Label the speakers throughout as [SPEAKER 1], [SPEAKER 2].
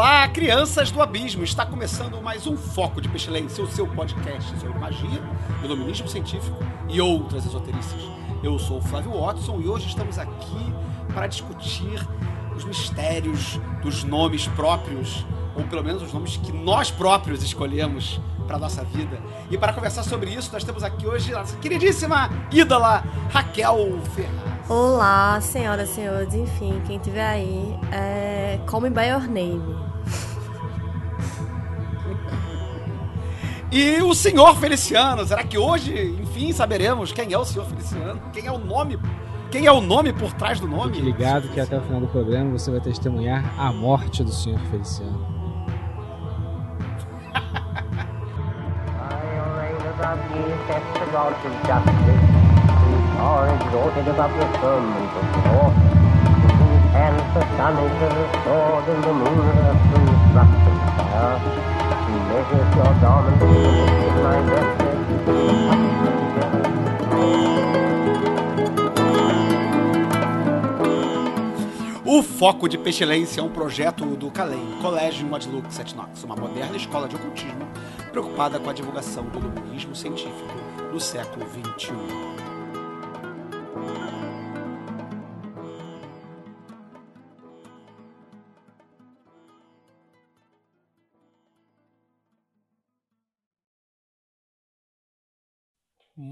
[SPEAKER 1] Olá, crianças do abismo! Está começando mais um Foco de Pestilência, o seu podcast sobre magia, iluminismo científico e outras esoterices. Eu sou o Flávio Watson e hoje estamos aqui para discutir os mistérios dos nomes próprios, ou pelo menos os nomes que nós próprios escolhemos para a nossa vida. E para conversar sobre isso, nós temos aqui hoje a nossa queridíssima ídola Raquel Ferraz.
[SPEAKER 2] Olá, senhoras e senhores, enfim, quem tiver aí, é... Call me by your name.
[SPEAKER 1] E o senhor Feliciano, será que hoje, enfim, saberemos quem é o senhor Feliciano? Quem é o nome? Quem é o nome por trás do nome?
[SPEAKER 3] Fique ligado que até o final do programa você vai testemunhar a morte do senhor Feliciano.
[SPEAKER 1] O Foco de Pestilência é um projeto do CALEM, Colégio Modlux Etnox, uma moderna escola de ocultismo preocupada com a divulgação do iluminismo científico do século XXI.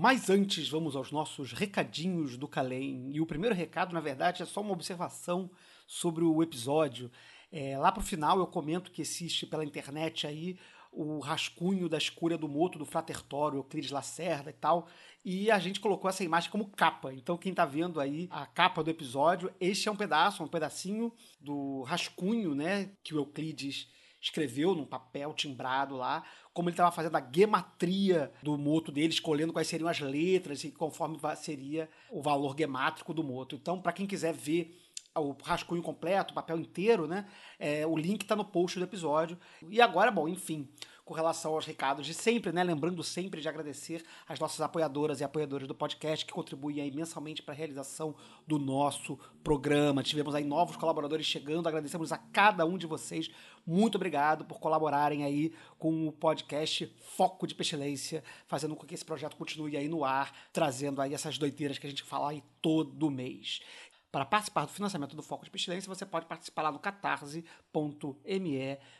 [SPEAKER 1] Mas antes, vamos aos nossos recadinhos do Calem. E o primeiro recado, na verdade, é só uma observação sobre o episódio. É, lá pro final eu comento que existe pela internet aí o rascunho da escúria do moto do Fratertório, Euclides Lacerda e tal. E a gente colocou essa imagem como capa. Então, quem tá vendo aí a capa do episódio, este é um pedaço, um pedacinho do rascunho, né, que o Euclides escreveu num papel timbrado lá, como ele estava fazendo a gematria do moto dele, escolhendo quais seriam as letras e conforme seria o valor gemátrico do moto. Então, para quem quiser ver o rascunho completo, o papel inteiro, né? É, o link está no post do episódio. E agora, bom, enfim, com relação aos recados de sempre, né? Lembrando sempre de agradecer as nossas apoiadoras e apoiadores do podcast que contribuem aí mensalmente para a realização do nosso programa. Tivemos aí novos colaboradores chegando, agradecemos a cada um de vocês. Muito obrigado por colaborarem aí com o podcast Foco de Pestilência, fazendo com que esse projeto continue aí no ar, trazendo aí essas doideiras que a gente fala aí todo mês. Para participar do financiamento do Foco de Pestilência, você pode participar lá no catarse.me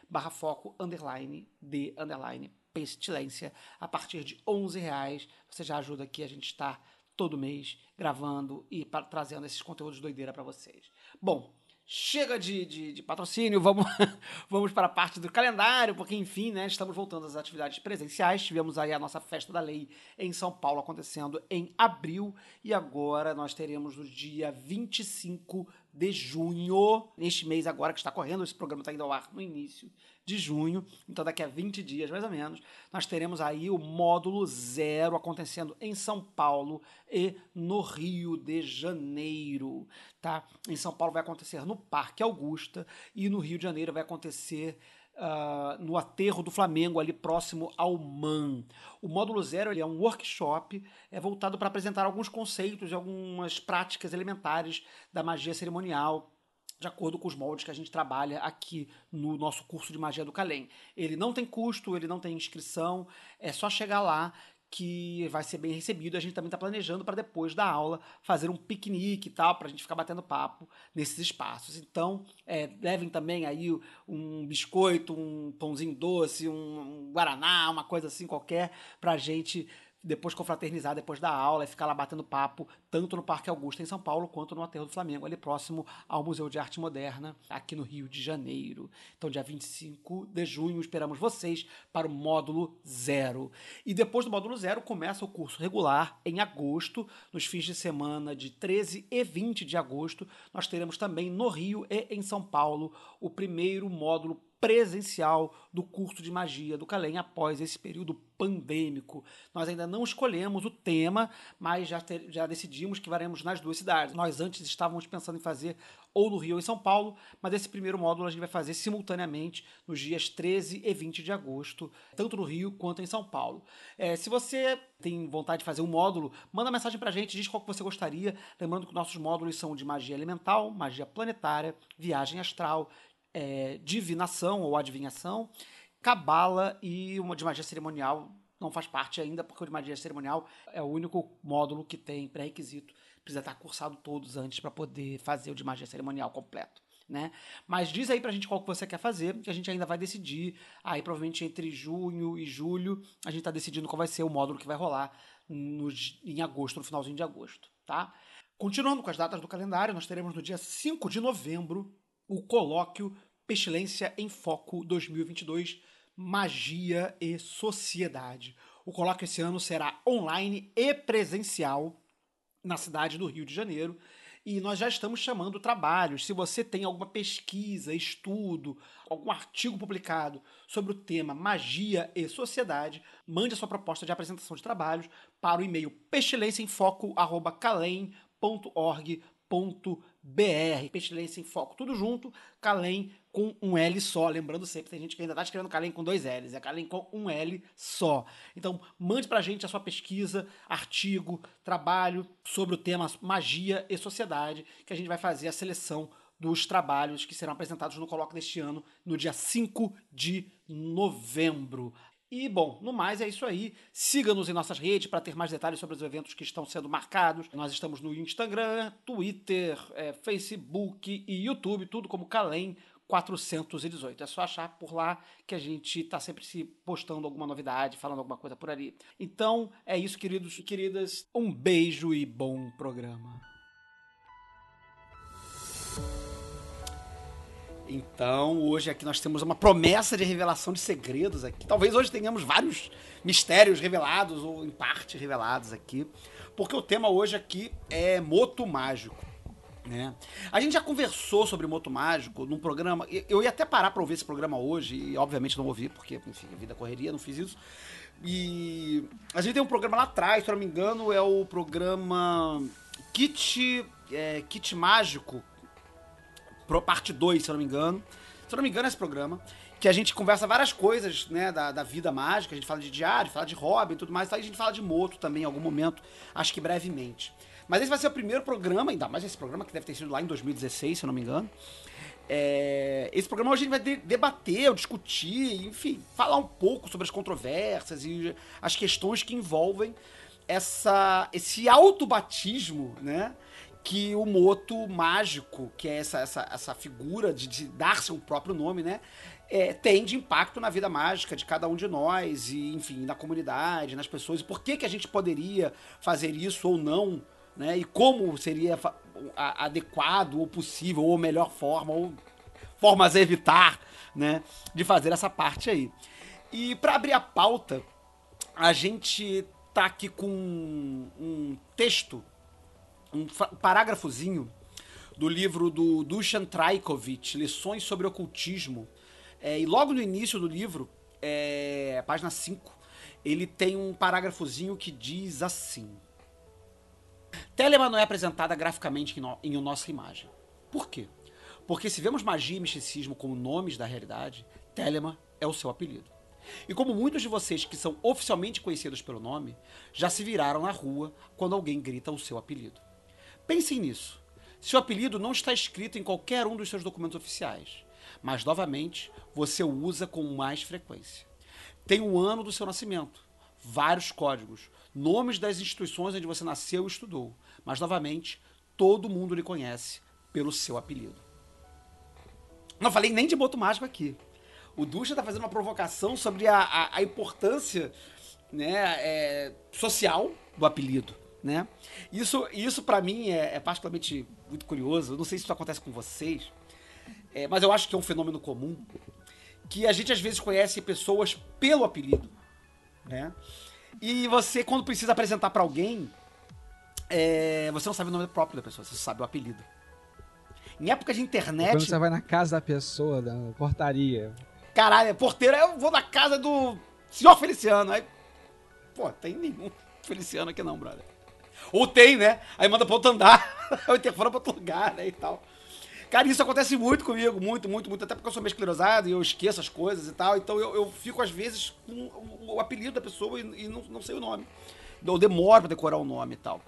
[SPEAKER 1] barra foco underline de underline pestilência. A partir de 11 reais, você já ajuda aqui a gente estar todo mês gravando e pra, trazendo esses conteúdos doideira para vocês. Bom, chega de, de, de, patrocínio, vamos, vamos para a parte do calendário, porque enfim, né, estamos voltando às atividades presenciais. Tivemos aí a nossa festa da lei em São Paulo acontecendo em abril e agora nós teremos no dia 25 de junho, neste mês agora que está correndo, esse programa está indo ao ar no início de junho, então daqui a 20 dias mais ou menos, nós teremos aí o módulo zero acontecendo em São Paulo e no Rio de Janeiro, tá? Em São Paulo vai acontecer no Parque Augusta e no Rio de Janeiro vai acontecer Uh, no aterro do Flamengo, ali próximo ao MAN. O módulo zero ele é um workshop é voltado para apresentar alguns conceitos e algumas práticas elementares da magia cerimonial. De acordo com os moldes que a gente trabalha aqui no nosso curso de magia do Calem. Ele não tem custo, ele não tem inscrição, é só chegar lá que vai ser bem recebido. A gente também está planejando para depois da aula fazer um piquenique e tal, para a gente ficar batendo papo nesses espaços. Então, é, levem também aí um biscoito, um pãozinho doce, um, um guaraná, uma coisa assim qualquer, para a gente depois confraternizar depois da aula e ficar lá batendo papo, tanto no Parque Augusta em São Paulo, quanto no Aterro do Flamengo, ali próximo ao Museu de Arte Moderna, aqui no Rio de Janeiro. Então, dia 25 de junho, esperamos vocês para o módulo zero. E depois do módulo zero, começa o curso regular em agosto, nos fins de semana de 13 e 20 de agosto. Nós teremos também no Rio e em São Paulo o primeiro módulo presencial do curso de magia do Calem após esse período pandêmico. Nós ainda não escolhemos o tema, mas já, ter, já decidimos que faremos nas duas cidades. Nós antes estávamos pensando em fazer ou no Rio ou em São Paulo, mas esse primeiro módulo a gente vai fazer simultaneamente nos dias 13 e 20 de agosto, tanto no Rio quanto em São Paulo. É, se você tem vontade de fazer um módulo, manda mensagem pra gente, diz qual que você gostaria. Lembrando que nossos módulos são de magia elemental, magia planetária, viagem astral, é, divinação ou adivinhação, cabala e uma de magia cerimonial não faz parte ainda, porque o de magia cerimonial é o único módulo que tem pré-requisito. Precisa estar cursado todos antes para poder fazer o de magia cerimonial completo. Né? Mas diz aí pra gente qual que você quer fazer, que a gente ainda vai decidir. Aí, provavelmente entre junho e julho, a gente tá decidindo qual vai ser o módulo que vai rolar no, em agosto, no finalzinho de agosto, tá? Continuando com as datas do calendário, nós teremos no dia 5 de novembro o colóquio Pestilência em Foco 2022 Magia e Sociedade. O colóquio esse ano será online e presencial na cidade do Rio de Janeiro. E nós já estamos chamando trabalhos. Se você tem alguma pesquisa, estudo, algum artigo publicado sobre o tema magia e sociedade, mande a sua proposta de apresentação de trabalhos para o e-mail pestilênciaemfoco.org.br. Pestilência em Foco, tudo junto, Calem com um L só. Lembrando sempre, tem gente que ainda está escrevendo Kalem com dois L's, é Kalem com um L só. Então, mande pra gente a sua pesquisa, artigo, trabalho sobre o tema magia e sociedade, que a gente vai fazer a seleção dos trabalhos que serão apresentados no Coloque deste ano, no dia 5 de novembro. E, bom, no mais é isso aí. Siga-nos em nossas redes para ter mais detalhes sobre os eventos que estão sendo marcados. Nós estamos no Instagram, Twitter, é, Facebook e YouTube, tudo como Calem 418. É só achar por lá que a gente está sempre se postando alguma novidade, falando alguma coisa por ali. Então é isso, queridos e queridas. Um beijo e bom programa. Então, hoje aqui nós temos uma promessa de revelação de segredos aqui. Talvez hoje tenhamos vários mistérios revelados ou em parte revelados aqui, porque o tema hoje aqui é moto mágico. Né? A gente já conversou sobre Moto Mágico num programa. Eu ia até parar para ouvir esse programa hoje, e obviamente não ouvi, porque, enfim, vida correria, não fiz isso. E a gente tem um programa lá atrás, se eu não me engano, é o programa Kit, é, Kit Mágico, Pro parte 2, se eu não me engano. Se eu não me engano, é esse programa. Que a gente conversa várias coisas, né, da, da vida mágica. A gente fala de diário, fala de hobby e tudo mais. Aí a gente fala de moto também em algum momento, acho que brevemente. Mas esse vai ser o primeiro programa, ainda mais esse programa que deve ter sido lá em 2016, se eu não me engano. É, esse programa hoje a gente vai de, debater, discutir, enfim, falar um pouco sobre as controvérsias e as questões que envolvem essa, esse autobatismo, né? Que o moto mágico, que é essa, essa, essa figura de, de dar seu próprio nome, né? É, tem de impacto na vida mágica de cada um de nós, e enfim, na comunidade, nas pessoas. E por que, que a gente poderia fazer isso ou não né? E como seria adequado ou possível, ou melhor forma, ou formas a evitar, né, de fazer essa parte aí. E para abrir a pauta, a gente tá aqui com um texto, um parágrafozinho do livro do Dusan Trajkovic, Lições sobre Ocultismo. É, e logo no início do livro, é, página 5, ele tem um parágrafozinho que diz assim: Telema não é apresentada graficamente em, no, em nossa imagem. Por quê? Porque se vemos magia e misticismo como nomes da realidade, Telema é o seu apelido. E como muitos de vocês que são oficialmente conhecidos pelo nome, já se viraram na rua quando alguém grita o seu apelido. Pensem nisso. Seu apelido não está escrito em qualquer um dos seus documentos oficiais, mas novamente você o usa com mais frequência. Tem o ano do seu nascimento, vários códigos, nomes das instituições onde você nasceu e estudou. Mas, novamente, todo mundo lhe conhece pelo seu apelido. Não falei nem de boto mágico aqui. O Ducha está fazendo uma provocação sobre a, a, a importância né, é, social do apelido. Né? Isso, isso para mim é, é, particularmente muito curioso. Eu não sei se isso acontece com vocês, é, mas eu acho que é um fenômeno comum que a gente às vezes conhece pessoas pelo apelido, né? E você quando precisa apresentar para alguém, é, você não sabe o nome próprio da pessoa, você sabe o apelido. Em época de internet.
[SPEAKER 3] Quando você vai na casa da pessoa, da portaria.
[SPEAKER 1] Caralho, porteiro, eu vou na casa do senhor Feliciano. Aí, pô, tem nenhum Feliciano aqui não, brother. Ou tem, né? Aí manda pra outro andar, aí interfona pra outro lugar, né? E tal. Cara, isso acontece muito comigo, muito, muito, muito. Até porque eu sou meio esclerosado e eu esqueço as coisas e tal. Então eu, eu fico, às vezes, com o, apelido da pessoa e, e não, não, sei o nome. Eu demoro pra decorar o nome e tal.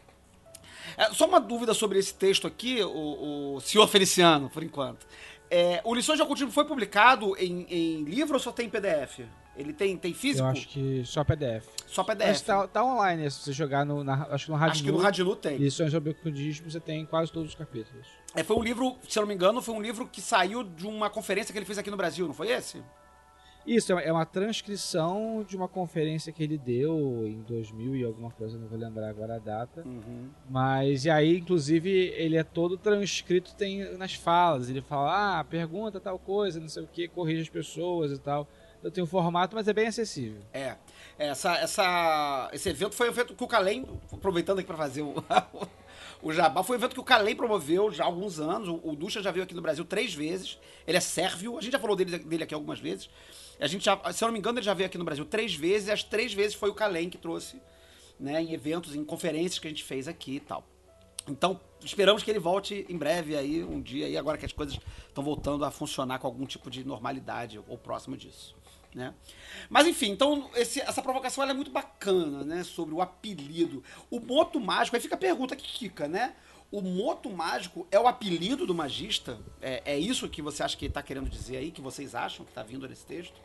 [SPEAKER 1] É, só uma dúvida sobre esse texto aqui, o, o senhor Feliciano, por enquanto. É, o Lições de Ocultismo foi publicado em, em livro ou só tem PDF? Ele tem, tem físico?
[SPEAKER 3] Eu acho que só PDF.
[SPEAKER 1] Só PDF. Mas
[SPEAKER 3] tá, tá online, se você jogar no, na, acho que no Radinu.
[SPEAKER 1] Acho que no Radinu tem.
[SPEAKER 3] Lições sobre Ocultismo você tem quase todos os capítulos.
[SPEAKER 1] É, foi um livro, se eu não me engano, foi um livro que saiu de uma conferência que ele fez aqui no Brasil, não foi esse?
[SPEAKER 3] Isso, é uma transcrição de uma conferência que ele deu em 2000 e alguma coisa, não vou lembrar agora a data. Uhum. Mas, e aí, inclusive, ele é todo transcrito tem nas falas. Ele fala, ah, pergunta tal coisa, não sei o que, corrige as pessoas e tal. Tem um formato, mas é bem acessível.
[SPEAKER 1] É. Essa, essa, esse evento foi um evento que o Calem, aproveitando aqui para fazer o, o Jabá, foi um evento que o Calem promoveu já há alguns anos. O, o Ducha já veio aqui no Brasil três vezes. Ele é sérvio, a gente já falou dele, dele aqui algumas vezes. A gente já, se eu não me engano, ele já veio aqui no Brasil três vezes, e as três vezes foi o Calem que trouxe, né, em eventos, em conferências que a gente fez aqui e tal. Então, esperamos que ele volte em breve aí, um dia aí, agora que as coisas estão voltando a funcionar com algum tipo de normalidade ou próximo disso. Né? Mas enfim, então esse, essa provocação é muito bacana, né? Sobre o apelido. O moto mágico, aí fica a pergunta que fica, né? O moto mágico é o apelido do magista? É, é isso que você acha que está querendo dizer aí, que vocês acham que está vindo nesse texto?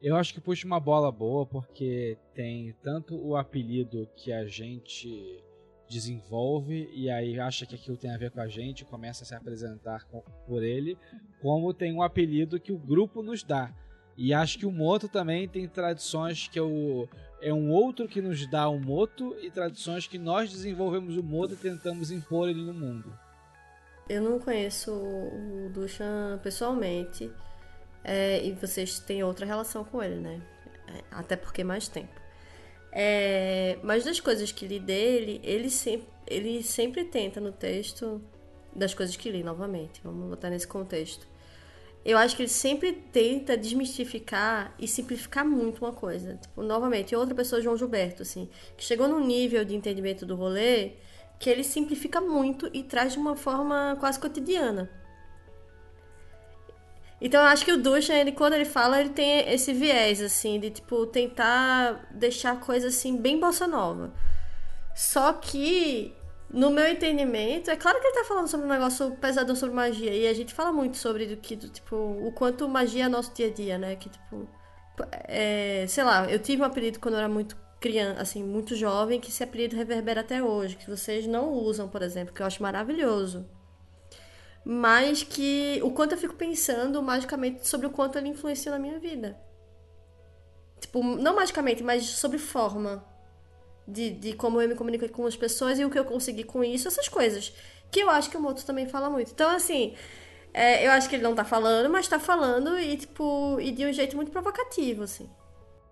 [SPEAKER 3] Eu acho que puxa uma bola boa, porque tem tanto o apelido que a gente desenvolve e aí acha que aquilo tem a ver com a gente, começa a se apresentar por ele, como tem um apelido que o grupo nos dá. E acho que o moto também tem tradições que é, um outro que nos dá o moto e tradições que nós desenvolvemos o moto e tentamos impor ele no mundo.
[SPEAKER 2] Eu não conheço o Duchan pessoalmente é, e vocês têm outra relação com ele, né? É, até porque mais tempo. É, mas das coisas que li dele, ele sempre, ele sempre tenta no texto, das coisas que li novamente, vamos botar nesse contexto eu acho que ele sempre tenta desmistificar e simplificar muito uma coisa. Tipo, novamente, outra pessoa, João Gilberto, assim, que chegou num nível de entendimento do rolê que ele simplifica muito e traz de uma forma quase cotidiana. Então eu acho que o Duchan, ele, quando ele fala, ele tem esse viés, assim, de, tipo, tentar deixar a coisa, assim, bem bossa nova. Só que no meu entendimento, é claro que ele tá falando sobre um negócio pesadão sobre magia. E a gente fala muito sobre do que, do, tipo, o quanto magia é nosso dia a dia, né? Que, tipo, é, sei lá, eu tive um apelido quando eu era muito criança, assim, muito jovem, que esse apelido reverbera até hoje, que vocês não usam, por exemplo, que eu acho maravilhoso. Mas que o quanto eu fico pensando magicamente sobre o quanto ele influenciou na minha vida. Tipo, não magicamente, mas sobre forma de, de como eu me comunico com as pessoas e o que eu consegui com isso, essas coisas. Que eu acho que o Moto também fala muito. Então, assim, é, eu acho que ele não tá falando, mas tá falando e, tipo, e de um jeito muito provocativo, assim.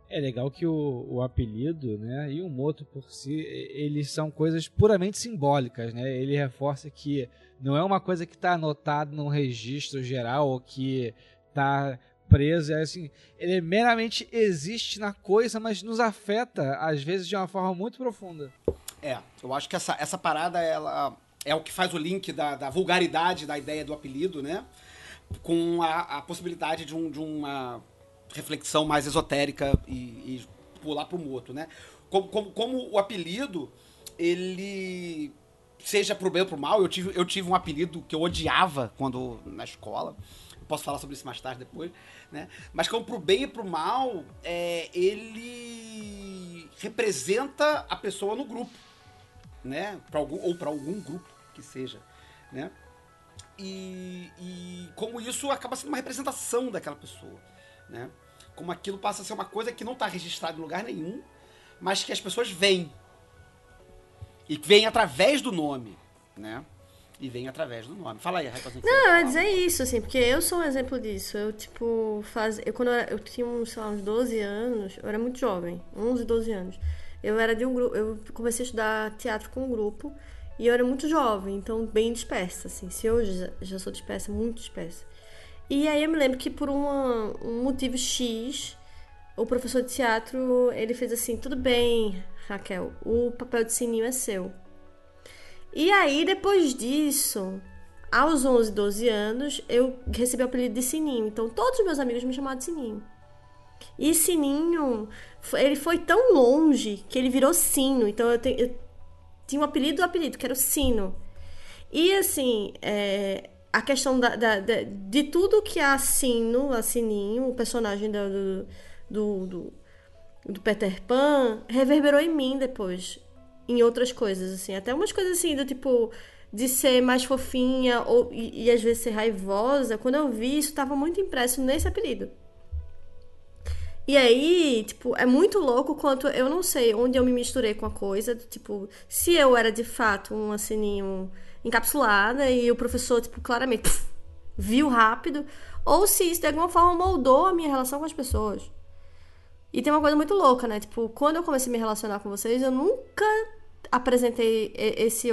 [SPEAKER 3] É legal que o, o apelido, né, e o moto por si, eles são coisas puramente simbólicas, né? Ele reforça que não é uma coisa que está anotado num registro geral ou que está É assim, ele meramente existe na coisa, mas nos afeta, às vezes, de uma forma muito profunda.
[SPEAKER 1] É, eu acho que essa, essa parada, ela é o que faz o link da, da vulgaridade da ideia do apelido, né? Com a, a possibilidade de, um, de uma reflexão mais esotérica e, e pular pro moto, né? Como, como, como o apelido, ele seja pro bem ou pro mal, eu tive, eu tive um apelido que eu odiava quando na escola. Posso falar sobre isso mais tarde depois né? Mas como pro bem e pro mal, é, ele representa a pessoa no grupo, né? Pra algum, ou para algum grupo que seja, né? E, e como isso acaba sendo uma representação daquela pessoa, né? Como aquilo passa a ser uma coisa que não está registrada em lugar nenhum, mas que as pessoas veem. E vêm através do nome, né? E vem através do nome. Fala aí, Raquel.
[SPEAKER 2] Não, eu ia dizer isso, assim, porque eu sou um exemplo disso. Eu, tipo, faz... eu, quando eu, era... eu tinha uns, sei lá, uns 12 anos, eu era muito jovem, 11, 12 anos. Eu era de um grupo, eu comecei a estudar teatro com um grupo e eu era muito jovem, então bem dispersa, assim. Se hoje já sou dispersa, muito dispersa. E aí eu me lembro que por uma, um motivo X, o professor de teatro, ele fez assim, tudo bem, Raquel, o papel de sininho é seu. E aí, depois disso, aos 11, 12 anos, eu recebi o apelido de Sininho. Então, todos os meus amigos me chamavam de Sininho. E Sininho, ele foi tão longe que ele virou Sino. Então, eu, te, eu tinha um apelido do apelido, que era o Sino. E, assim, é, a questão da, da, da, de tudo que a Sino, a Sininho, o personagem do, do, do, do Peter Pan, reverberou em mim depois em outras coisas, assim. Até umas coisas assim, do tipo de ser mais fofinha ou, e, e às vezes ser raivosa. Quando eu vi, isso estava muito impresso nesse apelido. E aí, tipo, é muito louco quanto eu não sei onde eu me misturei com a coisa. Tipo, se eu era de fato um assininho encapsulada e o professor, tipo, claramente puf, viu rápido, ou se isso de alguma forma moldou a minha relação com as pessoas. E tem uma coisa muito louca, né? Tipo, quando eu comecei a me relacionar com vocês, eu nunca apresentei esse,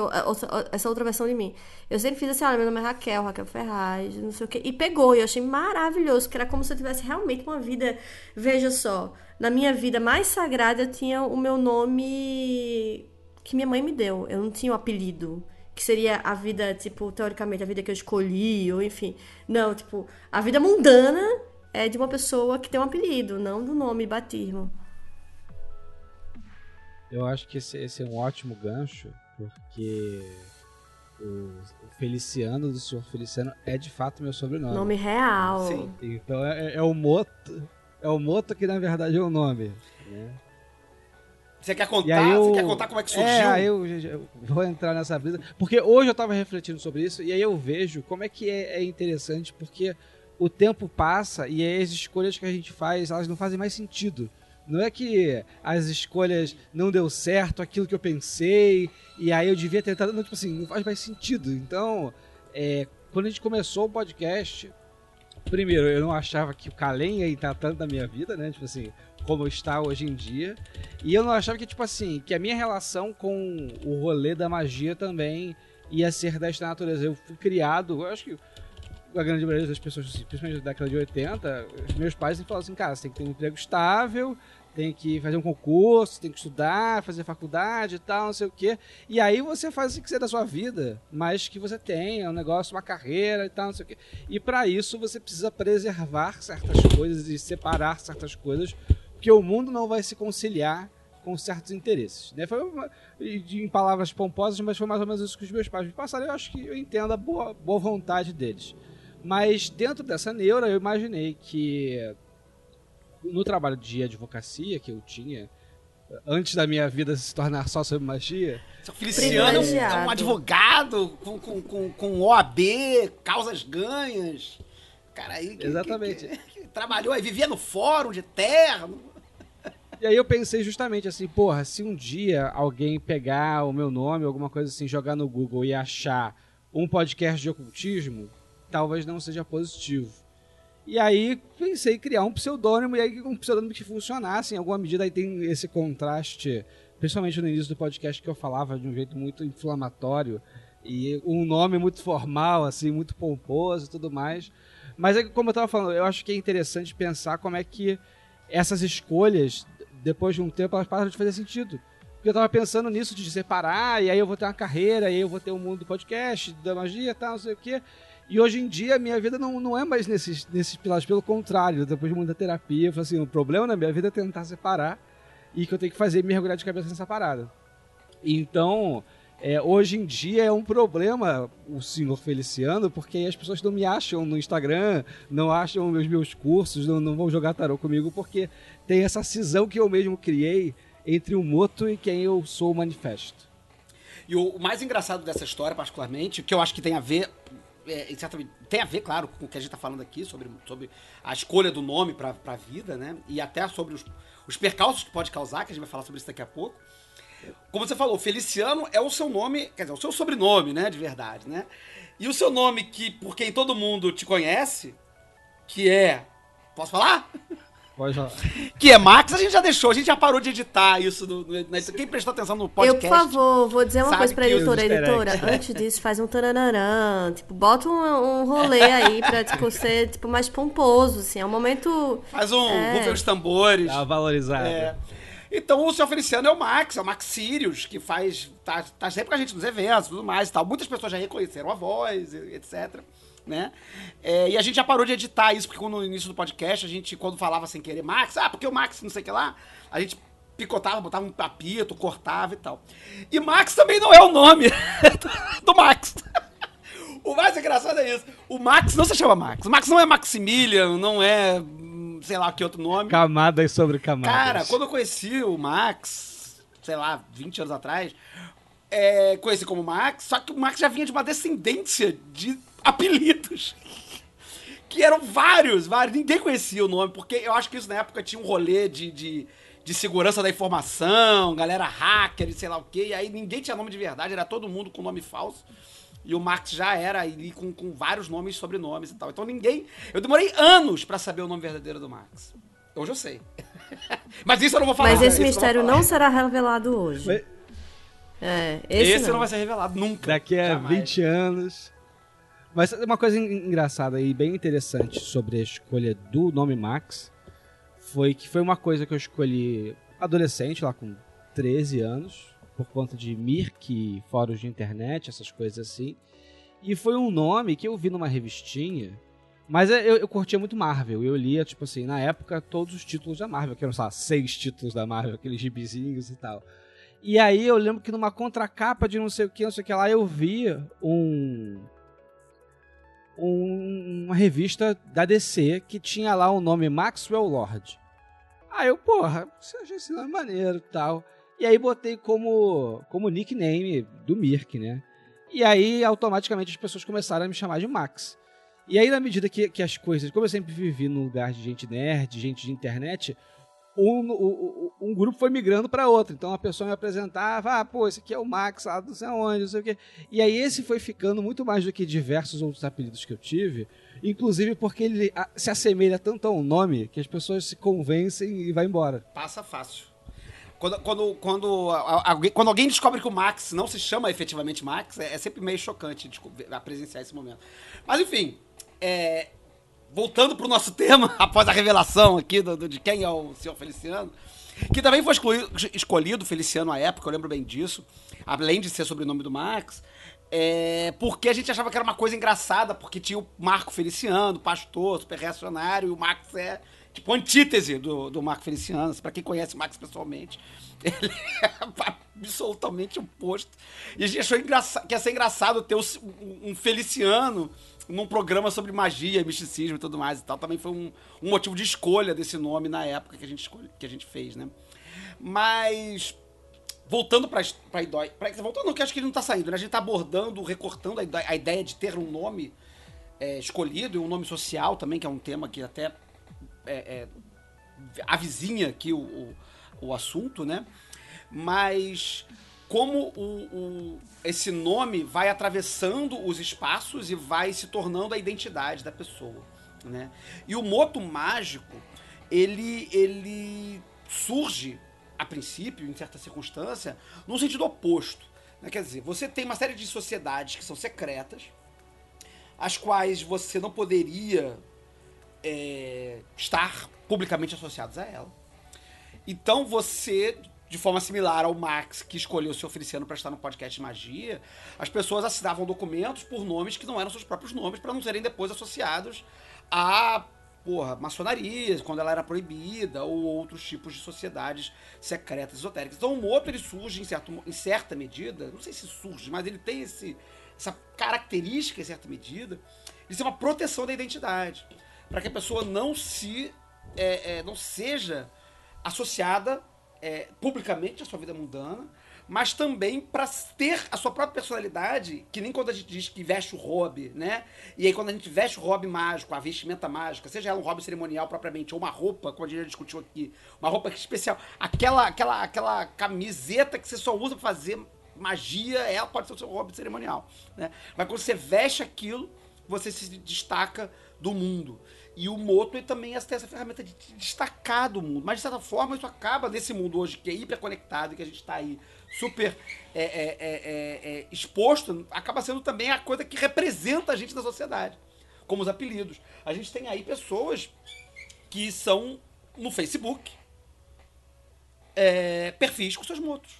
[SPEAKER 2] essa outra versão de mim. Eu sempre fiz assim, olha, meu nome é Raquel, Raquel Ferraz, não sei o quê. E pegou, e eu achei maravilhoso, que era como se eu tivesse realmente uma vida. Veja só, na minha vida mais sagrada eu tinha o meu nome que minha mãe me deu. Eu não tinha o um apelido. Que seria a vida, tipo, teoricamente, a vida que eu escolhi, ou enfim. Não, tipo, a vida mundana é de uma pessoa que tem um apelido, não do nome batismo.
[SPEAKER 3] Eu acho que esse, esse é um ótimo gancho, porque o, o, Feliciano do Senhor Feliciano é de fato meu sobrenome.
[SPEAKER 2] Nome real.
[SPEAKER 3] Sim. Então é, é o Moto. É o Moto que na verdade é o nome. Né?
[SPEAKER 1] Você quer contar? Eu, Você quer contar como é que surgiu?
[SPEAKER 3] É, eu, eu, vou entrar nessa brisa. Porque hoje eu tava refletindo sobre isso e aí eu vejo como é que é, é interessante, porque o tempo passa e as escolhas que a gente faz, elas não fazem mais sentido. Não é que as escolhas não deu certo, aquilo que eu pensei, e aí eu devia ter tentado. Não, tipo assim, não faz mais sentido. Então, é, quando a gente começou o podcast, primeiro, eu não achava que o Kalem ia estar tanto na minha vida, né? Tipo assim, como está hoje em dia. E eu não achava que, tipo assim, que a minha relação com o rolê da magia também ia ser desta natureza. Eu fui criado, eu acho que a grande maioria das pessoas, assim, principalmente da década de 80, os meus pais falavam assim, cara, você tem que ter um emprego estável, tem que fazer um concurso, tem que estudar, fazer faculdade e tal, não sei o quê. E aí você faz o que quiser da sua vida, mas que você tenha um negócio, uma carreira e tal, não sei o quê. E para isso você precisa preservar certas coisas e separar certas coisas, porque o mundo não vai se conciliar com certos interesses. Né? Foi uma, em palavras pomposas, mas foi mais ou menos isso que os meus pais me passaram. Eu acho que eu entendo a boa, boa vontade deles. Mas dentro dessa neura, eu imaginei que no trabalho de advocacia que eu tinha, antes da minha vida se tornar só sobre magia.
[SPEAKER 1] Feliciano é um advogado com, com, com, com OAB, causas ganhas. Cara aí. Que,
[SPEAKER 3] Exatamente.
[SPEAKER 1] Que, que, que trabalhou aí, vivia no fórum de terra.
[SPEAKER 3] E aí eu pensei justamente assim, porra, se um dia alguém pegar o meu nome, alguma coisa assim, jogar no Google e achar um podcast de ocultismo, talvez não seja positivo. E aí pensei em criar um pseudônimo, e aí um pseudônimo que funcionasse em alguma medida. Aí tem esse contraste, principalmente no início do podcast que eu falava de um jeito muito inflamatório e um nome muito formal, assim, muito pomposo e tudo mais. Mas é como eu estava falando, eu acho que é interessante pensar como é que essas escolhas, depois de um tempo, elas passam de fazer sentido. Porque eu estava pensando nisso de separar, e aí eu vou ter uma carreira, e aí eu vou ter um mundo do podcast, da magia e tal, não sei o quê. E hoje em dia a minha vida não, não é mais nesses, nesses pilares, pelo contrário, depois de muita terapia, eu falei assim, o problema na minha vida é tentar separar e que eu tenho que fazer mergulhar de cabeça nessa parada. Então, é, hoje em dia é um problema o senhor Feliciano, porque as pessoas não me acham no Instagram, não acham os meus cursos, não, não vão jogar tarô comigo, porque tem essa cisão que eu mesmo criei entre o moto e quem eu sou o manifesto.
[SPEAKER 1] E o mais engraçado dessa história, particularmente, que eu acho que tem a ver é, exatamente, tem a ver, claro, com o que a gente está falando aqui, sobre, sobre a escolha do nome para a vida, né? E até sobre os, os percalços que pode causar, que a gente vai falar sobre isso daqui a pouco. Como você falou, Feliciano é o seu nome, quer dizer, o seu sobrenome, né, de verdade, né? E o seu nome que, por quem todo mundo te conhece, que é... Posso falar? Que é Max, a gente já deixou, a gente já parou de editar isso. No, no, quem prestou atenção no podcast.
[SPEAKER 2] Eu, por favor, vou dizer uma coisa pra editora. Editora,
[SPEAKER 3] eggs.
[SPEAKER 2] antes disso, faz um taranarã. Tipo, bota um, um rolê aí pra, tipo, ser tipo, mais pomposo, assim. É um momento.
[SPEAKER 1] Faz um
[SPEAKER 2] É.
[SPEAKER 1] rufem os tambores.
[SPEAKER 3] Dá uma valorizada.
[SPEAKER 1] É. Então o senhor Feliciano é o Max, é o Max Sirius, que faz. tá, tá sempre com a gente nos eventos e tudo mais e tal. Muitas pessoas já reconheceram a voz, etc. Né? É, e a gente já parou de editar isso, porque no início do podcast, a gente, quando falava sem querer Max, ah, porque o Max não sei o que lá, a gente picotava, botava um papito, cortava e tal. E Max também não é o nome do Max. O mais engraçado é isso. O Max não se chama Max. O Max não é Maximilian, não é. hum, sei lá que outro nome.
[SPEAKER 3] Camadas sobre camadas.
[SPEAKER 1] Cara, quando eu conheci o Max, sei lá, 20 anos atrás, é, conheci como Max, só que o Max já vinha de uma descendência de apelidos. Que eram vários, vários. Ninguém conhecia o nome, porque eu acho que isso na época tinha um rolê de, de, de segurança da informação, galera hacker e sei lá o quê. E aí ninguém tinha nome de verdade, era todo mundo com nome falso. E o Max já era ali com, com vários nomes e sobrenomes e tal. Então ninguém. Eu demorei anos pra saber o nome verdadeiro do Max. Hoje eu sei. Mas isso eu não vou falar.
[SPEAKER 2] Mas esse mistério
[SPEAKER 1] falar.
[SPEAKER 2] não será revelado hoje.
[SPEAKER 3] Mas-
[SPEAKER 2] É, esse,
[SPEAKER 1] Esse, não.
[SPEAKER 2] não.
[SPEAKER 1] vai ser revelado nunca.
[SPEAKER 3] Daqui a
[SPEAKER 1] Jamais.
[SPEAKER 3] 20 anos. Mas uma coisa en- engraçada e bem interessante sobre a escolha do nome Max foi que foi uma coisa que eu escolhi adolescente, lá com 13 anos, por conta de Mirk, fóruns de internet, essas coisas assim. E foi um nome que eu vi numa revistinha, mas eu, eu curtia muito Marvel. Eu lia, tipo assim, na época, todos os títulos da Marvel, que eram, sei lá, seis títulos da Marvel, aqueles gibizinhos e tal. E aí eu lembro que numa contracapa de não sei o que, não sei o que lá, eu vi um, um- uma revista da DC que tinha lá o nome Maxwell Lord. Aí eu, porra, você achei esse nome maneiro e tal. E aí botei como, como nickname do Mirk, né? E aí automaticamente as pessoas começaram a me chamar de Max. E aí, na medida que, que as coisas. Como eu sempre vivi num lugar de gente nerd, gente de internet, um, um, um grupo foi migrando para outro. Então a pessoa me apresentava, ah, pô, esse aqui é o Max, lá não sei onde, não sei o quê. E aí esse foi ficando muito mais do que diversos outros apelidos que eu tive, inclusive porque ele se assemelha tanto a um nome que as pessoas se convencem e vai embora.
[SPEAKER 1] Passa fácil. Quando, quando, quando, alguém, quando alguém descobre que o Max não se chama efetivamente Max, é, é sempre meio chocante a presenciar esse momento. Mas enfim, é, voltando pro nosso tema, após a revelação aqui do, do- de quem é o senhor Feliciano, que também foi excluído- escolhido Feliciano à época, eu lembro bem disso, além de ser sobrenome do Max, é, porque a gente achava que era uma coisa engraçada, porque tinha o Marco Feliciano, pastor, super reacionário, e o Max é tipo antítese do, do Marco Feliciano. Pra quem conhece o Max pessoalmente, ele é absolutamente oposto. E a gente achou engraça- que ia ser engraçado ter um, um Feliciano num programa sobre magia, misticismo e tudo mais e tal. Também foi um, um motivo de escolha desse nome na época que a gente, que a gente fez, né? Mas voltando pra, pra ideia. Pra, voltando, não, que acho que ele não tá saindo, né? A gente tá abordando, recortando a, a ideia de ter um nome é, escolhido e um nome social também, que é um tema que até é, é, avizinha aqui o, o, o assunto, né? Mas como o, o- esse nome vai atravessando os espaços e vai se tornando a identidade da pessoa, né? E o moto mágico, ele, ele surge, a princípio, em certa circunstância, no sentido oposto. né? Quer dizer, você tem uma série de sociedades que são secretas, as quais você não poderia é, estar publicamente associados a ela. Então você, de forma similar ao Max, que escolheu se oferecendo para estar no podcast Magia, as pessoas assinavam documentos por nomes que não eram seus próprios nomes, para não serem depois associados a porra, maçonaria, quando ela era proibida, ou outros tipos de sociedades secretas esotéricas. Então o Moto ele surge em, certo, em certa medida, não sei se surge, mas ele tem esse, essa característica em certa medida, de ser uma proteção da identidade. Para que a pessoa não se. é, é, não seja associada é, publicamente à sua vida mundana mas também para ter a sua própria personalidade, que nem quando a gente diz que veste o hobby, né? E aí quando a gente veste o hobby mágico, a vestimenta mágica, seja ela um hobby cerimonial propriamente, ou uma roupa, como a gente já discutiu aqui, uma roupa especial, aquela, aquela, aquela camiseta que você só usa pra fazer magia, ela pode ser o seu hobby cerimonial, né? Mas quando você veste aquilo, você se destaca do mundo. E o Moto também tem essa ferramenta de destacar do mundo. Mas, de certa forma, isso acaba nesse mundo hoje que é hiperconectado, que a gente está aí super é, é, é, é, é, exposto, acaba sendo também a coisa que representa a gente na sociedade. Como os apelidos. A gente tem aí pessoas que são no Facebook é, perfis com seus motos.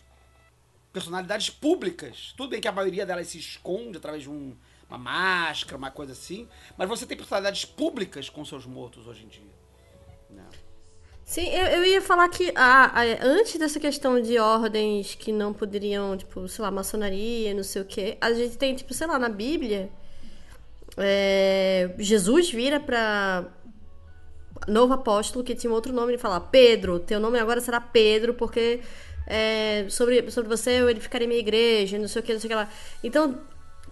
[SPEAKER 1] Personalidades públicas. Tudo bem que a maioria delas se esconde através de um uma máscara, uma coisa assim. Mas você tem personalidades públicas com seus mortos hoje em dia. Né?
[SPEAKER 2] Sim, eu, eu ia falar que a, a, antes dessa questão de ordens que não poderiam, tipo, sei lá, maçonaria, não sei o quê, a gente tem, tipo, sei lá, na Bíblia, é, Jesus vira para novo apóstolo que tinha outro nome e fala: Pedro, teu nome agora será Pedro, porque é, sobre, sobre você eu edificarei minha igreja, não sei o que, não sei o que lá. Então,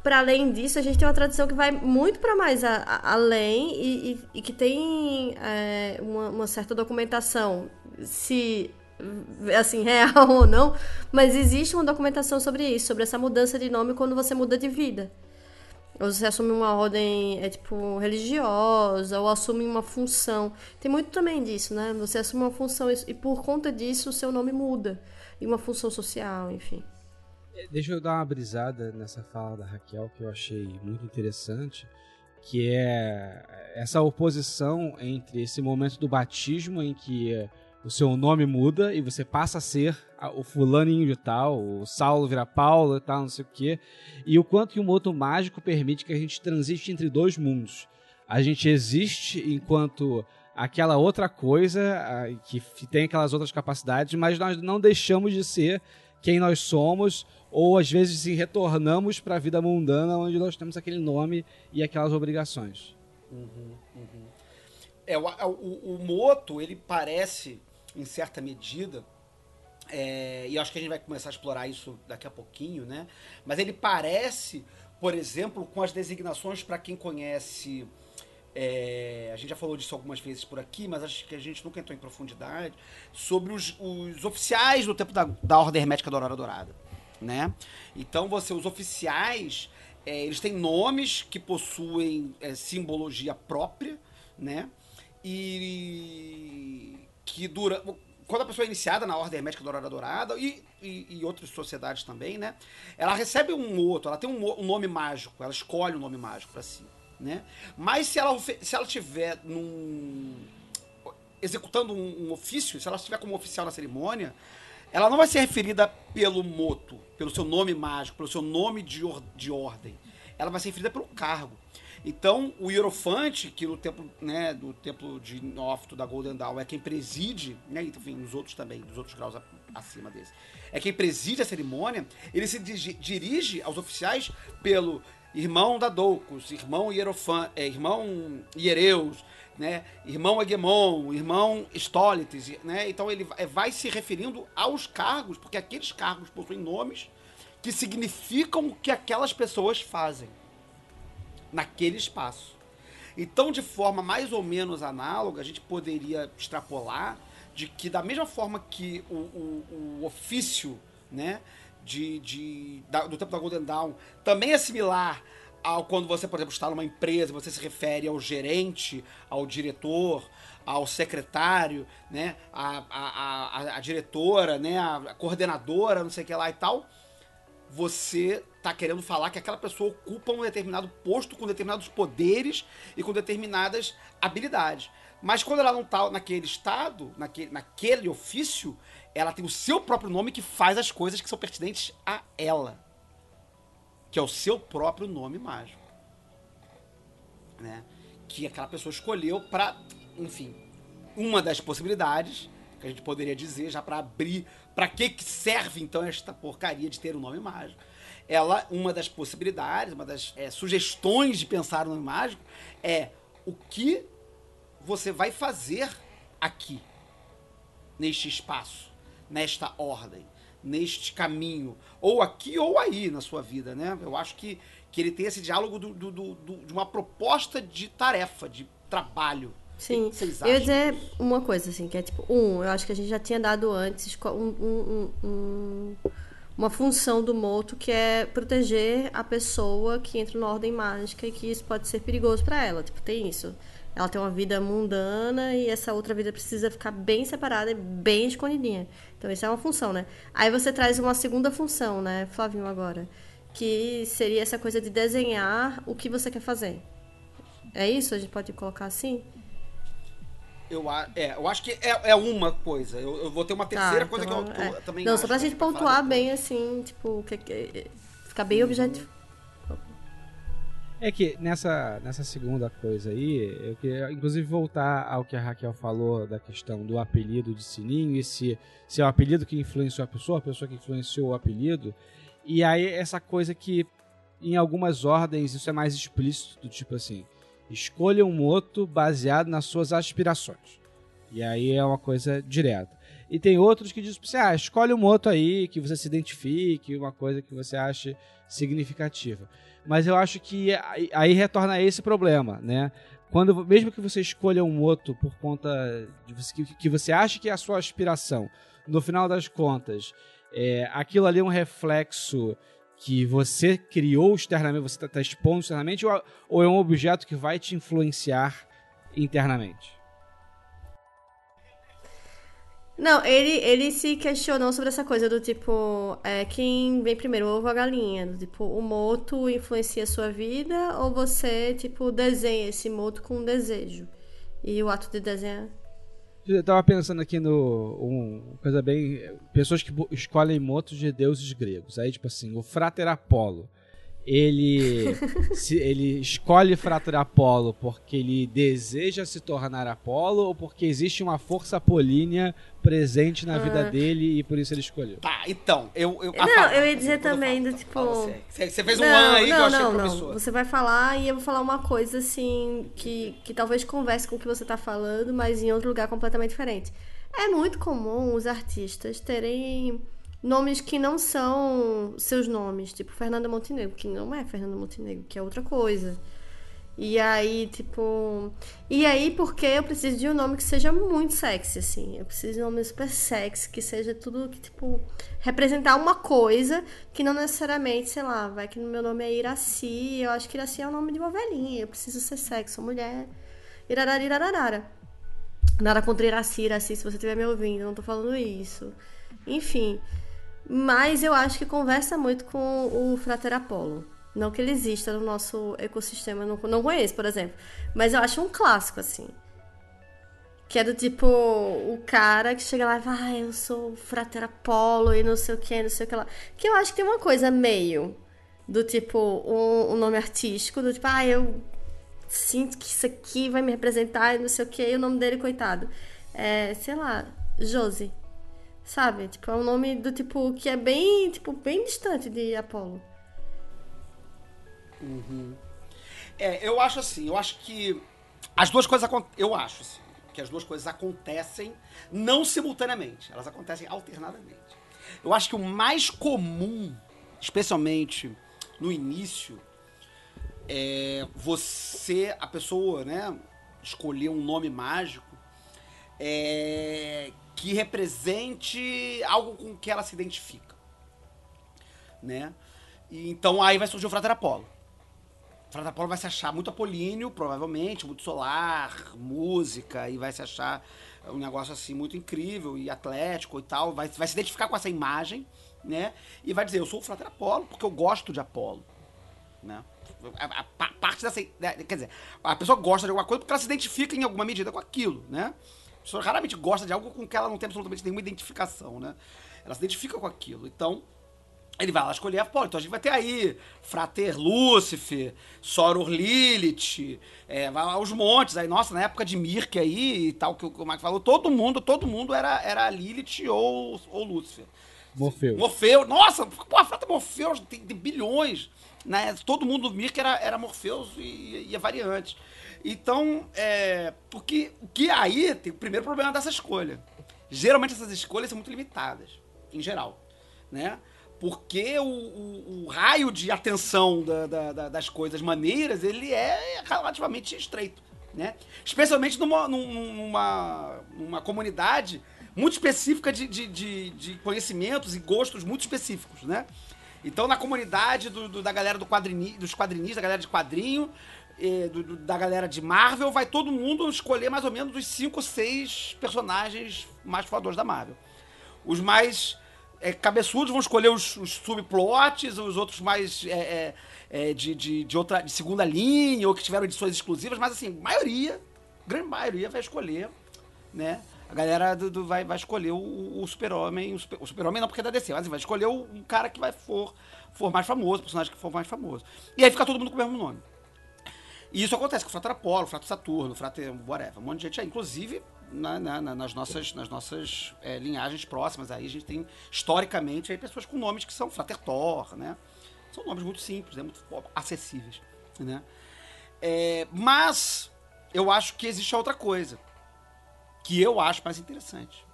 [SPEAKER 2] para além disso, a gente tem uma tradição que vai muito para mais a, a, além e, e, e, que tem é, uma, uma, certa documentação, se assim real ou não, mas existe uma documentação sobre isso, sobre essa mudança de nome quando você muda de vida. Ou você assume uma ordem é tipo religiosa ou assume uma função. Tem muito também disso, né? Você assume uma função e por conta disso o seu nome muda e uma função social, enfim.
[SPEAKER 3] Deixa eu dar uma brisada nessa fala da Raquel que eu achei muito interessante, que é essa oposição entre esse momento do batismo em que o seu nome muda e você passa a ser o fulaninho de tal, o Saulo vira Paulo e tal, não sei o quê, e o quanto que o moto mágico permite que a gente transite entre dois mundos. A gente existe enquanto aquela outra coisa que tem aquelas outras capacidades, mas nós não deixamos de ser quem nós somos ou às vezes retornamos para a vida mundana onde nós temos aquele nome e aquelas obrigações.
[SPEAKER 1] Uhum, uhum. É, o, o, o, Moto, ele parece, em certa medida, é, e acho que a gente vai começar a explorar isso daqui a pouquinho, né? Mas ele parece, por exemplo, com as designações para quem conhece. É, a gente já falou disso algumas vezes por aqui, mas acho que a gente nunca entrou em profundidade sobre os, os oficiais do tempo da, da Ordem Hermética da Aurora Dourada né? Então você, os oficiais, é, eles têm nomes que possuem é, simbologia própria, né? E que dura. Quando a pessoa é iniciada na Ordem Hermética Dourada Dourada e, e, e, outras sociedades também, né? Ela recebe um outro, ela tem um, um nome mágico, ela escolhe um nome mágico para si, né? Mas se ela, se ela tiver num, executando um, um ofício, se ela estiver como oficial na cerimônia, ela não vai ser referida pelo moto, pelo seu nome mágico, pelo seu nome de, or de ordem. Ela vai ser referida pelo cargo. Então, o Hierofante, que no templo, né, do templo de Nófito da Golden Dawn é quem preside, né, enfim, nos outros também, dos outros graus acima desse, é quem preside a cerimônia, ele se dirige aos oficiais pelo irmão da Doucus, irmão Hierofante, é, irmão Hiereus, né? Irmão Hegemon, irmão Stólites, né? Então ele vai se referindo aos cargos, porque aqueles cargos possuem nomes que significam o que aquelas pessoas fazem naquele espaço. Então, de forma mais ou menos análoga, a gente poderia extrapolar de que, da mesma forma que o, o, o ofício né, de, de, da, do tempo da Golden Dawn também é similar ao quando você, por exemplo, está numa empresa, você se refere ao gerente, ao diretor, ao secretário, né, a, a, a, a diretora, né, a coordenadora, não sei o que lá e tal, você está querendo falar que aquela pessoa ocupa um determinado posto com determinados poderes e com determinadas habilidades. Mas quando ela não está naquele estado, naquele, naquele ofício, ela tem o seu próprio nome que faz as coisas que são pertinentes a ela que é o seu próprio nome mágico. Né? Que aquela pessoa escolheu para, enfim, uma das possibilidades que a gente poderia dizer já para abrir, para que que serve então esta porcaria de ter um nome mágico? Ela, uma das possibilidades, uma das é, sugestões de pensar no nome mágico é o que você vai fazer aqui, neste espaço, nesta ordem neste caminho, ou aqui ou aí na sua vida, né? Eu acho que, que ele tem esse diálogo do, do, do, de uma proposta de tarefa, de trabalho.
[SPEAKER 2] Sim, eu ia dizer uma coisa, assim, que é tipo, um, eu acho que a gente já tinha dado antes um, um, um, uma função do moto que é proteger a pessoa que entra na ordem mágica e que isso pode ser perigoso para ela. Tipo, tem isso. Ela tem uma vida mundana e essa outra vida precisa ficar bem separada e bem escondidinha. Então, isso é uma função, né? Aí você traz uma segunda função, né, Flavinho, agora. Que seria essa coisa de desenhar o que você quer fazer. É isso? A gente pode colocar assim?
[SPEAKER 1] Eu, é, eu acho que é, é uma coisa. Eu, eu vou ter uma terceira tá, coisa então, que eu tô, é. também
[SPEAKER 2] Não, só pra gente pontuar bem, assim, tipo, que, que, ficar bem uhum. objetivo.
[SPEAKER 3] É que nessa, nessa segunda coisa aí, eu queria inclusive voltar ao que a Raquel falou da questão do apelido de Sininho e se, se é o apelido que influenciou a pessoa, a pessoa que influenciou o apelido. E aí essa coisa que em algumas ordens isso é mais explícito, tipo assim, escolha um moto baseado nas suas aspirações. E aí é uma coisa direta. E tem outros que dizem assim, ah, escolhe um moto aí que você se identifique, uma coisa que você ache significativa. Mas eu acho que aí retorna esse problema, né? Quando, mesmo que você escolha um moto por conta de você, que, que você acha que é a sua aspiração, no final das contas, é, aquilo ali é um reflexo que você criou externamente, você está tá expondo externamente, ou, ou é um objeto que vai te influenciar internamente?
[SPEAKER 2] Não, ele, ele se questionou sobre essa coisa do tipo, é, quem vem primeiro, ovo ou a galinha? Tipo, o moto influencia a sua vida ou você, tipo, desenha esse moto com um desejo? E o ato de desenhar...
[SPEAKER 3] Eu tava pensando aqui no. Um, coisa bem. Pessoas que escolhem motos de deuses gregos. Aí, tipo assim, o Frater Apolo ele, se, ele escolhe Frater Apolo porque ele deseja se tornar Apolo ou porque existe uma força apolínea presente na vida ah. dele e por isso ele escolheu?
[SPEAKER 1] Tá, então, eu... eu
[SPEAKER 2] não, fala, eu ia dizer também do tipo...
[SPEAKER 1] Você, você fez um não, ano aí não, que eu achei
[SPEAKER 2] não, promissor. Não, você vai falar e eu vou falar uma coisa assim que, que talvez converse com o que você tá falando, mas em outro lugar completamente diferente. É muito comum os artistas terem nomes que não são seus nomes, tipo Fernanda Montenegro, que não é Fernanda Montenegro, que é outra coisa. E aí, tipo. E aí, porque eu preciso de um nome que seja muito sexy, assim. Eu preciso de um nome super sexy, que seja tudo que, tipo, representar uma coisa que não necessariamente, sei lá, vai que no meu nome é Iraci. Eu acho que Iraci é o nome de uma velhinha. Eu preciso ser sexy, sou mulher. Irarara, Nada contra Iraci, Iraci, se você estiver me ouvindo, eu não tô falando isso. Enfim. Mas eu acho que conversa muito com o Frater Apollo. Não que ele exista no nosso ecossistema, não, não conheço, por exemplo. Mas eu acho um clássico, assim. Que é do tipo, o cara que chega lá e fala, ah, eu sou Frater Apollo e não sei o que, não sei o que lá. Que eu acho que tem uma coisa meio do tipo, um, um nome artístico, do tipo, ah, eu sinto que isso aqui vai me representar e não sei o que, e o nome dele, coitado. É, sei lá, Josie. Sabe? Tipo, é um nome do tipo que é bem, tipo, bem distante de Apolo.
[SPEAKER 1] Uhum. É, eu acho assim, eu acho que as duas coisas eu acho assim, que as duas coisas acontecem não simultaneamente, elas acontecem alternadamente. Eu acho que o mais comum, especialmente no início, é você, a pessoa, né, escolher um nome mágico é, que represente algo com que ela se identifica. Né? E, então aí vai surgir o Frater Apolo. O Frater Apolo vai se achar muito apolíneo, provavelmente, muito solar, música, e vai se achar um negócio assim muito incrível e atlético e tal. Vai, vai se identificar com essa imagem, né? E vai dizer, eu sou o Frater Apolo porque eu gosto de Apolo. Né? A, a, a parte dessa. Né, quer dizer, a pessoa gosta de alguma coisa porque ela se identifica em alguma medida com aquilo, né? Pessoa raramente gosta de algo com que ela não tem absolutamente nenhuma identificação, né? Ela se identifica com aquilo. Então, ele vai lá escolher, pô, então a gente vai ter aí Frater Lúcifer, Soror Lilith, é, vai aos montes aí, nossa, na época de Mirk aí e tal, que o Mike falou, todo mundo, todo mundo era, era Lilith ou, ou Lúcifer.
[SPEAKER 3] Morfeu.
[SPEAKER 1] Morfeu, nossa, pô, a Frater Morfeu tem, tem bilhões, né? Todo mundo do Mirk era, era Morpheus e, e a variante. Então, é, porque o que aí tem o primeiro problema dessa escolha. Geralmente essas escolhas são muito limitadas, em geral. né? Porque o, o, o raio de atenção da, da, da, das coisas maneiras, ele é relativamente estreito, né? Especialmente numa, numa, numa comunidade muito específica de, de, de, de conhecimentos e gostos muito específicos, né? Então, na comunidade do, do, da galera do quadrini, dos quadrinistas, da galera de quadrinho, do, do, da galera de Marvel, vai todo mundo escolher mais ou menos os 5 ou 6 personagens mais fodores da Marvel. Os mais é, cabeçudos vão escolher os, os, subplots, os outros mais é, é, é, de, de, de, outra, de segunda linha, ou que tiveram edições exclusivas, mas assim, maioria, grande maioria vai escolher, né? A galera do, do vai, vai escolher o, super-homem, o super-homem super não porque é da DC, mas vai escolher o, um cara que vai for, for mais famoso, o personagem que for mais famoso. E aí fica todo mundo com o mesmo nome. E isso acontece com o Frater Apolo, o Frater Saturno, o Frater whatever, um monte de gente aí. Inclusive, na, na, nas nossas, nas nossas é, linhagens próximas aí, a gente tem, historicamente, aí, pessoas com nomes que são Frater Thor, né? São nomes muito simples, né? muito acessíveis, né? É, mas eu acho que existe outra coisa que eu acho mais interessante.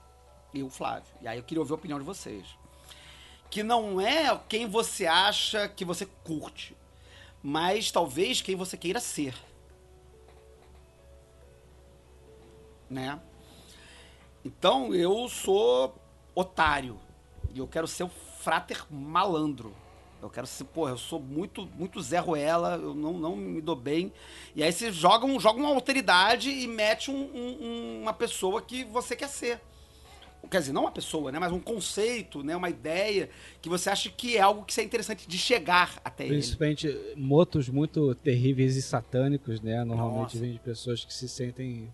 [SPEAKER 1] Eu, Flávio. E aí eu queria ouvir a opinião de vocês. Que não é quem você acha que você curte, mas talvez quem você queira ser. Né? Então eu sou otário. E eu quero ser o frater malandro. Eu quero ser, porra, eu sou muito, muito Zé Ruela, eu não, não me dou bem. E aí você joga, um, joga uma alteridade e mete um, um, uma pessoa que você quer ser. Quer dizer, não uma pessoa, né? Mas um conceito, né? Uma ideia que você acha que é algo que é interessante de chegar até
[SPEAKER 3] Principalmente ele. Principalmente motos muito terríveis e satânicos, né? Normalmente vem de pessoas que se sentem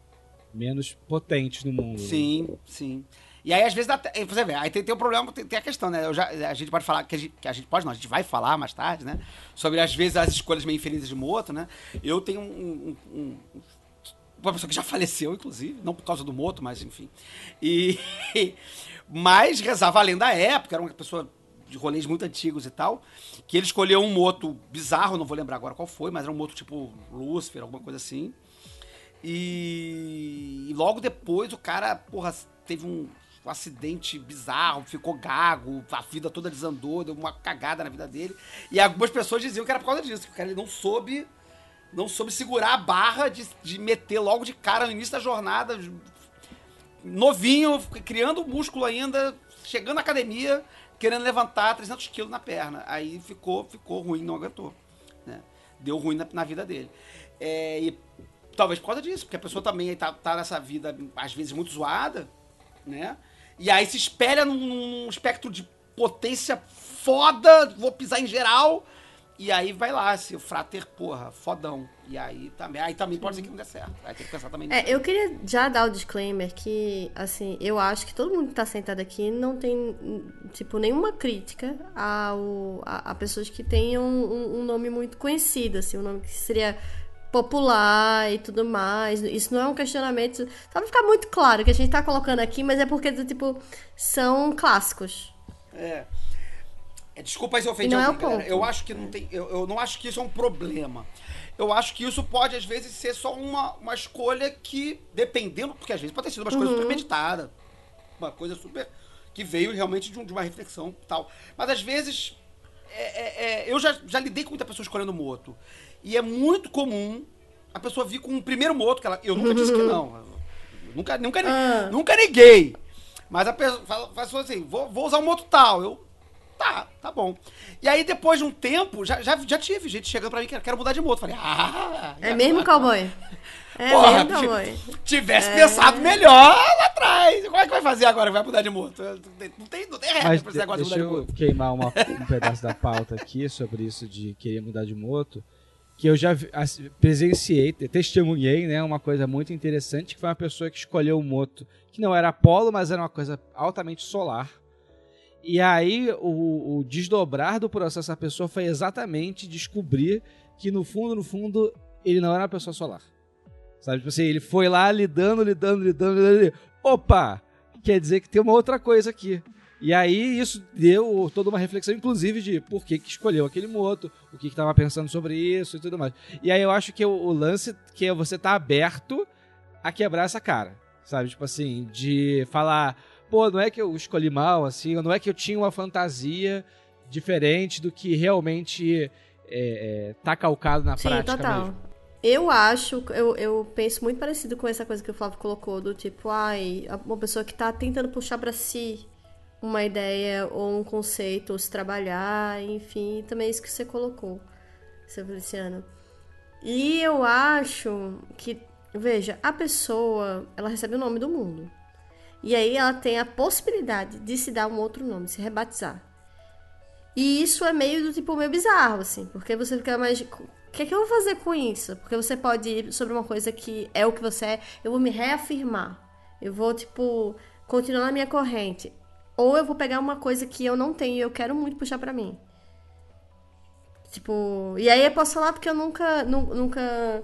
[SPEAKER 3] menos potentes no mundo.
[SPEAKER 1] Sim, sim. E aí, às vezes, dá, você vê, aí tem, tem um problema, tem, tem a questão, né? Já, a gente pode falar, que a gente, que a gente, pode não, a gente vai falar mais tarde, né? Sobre, às vezes, as escolhas meio infelizes de Moto, né? Eu tenho um, um, um uma pessoa que já faleceu, inclusive, não por causa do Moto, mas enfim. E, mas rezava a lenda época, era uma pessoa de rolês muito antigos e tal, que ele escolheu um moto bizarro, não vou lembrar agora qual foi, mas era um moto tipo Lucifer, alguma coisa assim. E, e logo depois o cara, porra, teve um um acidente bizarro, ficou gago, a vida toda desandou, deu uma cagada na vida dele. E algumas pessoas diziam que era por causa disso, que o cara ele não soube não soube segurar a barra de, de meter logo de cara no início da jornada, novinho, criando músculo ainda, chegando na academia, querendo levantar 300 quilos na perna. Aí ficou, ficou ruim, não aguentou. Né? Deu ruim na, na vida dele. É, e talvez por causa disso, porque a pessoa também tá, tá nessa vida, às vezes, muito zoada, né? E aí se espelha num, num espectro de potência foda, vou pisar em geral. E aí vai lá, se o frater, porra, fodão. E aí também, aí também pode ser que não dê certo. Aí tem que pensar também
[SPEAKER 2] nisso. É, eu queria já dar o disclaimer que, assim, eu acho que todo mundo que tá sentado aqui não tem, tipo, nenhuma crítica ao, a, a pessoas que tenham um, um, nome muito conhecido, assim, um nome que seria popular e tudo mais. Isso não é um questionamento. Só pra ficar muito claro que a gente tá colocando aqui, mas é porque, tipo, são clássicos.
[SPEAKER 1] É. é desculpa se eu ofendi
[SPEAKER 2] não
[SPEAKER 1] alguém,
[SPEAKER 2] é um
[SPEAKER 1] Eu acho que não tem. Eu, eu não acho que isso é um problema. Eu acho que isso pode, às vezes, ser só uma, uma escolha que, dependendo, porque às vezes pode ter sido uma uhum. super meditada. Uma coisa super. que veio realmente de, um, de uma reflexão tal. Mas às vezes. É, é, é, eu já, já lidei com muita pessoa escolhendo moto. E é muito comum a pessoa vir com um primeiro moto, que ela. Eu nunca disse que não. nunca, nunca, ah. nunca neguei. Mas a pessoa fala, fala assim, vou, vou usar um moto tal. Eu. Tá, tá bom. E aí, depois de um tempo, já, já, já tive gente chegando pra mim que quero mudar de moto. Falei, ah.
[SPEAKER 2] É mesmo, cowboy?
[SPEAKER 1] É Porra, mesmo, cowboy? Tivesse é... pensado melhor lá atrás. Como é que vai fazer agora? Vai mudar de moto? Não tem, não tem regra
[SPEAKER 3] Mas pra esse negócio de mudar de moto. Deixa eu queimar uma, um pedaço da pauta aqui sobre isso de querer mudar de moto que eu já presenciei, testemunhei, né, uma coisa muito interessante, que foi uma pessoa que escolheu um moto que não era Apollo, mas era uma coisa altamente solar. E aí o, o desdobrar do processo da pessoa foi exatamente descobrir que no fundo, no fundo, ele não era uma pessoa solar. Sabe, tipo assim, ele foi lá lidando, lidando, lidando, lidando. Opa! Quer dizer que tem uma outra coisa aqui. E aí isso deu toda uma reflexão, inclusive, de por que, que escolheu aquele moto, o que estava pensando sobre isso e tudo mais. E aí eu acho que o, o lance que é você tá aberto a quebrar essa cara, sabe? Tipo assim, de falar, pô, não é que eu escolhi mal, assim, não é que eu tinha uma fantasia diferente do que realmente é, é, tá calcado na
[SPEAKER 2] Sim,
[SPEAKER 3] prática
[SPEAKER 2] total.
[SPEAKER 3] mesmo.
[SPEAKER 2] Eu acho, eu, eu penso muito parecido com essa coisa que o Flávio colocou, do tipo, ai, uma pessoa que tá tentando puxar para si uma ideia ou um conceito, ou se trabalhar, enfim, também é isso que você colocou, seu Feliciano. E eu acho que, veja, a pessoa, ela recebe o nome do mundo. E aí ela tem a possibilidade de se dar um outro nome, se rebatizar. E isso é meio do tipo meio bizarro, assim, porque você fica mais. O que é que eu vou fazer com isso? Porque você pode ir sobre uma coisa que é o que você é, eu vou me reafirmar. Eu vou, tipo, continuar na minha corrente. Ou eu vou pegar uma coisa que eu não tenho e eu quero muito puxar pra mim. Tipo, e aí eu posso falar porque eu nunca, nu- nunca,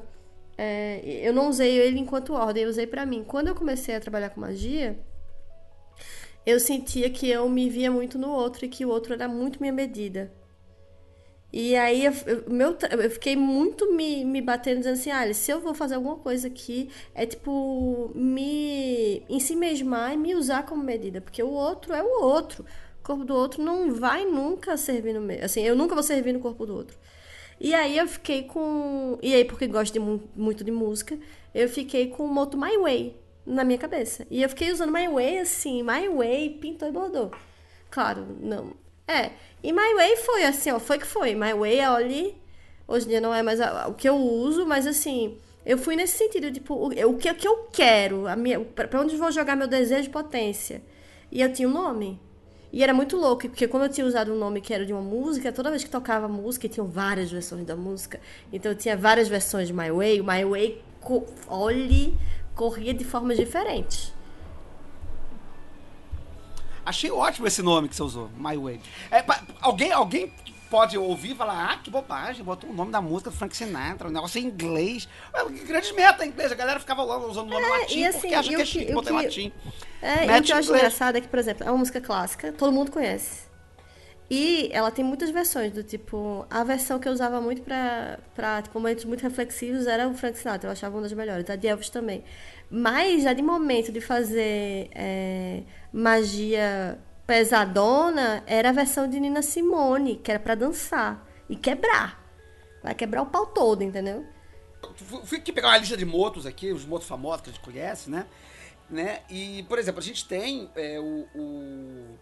[SPEAKER 2] é, eu não usei ele enquanto ordem, eu usei pra mim. Quando eu comecei a trabalhar com magia, eu sentia que eu me via muito no outro e que o outro era muito minha medida. E aí eu, eu- meu, eu fiquei muito me, me batendo dizendo assim, ah, se eu vou fazer alguma coisa aqui, é tipo me em si mesmar e me usar como medida, porque o outro é o outro. O corpo do outro não vai nunca servir no meu. Assim, eu nunca vou servir no corpo do outro. E aí eu fiquei com. E aí, porque gosto de mu- muito de música, eu fiquei com o moto My Way na minha cabeça. E eu fiquei usando My Way assim, My Way, pintou e bordou. Claro, não. É. E My Way foi assim, ó, foi que foi. My Way, olha. Hoje em dia não é mais o que eu uso, mas assim, eu fui nesse sentido, tipo, o, o que, o que eu quero, a minha, pra pra onde vou jogar meu desejo de potência. E eu tinha um nome. E era muito louco, porque como eu tinha usado um nome que era de uma música, toda vez que tocava música, tinham várias versões da música, então eu tinha várias versões de My Way, o My Way, co olhe, corria de formas diferentes.
[SPEAKER 1] Achei ótimo esse nome que você usou, My Way. É, alguém, alguém pode ouvir e falar, ah, que bobagem, botou o nome da música do Frank Sinatra, o negócio em inglês. Ué, grandes meta em inglês, a galera ficava lá usando o nome latim
[SPEAKER 2] e assim,
[SPEAKER 1] porque acha
[SPEAKER 2] e
[SPEAKER 1] que é
[SPEAKER 2] o que-
[SPEAKER 1] chique botar em
[SPEAKER 2] que-
[SPEAKER 1] latim.
[SPEAKER 2] É, e o que eu acho
[SPEAKER 1] inglês.
[SPEAKER 2] engraçado é que, por exemplo, é uma música clássica, todo mundo conhece. E ela tem muitas versões, do tipo, a versão que eu usava muito pra, pra tipo, momentos muito reflexivos era o Frank Sinatra, eu achava uma das melhores, a de Elvis também. Mas já de momento de fazer é, magia pesadona, era a versão de Nina Simone, que era pra dançar e quebrar. Vai quebrar o pau todo, entendeu?
[SPEAKER 1] Fui aqui pegar uma lista de motos aqui, os motos famosos que a gente conhece, né? né? E, por exemplo, a gente tem é, o, o,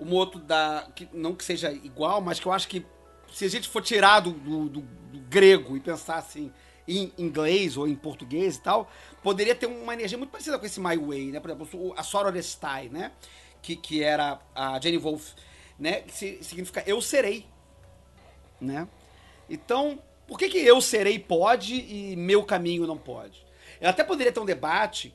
[SPEAKER 1] o moto da. Que, não que seja igual, mas que eu acho que se a gente for tirar do, do- do- grego e pensar assim em inglês ou em português e tal, poderia ter uma energia muito parecida com esse My Way, né? Por exemplo, a Sororestai, né? Que, que era a Jenny Wolf, né? Que significa eu serei, né? Então, por que, que eu serei pode e meu caminho não pode? Eu até poderia ter um debate,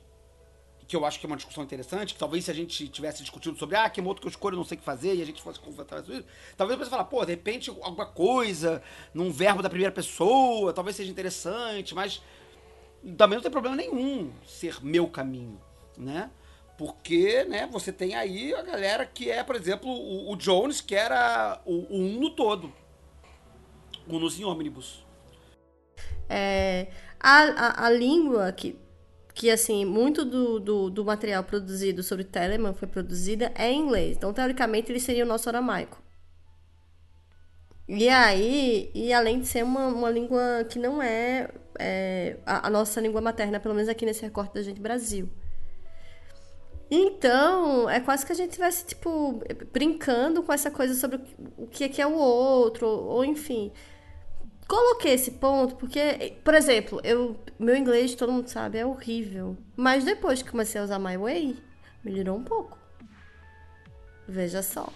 [SPEAKER 1] que eu acho que é uma discussão interessante, que talvez se a gente tivesse discutido sobre, ah, que moto que eu escolho, não sei o que fazer, e a gente fosse confrontar isso, talvez você falar, pô, de repente alguma coisa, num verbo da primeira pessoa, talvez seja interessante, mas também não tem problema nenhum ser meu caminho, né? Porque, né, você tem aí a galera que é, por exemplo, o, o Jones, que era o, o um no todo. Unus em Omnibus.
[SPEAKER 2] É, a, a, a língua que, que assim, muito do, do, do material produzido sobre Telemann foi produzida é em inglês. Então, teoricamente, ele seria o nosso aramaico. E aí, e além de ser uma, uma língua que não é, é, a, a nossa língua materna, pelo menos aqui nesse recorte da gente Brasil. Então, é quase que a gente estivesse, tipo, brincando com essa coisa sobre o que é que é o outro, ou enfim. Coloquei esse ponto porque, por exemplo, eu, meu inglês, todo mundo sabe, é horrível. Mas depois que comecei a usar My Way, melhorou um pouco. Veja só.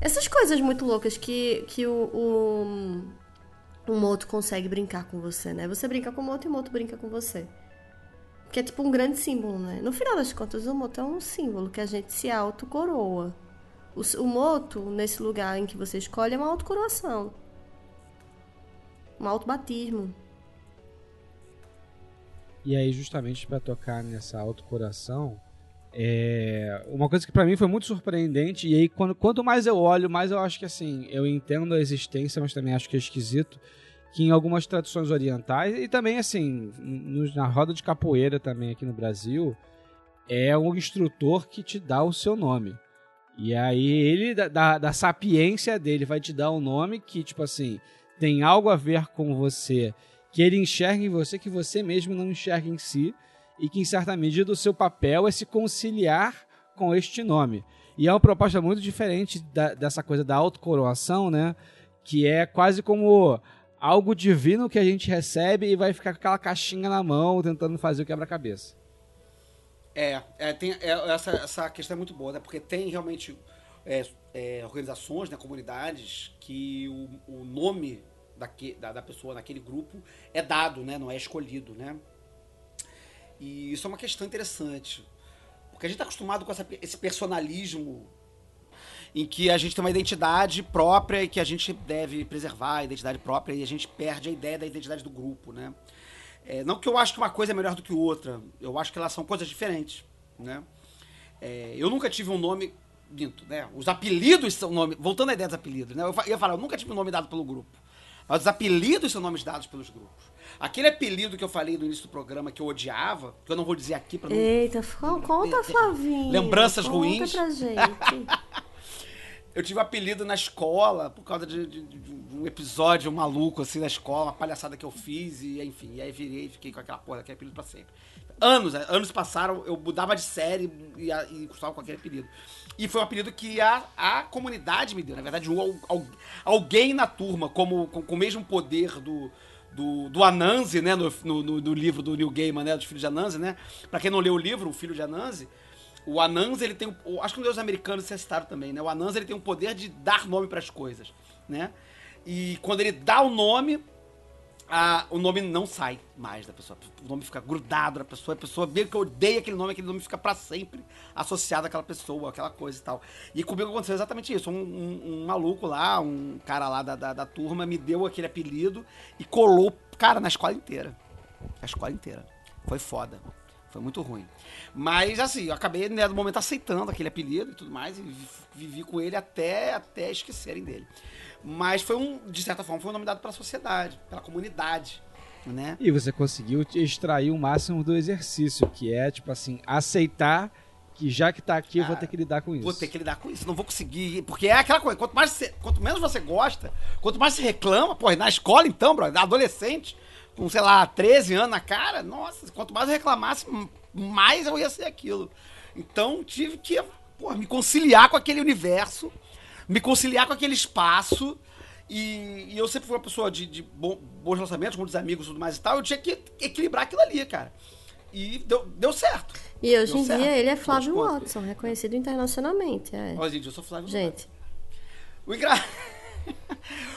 [SPEAKER 2] Essas coisas muito loucas que, que o, o, o Moto consegue brincar com você, né? Você brinca com o Moto e o Moto brinca com você. Que é tipo um grande símbolo, né? No final das contas, o Moto é um símbolo que a gente se autocoroa. O, o Moto, nesse lugar em que você escolhe, é uma autocoroação. Um autobatismo.
[SPEAKER 3] E aí, justamente para tocar nessa autocoração, é uma coisa que para mim foi muito surpreendente. E aí, quando, quanto mais eu olho, mais eu acho que assim, eu entendo a existência, mas também acho que é esquisito. Que em algumas tradições orientais, e também assim, na roda de capoeira também aqui no Brasil, é um instrutor que te dá o seu nome. E aí ele, da, da, da sapiência dele, vai te dar um nome que, tipo assim, tem algo a ver com você, que ele enxerga em você que você mesmo não enxerga em si, e que em certa medida o seu papel é se conciliar com este nome. E é uma proposta muito diferente da, dessa coisa da autocoroação, né? Que é quase como algo divino que a gente recebe e vai ficar com aquela caixinha na mão tentando fazer o quebra-cabeça.
[SPEAKER 1] É, é, tem, é, essa, essa questão é muito boa, né? Porque tem realmente é, é, organizações, né, comunidades, que o, o nome daque, da, da pessoa naquele grupo é dado, né? Não é escolhido, né? E isso é uma questão interessante. Porque a gente está acostumado com essa, esse personalismo em que a gente tem uma identidade própria e que a gente deve preservar a identidade própria e a gente perde a ideia da identidade do grupo, né? É, não que eu acho que uma coisa é melhor do que outra, eu acho que elas são coisas diferentes, né? É, eu nunca tive um nome dito, né? Os apelidos são nome, voltando à ideia dos apelidos, né? Eu ia falar, eu nunca tive um nome dado pelo grupo, mas os apelidos são nomes dados pelos grupos. Aquele apelido que eu falei no início do programa que eu odiava, que eu não vou dizer aqui para não.
[SPEAKER 2] Eita, conta, Flavinho.
[SPEAKER 1] Lembranças
[SPEAKER 2] conta
[SPEAKER 1] ruins.
[SPEAKER 2] Pra gente.
[SPEAKER 1] Eu tive um apelido na escola por causa de, de, de, um episódio maluco assim na escola, uma palhaçada que eu fiz, e enfim, e aí virei e fiquei com aquela porra, aquele apelido pra sempre. Anos, né? anos passaram, eu mudava de série e, e custava com aquele apelido. E foi um apelido que a, a comunidade me deu. Na verdade, um, alguém na turma, como, com, com o mesmo poder do, do, do Anansi, né? No, no, no, livro do Neil Gaiman, né? Dos Filhos de Anansi, né? Pra quem não leu o livro, O Filho de Anansi, o Anansi, ele tem. Acho que os americanos se citaram também, né? O Anansi, ele tem o poder de dar nome para as coisas, né? E quando ele dá o nome, a, o nome não sai mais da pessoa. O nome fica grudado na pessoa. A pessoa vê que odeia aquele nome, aquele nome fica para sempre associado àquela pessoa, aquela coisa e tal. E comigo aconteceu exatamente isso. Um, um, um maluco lá, um cara lá da, da, da, turma, me deu aquele apelido e colou, cara, na escola inteira. A escola inteira. Foi foda. Foi muito ruim. Mas, assim, eu acabei, né, no momento, aceitando aquele apelido e tudo mais, e vivi com ele até, até esquecerem dele. Mas foi um, de certa forma, foi um nome dado pela sociedade, pela comunidade. Né?
[SPEAKER 3] E você conseguiu extrair o máximo do exercício, que é, tipo assim, aceitar que já que tá aqui, eu vou ter que lidar com isso.
[SPEAKER 1] Vou ter que lidar com isso, não vou conseguir. Porque é aquela coisa, quanto, mais você, quanto menos você gosta, quanto mais você reclama, pô, na escola então, bro, adolescente, com, sei lá, 13 anos na cara, nossa, quanto mais eu reclamasse, mais eu ia ser aquilo. Então tive que pô, me conciliar com aquele universo, me conciliar com aquele espaço. E, e eu sempre fui uma pessoa de, de bons relacionamentos, com muitos amigos e tudo mais e tal. Eu tinha que equilibrar aquilo ali, cara. E deu, deu certo.
[SPEAKER 2] E hoje deu em certo. dia ele é Flávio Watson, reconhecido internacionalmente. É.
[SPEAKER 1] Ó, gente, eu sou Flávio
[SPEAKER 2] Gente.
[SPEAKER 1] O engraçado.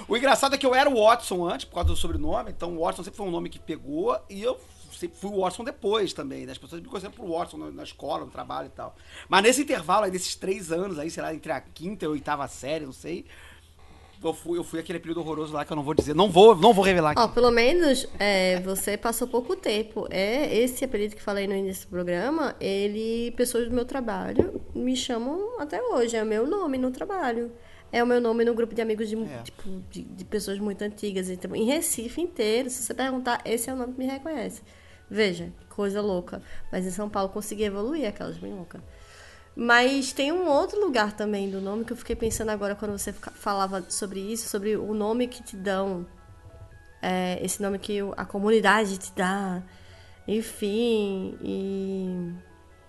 [SPEAKER 1] o engraçado é que eu era o Watson antes, por causa do sobrenome, então o Watson sempre foi um nome que pegou, e eu sempre fui o Watson depois também, né? As pessoas me conheceram por Watson na, escola, no trabalho e tal. Mas nesse intervalo aí, desses três anos aí, sei lá, entre a quinta e a oitava série, não sei, eu fui, eu fui aquele período horroroso lá que eu não vou dizer. Não vou, não vou revelar aqui.
[SPEAKER 2] Ó, pelo menos é, você passou pouco tempo. É esse apelido que falei no início do programa, ele, pessoas do meu trabalho me chamam até hoje. É meu nome no trabalho é o meu nome no grupo de amigos de, é. tipo, de, de, pessoas muito antigas. Então, em Recife inteiro, se você perguntar, esse é o nome que me reconhece. Veja, coisa louca. Mas em São Paulo consegui evoluir aquelas bem loucas. Mas tem um outro lugar também do nome que eu fiquei pensando agora quando você falava sobre isso, sobre o nome que te dão. É, esse nome que a comunidade te dá. Enfim, e,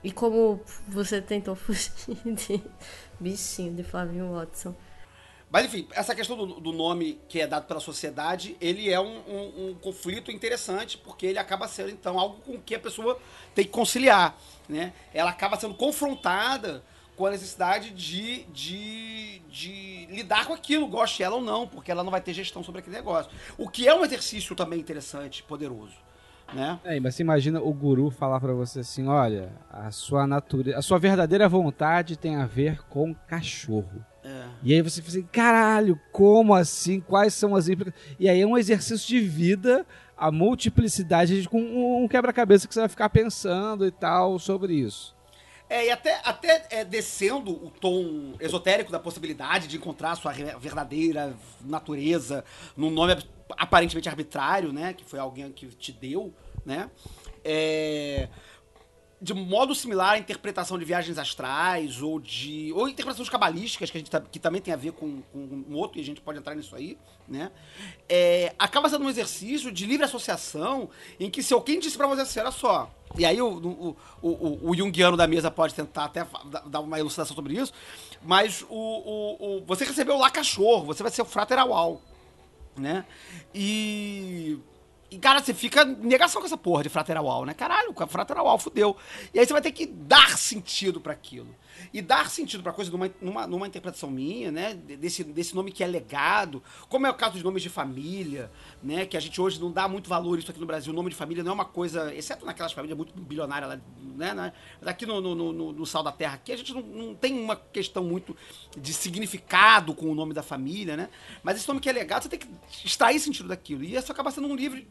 [SPEAKER 2] e como você tentou fugir de bichinho de Flavinho Watson.
[SPEAKER 1] Mas enfim, essa questão do, do, nome que é dado pela sociedade, ele é um, um, um, conflito interessante, porque ele acaba sendo, então, algo com que a pessoa tem que conciliar. Né? Ela acaba sendo confrontada com a necessidade de, de, de lidar com aquilo, goste ela ou não, porque ela não vai ter gestão sobre aquele negócio. O que é um exercício também interessante, poderoso. Né?
[SPEAKER 3] É, mas você imagina o guru falar para você assim, olha, a sua natureza, a sua verdadeira vontade tem a ver com cachorro. É. E aí você fica assim, caralho, como assim? Quais são as implicações? E aí é um exercício de vida, a multiplicidade com um quebra-cabeça que você vai ficar pensando e tal sobre isso.
[SPEAKER 1] É, e até, até é, descendo o tom esotérico da possibilidade de encontrar sua verdadeira natureza num nome aparentemente arbitrário, né? Que foi alguém que te deu, né? É, de modo similar à interpretação de viagens astrais ou de ou interpretações cabalísticas que a gente tá, que também tem a ver com, com um outro e a gente pode entrar nisso aí, né? É, acaba sendo um exercício de livre associação em que se alguém disse para você assim, olha só, e aí o, o, o, o Jungiano da mesa pode tentar até dar uma elucidação sobre isso, mas o, o, o você recebeu lá cachorro, você vai ser o Frater Awal, né? E e, cara, você fica negação com essa porra de Frateral né? Caralho, o Frateral fudeu. E aí você vai ter que dar sentido para aquilo. E dar sentido pra coisa numa, numa, numa, interpretação minha, né? Desse, desse nome que é legado, como é o caso dos nomes de família, né? Que a gente hoje não dá muito valor isso aqui no Brasil. O nome de família não é uma coisa, exceto naquelas famílias muito bilionárias lá, né? Mas aqui no, no, no, no Sal da Terra, aqui a gente não, não, tem uma questão muito de significado com o nome da família, né? Mas esse nome que é legado, você tem que extrair sentido daquilo. E isso acaba sendo um livro,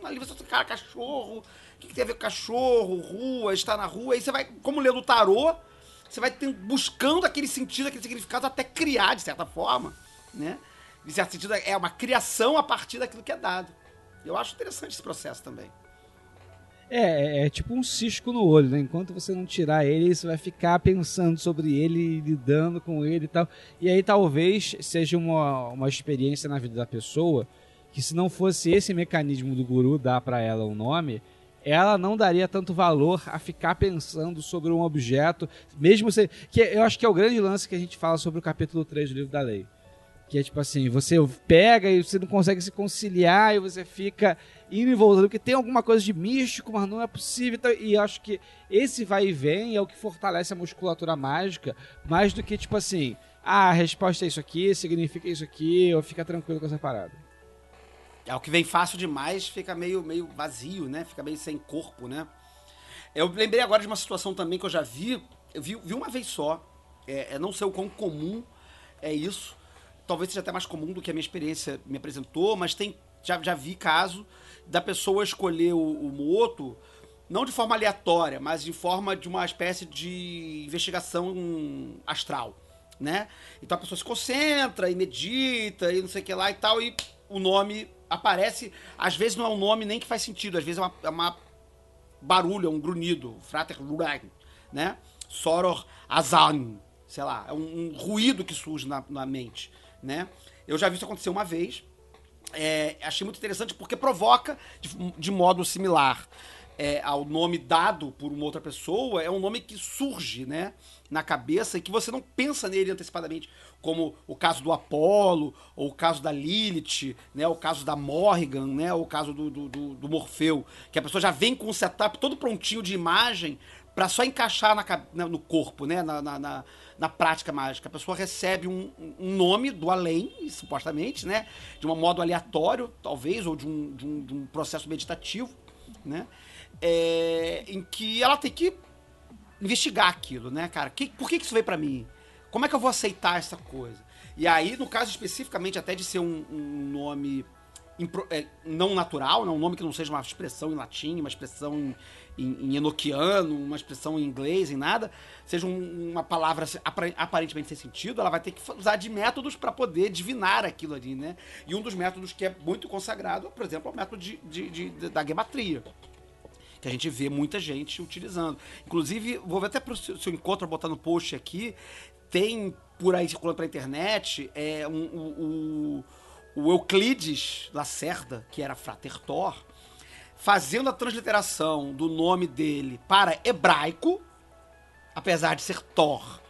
[SPEAKER 1] uma livro, cara, cachorro, o que, que tem a ver com cachorro, rua, estar na rua, aí você vai, como lendo o tarô você vai buscando aquele sentido, aquele significado até criar, de certa forma, né? De certo sentido, é uma criação a partir daquilo que é dado. Eu acho interessante esse processo também.
[SPEAKER 3] É, é, é tipo um cisco no olho, né? Enquanto você não tirar ele, você vai ficar pensando sobre ele, lidando com ele e tal. E aí talvez seja uma, uma experiência na vida da pessoa que se não fosse esse mecanismo do guru dar para ela um nome, ela não daria tanto valor a ficar pensando sobre um objeto, mesmo se. Que eu acho que é o grande lance que a gente fala sobre o capítulo 3 do livro da lei. Que é tipo assim, você pega e você não consegue se conciliar e você fica indo e voltando, porque tem alguma coisa de místico, mas não é possível. E acho que esse vai e vem é o que fortalece a musculatura mágica, mais do que tipo assim, ah, a resposta é isso aqui, significa isso aqui, ou fica tranquilo com essa parada.
[SPEAKER 1] É o que vem fácil demais, fica meio, meio vazio, né? Fica meio sem corpo, né? Eu lembrei agora de uma situação também que eu já vi, eu vi, vi uma vez só. É, é não sei o quão comum é isso. Talvez seja até mais comum do que a minha experiência me apresentou, mas tem já, já vi caso da pessoa escolher o, o moto não de forma aleatória, mas de forma de uma espécie de investigação astral, né? Então a pessoa se concentra e medita e não sei o que lá e tal, e o nome aparece, às vezes não é um nome nem que faz sentido, às vezes é uma, é uma barulho, é um grunhido, frater né? Soror azan, sei lá, é um, um, ruído que surge na, na mente, né? Eu já vi isso acontecer uma vez, é, achei muito interessante porque provoca de, de modo similar é, ao nome dado por uma outra pessoa, é um nome que surge, né, na cabeça e que você não pensa nele antecipadamente, como o caso do Apolo, ou o caso da Lilith, né, o caso da Morrigan, né, ou o caso do, do, do, do Morfeu, que a pessoa já vem com um setup todo prontinho de imagem para só encaixar na, no corpo, né, na, na, na, na, prática mágica. A pessoa recebe um, um, nome do além, supostamente, né, de um modo aleatório, talvez, ou de um, de um, de um processo meditativo, né, é, em que ela tem que investigar aquilo, né, cara? Que, por que, que isso veio para mim? Como é que eu vou aceitar essa coisa? E aí, no caso especificamente, até de ser um, um nome impro, é, não natural, né? um nome que não seja uma expressão em latim, uma expressão em, em, em enoquiano, uma expressão em inglês, em nada, seja um, uma palavra aparentemente sem sentido, ela vai ter que usar de métodos para poder divinar aquilo ali, né? E um dos métodos que é muito consagrado, por exemplo, é o método de, de, de da gematria que a gente vê muita gente utilizando. Inclusive, vou ver até para o seu encontro, botar no post aqui, tem por aí circulando pela internet é, um, o, Euclides Lacerda, que era Frater Thor, fazendo a transliteração do nome dele para hebraico, apesar de ser Thor,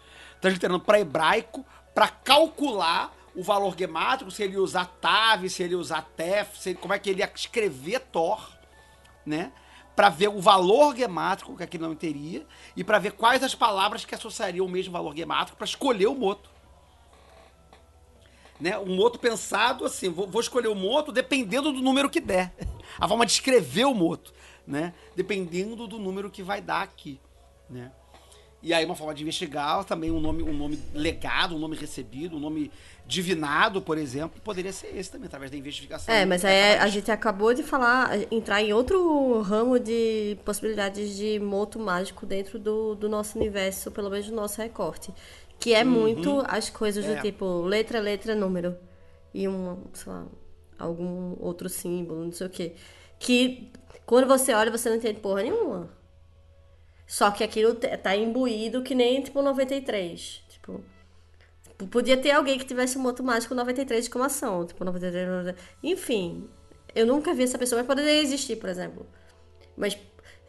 [SPEAKER 1] transliterando para hebraico, para calcular o valor gemátrico, se ele usar Tav, se ele usar Tef, ele, como é que ele ia escrever Thor, né? Para ver o valor gemátrico que aquele nome teria e para ver quais as palavras que associariam o mesmo valor gemátrico para escolher o moto. Né? Um moto pensado assim, vou, vou, escolher o moto dependendo do número que der. A forma de escrever o moto, né? Dependendo do número que vai dar aqui, né? E aí uma forma de investigar também um nome, um nome legado, um nome recebido, um nome divinado, por exemplo, poderia ser esse também, através da investigação.
[SPEAKER 2] É, mas aí a gente acabou de falar, entrar em outro ramo de possibilidades de moto mágico dentro do, do nosso universo, pelo menos do nosso recorte. Que é uhum. muito as coisas é. do tipo letra, letra, número. E um, sei lá, algum outro símbolo, não sei o quê. Que quando você olha, você não entende porra nenhuma. Só que aquilo tá imbuído que nem, tipo, 93. Tipo, podia ter alguém que tivesse um moto mágico 93 de exclamação. Tipo, 93... Enfim, eu nunca vi essa pessoa, mas poderia existir, por exemplo. Mas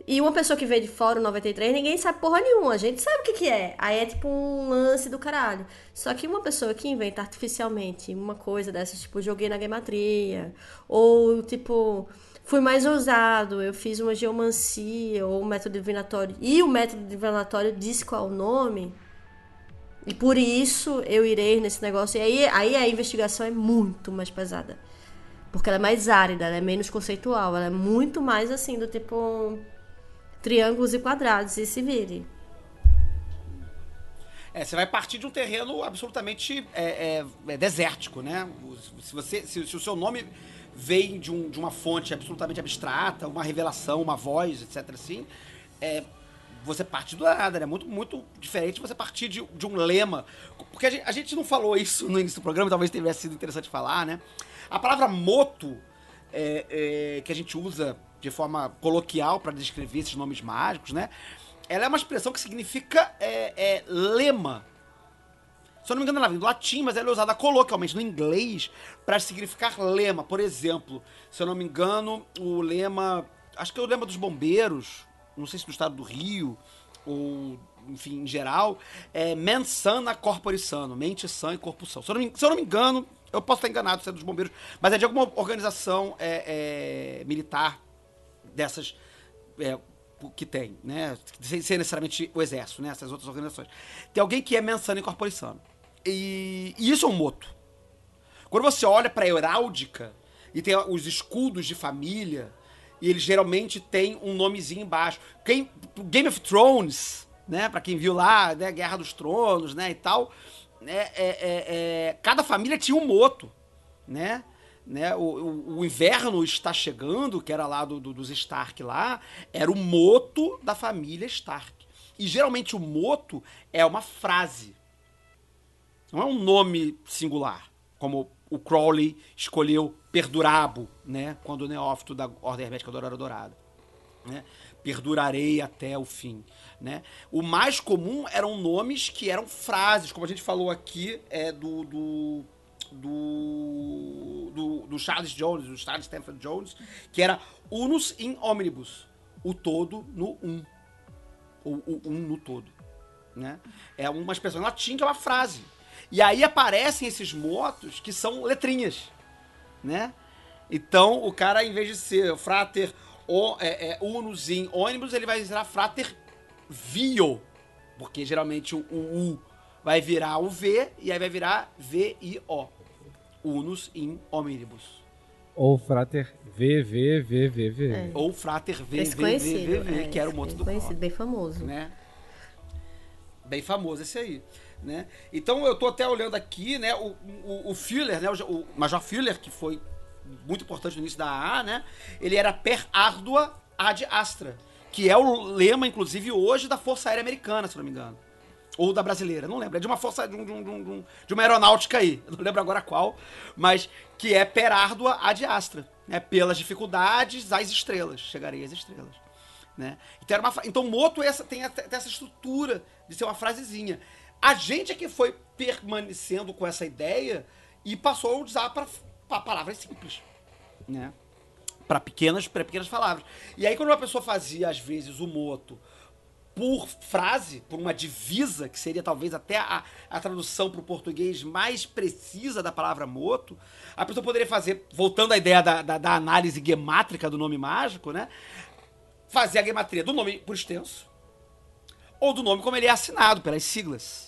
[SPEAKER 2] e uma pessoa que veio de fora, o 93, ninguém sabe porra nenhuma. A gente sabe o que, que é. Aí é tipo um lance do caralho. Só que uma pessoa que inventa artificialmente uma coisa dessas, tipo, joguei na gematria. Ou, tipo, fui mais ousado, eu fiz uma geomancia ou um método divinatório. E o método divinatório disse qual o nome. E por isso eu irei nesse negócio. E aí, aí a investigação é muito mais pesada. Porque ela é mais árida, ela é menos conceitual, ela é muito mais assim, do tipo triângulos e quadrados e se vire.
[SPEAKER 1] É, você vai partir de um terreno absolutamente é, é, é desértico, né? Se, você, se, se, o seu nome vem de, um, de uma fonte absolutamente abstrata, uma revelação, uma voz, etc. assim, é, você parte do nada, né? Muito, muito diferente você partir de, de um lema. Porque a gente, a gente, não falou isso no início do programa, talvez tivesse sido interessante falar, né? A palavra moto, é, é, que a gente usa de forma coloquial para descrever esses nomes mágicos, né? Ela é uma expressão que significa é, é, lema. Se eu não me engano, ela vem do latim, mas ela é usada coloquialmente no inglês para significar lema. Por exemplo, se eu não me engano, o lema. Acho que é o lema dos bombeiros, não sei se do estado do Rio, ou enfim, em geral, é mens sana corpore sano, mente sã e corpo são. Se eu não me, eu não me engano, eu posso estar enganado se é dos bombeiros, mas é de alguma organização é, é, militar dessas é, que tem, né? Sem necessariamente o exército, né? Essas outras organizações. Tem alguém que é mensano e corporiçano. E, e isso é um moto. Quando você olha para a heráldica e tem os escudos de família, e eles geralmente têm um nomezinho embaixo. Quem, Game of Thrones, né? Para quem viu lá, né? Guerra dos Tronos, né? E tal. Né? É, é, é, cada família tinha um moto, né? né, o, o, o, inverno está chegando, que era lá do, do, dos Stark lá, era o moto da família Stark. E geralmente o moto é uma frase. Não é um nome singular, como o Crowley escolheu Perdurabo, né, quando o neófito da Ordem Hermética do Aurora Dourada. Né? Perdurarei até o fim. Né? O mais comum eram nomes que eram frases, como a gente falou aqui é do, do do, do, do Charles Jones, do Charles Stanford Jones, que era unus in omnibus, o todo no um, ou o um no todo, né? É uma expressão latim que é uma frase. E aí aparecem esses motos que são letrinhas, né? Então o cara, em vez de ser frater o, é, é, unus in ônibus, ele vai virar frater vio, porque geralmente o, o U vai virar o V e aí vai virar V-I-O unus in omnibus.
[SPEAKER 3] Ou frater VVVVV.
[SPEAKER 1] É. Ou frater VVVVV, é, que era o moto do
[SPEAKER 2] conhecido, bem famoso.
[SPEAKER 1] Né? Bem famoso esse aí. Né? Então eu tô até olhando aqui, né, o, o, o Führer, né, o, o Major Führer, que foi muito importante no início da AA, né, ele era per ardua ad astra, que é o lema, inclusive, hoje da Força Aérea Americana, se não me engano. Ou da brasileira, não lembro. É de uma força, de, um, de, um, de uma aeronáutica aí, não lembro agora qual, mas que é per ardua ad astra. Né? Pelas dificuldades, às estrelas. Chegarei às estrelas. Né? Então, era uma, então Moto essa, tem, tem essa estrutura de ser uma frasezinha. A gente é que foi permanecendo com essa ideia e passou a usar para palavras simples. Né? Para pequenas, pequenas palavras. E aí, quando uma pessoa fazia, às vezes, o moto por frase, por uma divisa, que seria talvez até a, a tradução para o português mais precisa da palavra moto, a pessoa poderia fazer, voltando à ideia da, da, da análise gemátrica do nome mágico, né? Fazer a gematria do nome por extenso, ou do nome como ele é assinado, pelas siglas.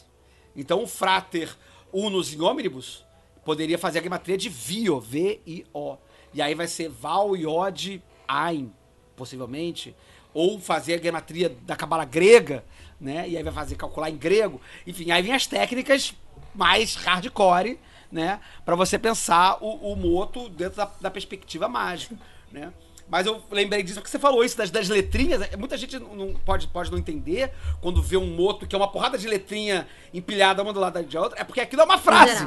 [SPEAKER 1] Então, o frater unus in omnibus poderia fazer a gematria de Vio, V-I-O. E aí vai ser Val, Iod, Ein, possivelmente ou fazer a gematria da cabala grega, né? E aí vai fazer calcular em grego. Enfim, aí vem as técnicas mais hardcore, né? Para você pensar o, o moto dentro da, da, perspectiva mágica, né? Mas eu lembrei disso porque você falou isso das, das letrinhas. Muita gente não, pode, pode não entender quando vê um moto que é uma porrada de letrinha empilhada uma do lado da outra. É porque aquilo é uma frase.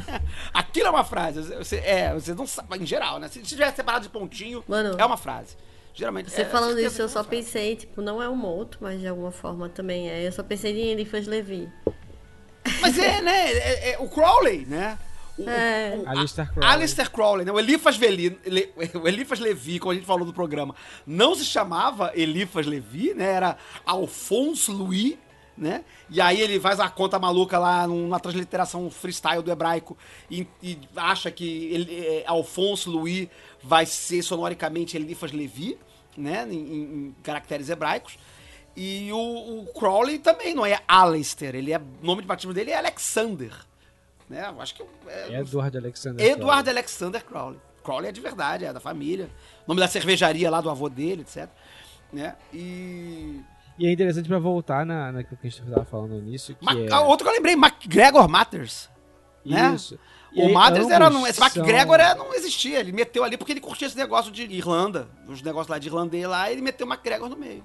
[SPEAKER 1] aquilo é uma frase. Você, é, você não sabe. Em geral, né? Se tiver separado de pontinho, Mano. é uma frase. Geralmente
[SPEAKER 2] Você
[SPEAKER 1] é,
[SPEAKER 2] falando isso, eu
[SPEAKER 1] que
[SPEAKER 2] só
[SPEAKER 1] sabe.
[SPEAKER 2] pensei, tipo, não é um moto, mas de alguma forma também é. Eu só pensei em Eliphas Levi.
[SPEAKER 1] Mas é, né? é- é o Crowley, né? O,
[SPEAKER 2] É.
[SPEAKER 1] o- o-
[SPEAKER 3] Alistair Crowley.
[SPEAKER 1] Alistair Crowley, né? O Eliphas, Veli, Le- o Levi, como a gente falou do programa, não se chamava Eliphas Levi, né? Era Alphonse Louis, né? E aí ele faz a conta maluca lá numa transliteração freestyle do hebraico e, e acha que ele, é, Alphonse Louis vai ser sonoricamente Eliphas Levi, né? Em, em- em caracteres hebraicos. E o, o Crowley também não é Alistair, ele é, o nome de batismo dele é Alexander. Né? Eu acho que é,
[SPEAKER 3] Edward Alexander.
[SPEAKER 1] Edward Alexander Crowley. Crowley é de verdade, é da família. Nome da cervejaria lá do avô dele, etc. Né? E.
[SPEAKER 3] E é interessante pra voltar na, naquilo que a gente tava falando no início, que
[SPEAKER 1] Ma-
[SPEAKER 3] é...
[SPEAKER 1] Outro que eu lembrei, MacGregor Matters. né?
[SPEAKER 3] Isso. E
[SPEAKER 1] O
[SPEAKER 3] aí,
[SPEAKER 1] Matters era. Não, esse
[SPEAKER 3] são-
[SPEAKER 1] MacGregor é, não existia. Ele meteu ali porque ele curtia esse negócio de Irlanda. Os negócios lá de irlandês lá, ele meteu o MacGregor no meio.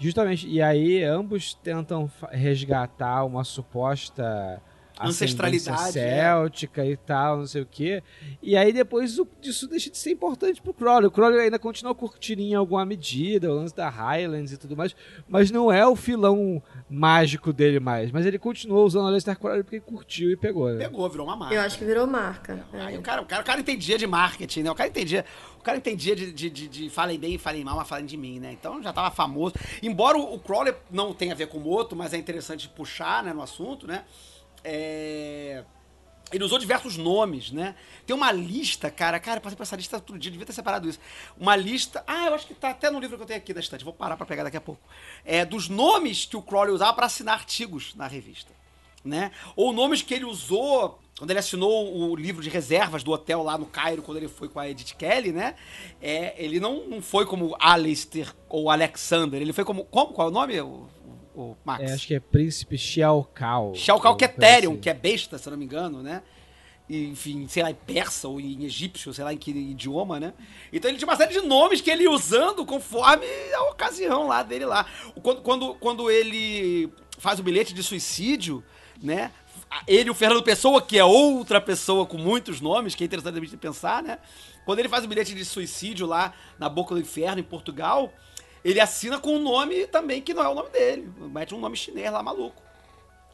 [SPEAKER 3] Justamente, e aí ambos tentam resgatar uma suposta
[SPEAKER 1] Ancestralidade, é.
[SPEAKER 3] céltica e tal, não sei o quê. E aí depois o- isso deixa de ser importante pro Crowley. O Crowley ainda continua curtindo em alguma medida, o lance da Highlands e tudo mais, mas não é o filão mágico dele mais. Mas ele continuou usando o Aleister Crowley porque curtiu e pegou, né?
[SPEAKER 1] Pegou, virou uma marca.
[SPEAKER 2] Eu acho que virou marca.
[SPEAKER 1] Aí
[SPEAKER 2] É.
[SPEAKER 1] o cara, o, cara, o cara entendia de marketing, né? O cara entendia, o cara entendia de, de, de, de falem bem e falem mal, mas falem de mim, né? Então já tava famoso. Embora o, o Crowley não tenha a ver com o Moto, mas é interessante puxar né, no assunto, né? É, Ele usou diversos nomes, né? Tem uma lista, cara. Cara, eu passei por essa lista outro dia, devia ter separado isso. Uma lista. Ah, eu acho que tá até no livro que eu tenho aqui da estante. Vou parar pra pegar daqui a pouco. É, dos nomes que o Crowley usava pra assinar artigos na revista né? Ou nomes que ele usou quando ele assinou o livro de reservas do hotel lá no Cairo, quando ele foi com a Edith Kelly, né? É, ele não, não foi como Alistair ou Alexander, ele foi como. Como? Qual é o nome, o, Max?
[SPEAKER 3] É, acho que é Príncipe Xiaokao.
[SPEAKER 1] Shalkal, que é
[SPEAKER 3] Alguma coisa
[SPEAKER 1] Therion,
[SPEAKER 3] assim.
[SPEAKER 1] que é besta, se eu não me engano, né? E, enfim, sei lá, em persa ou em egípcio, sei lá em que idioma, né? Então ele tinha uma série de nomes que ele ia usando conforme a ocasião lá dele lá. Quando, quando, quando ele faz o bilhete de suicídio, né? Ele o Fernando Pessoa, que é outra pessoa com muitos nomes, que é interessante a gente pensar, né? Quando ele faz o bilhete de suicídio lá na Boca do Inferno, em Portugal, ele assina com um nome também que não é o nome dele. Mete um nome chinês lá, maluco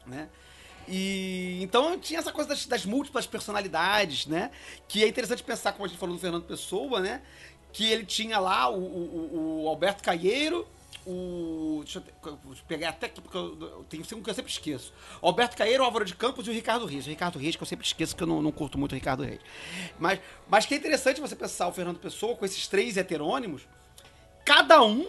[SPEAKER 1] né? E então tinha essa coisa das, das múltiplas personalidades, né? Que é interessante pensar, como a gente falou do Fernando Pessoa, né? Que ele tinha lá o, o- o Alberto Caieiro, o. Deixa eu, pegar até aqui, porque eu, tenho um que eu sempre esqueço. Alberto Caieiro, o Álvaro de Campos e o Ricardo Reis. O Ricardo Reis, que eu sempre esqueço, que eu não, não curto muito o Ricardo Reis. Mas, mas que é interessante você pensar o Fernando Pessoa com esses três heterônimos, cada um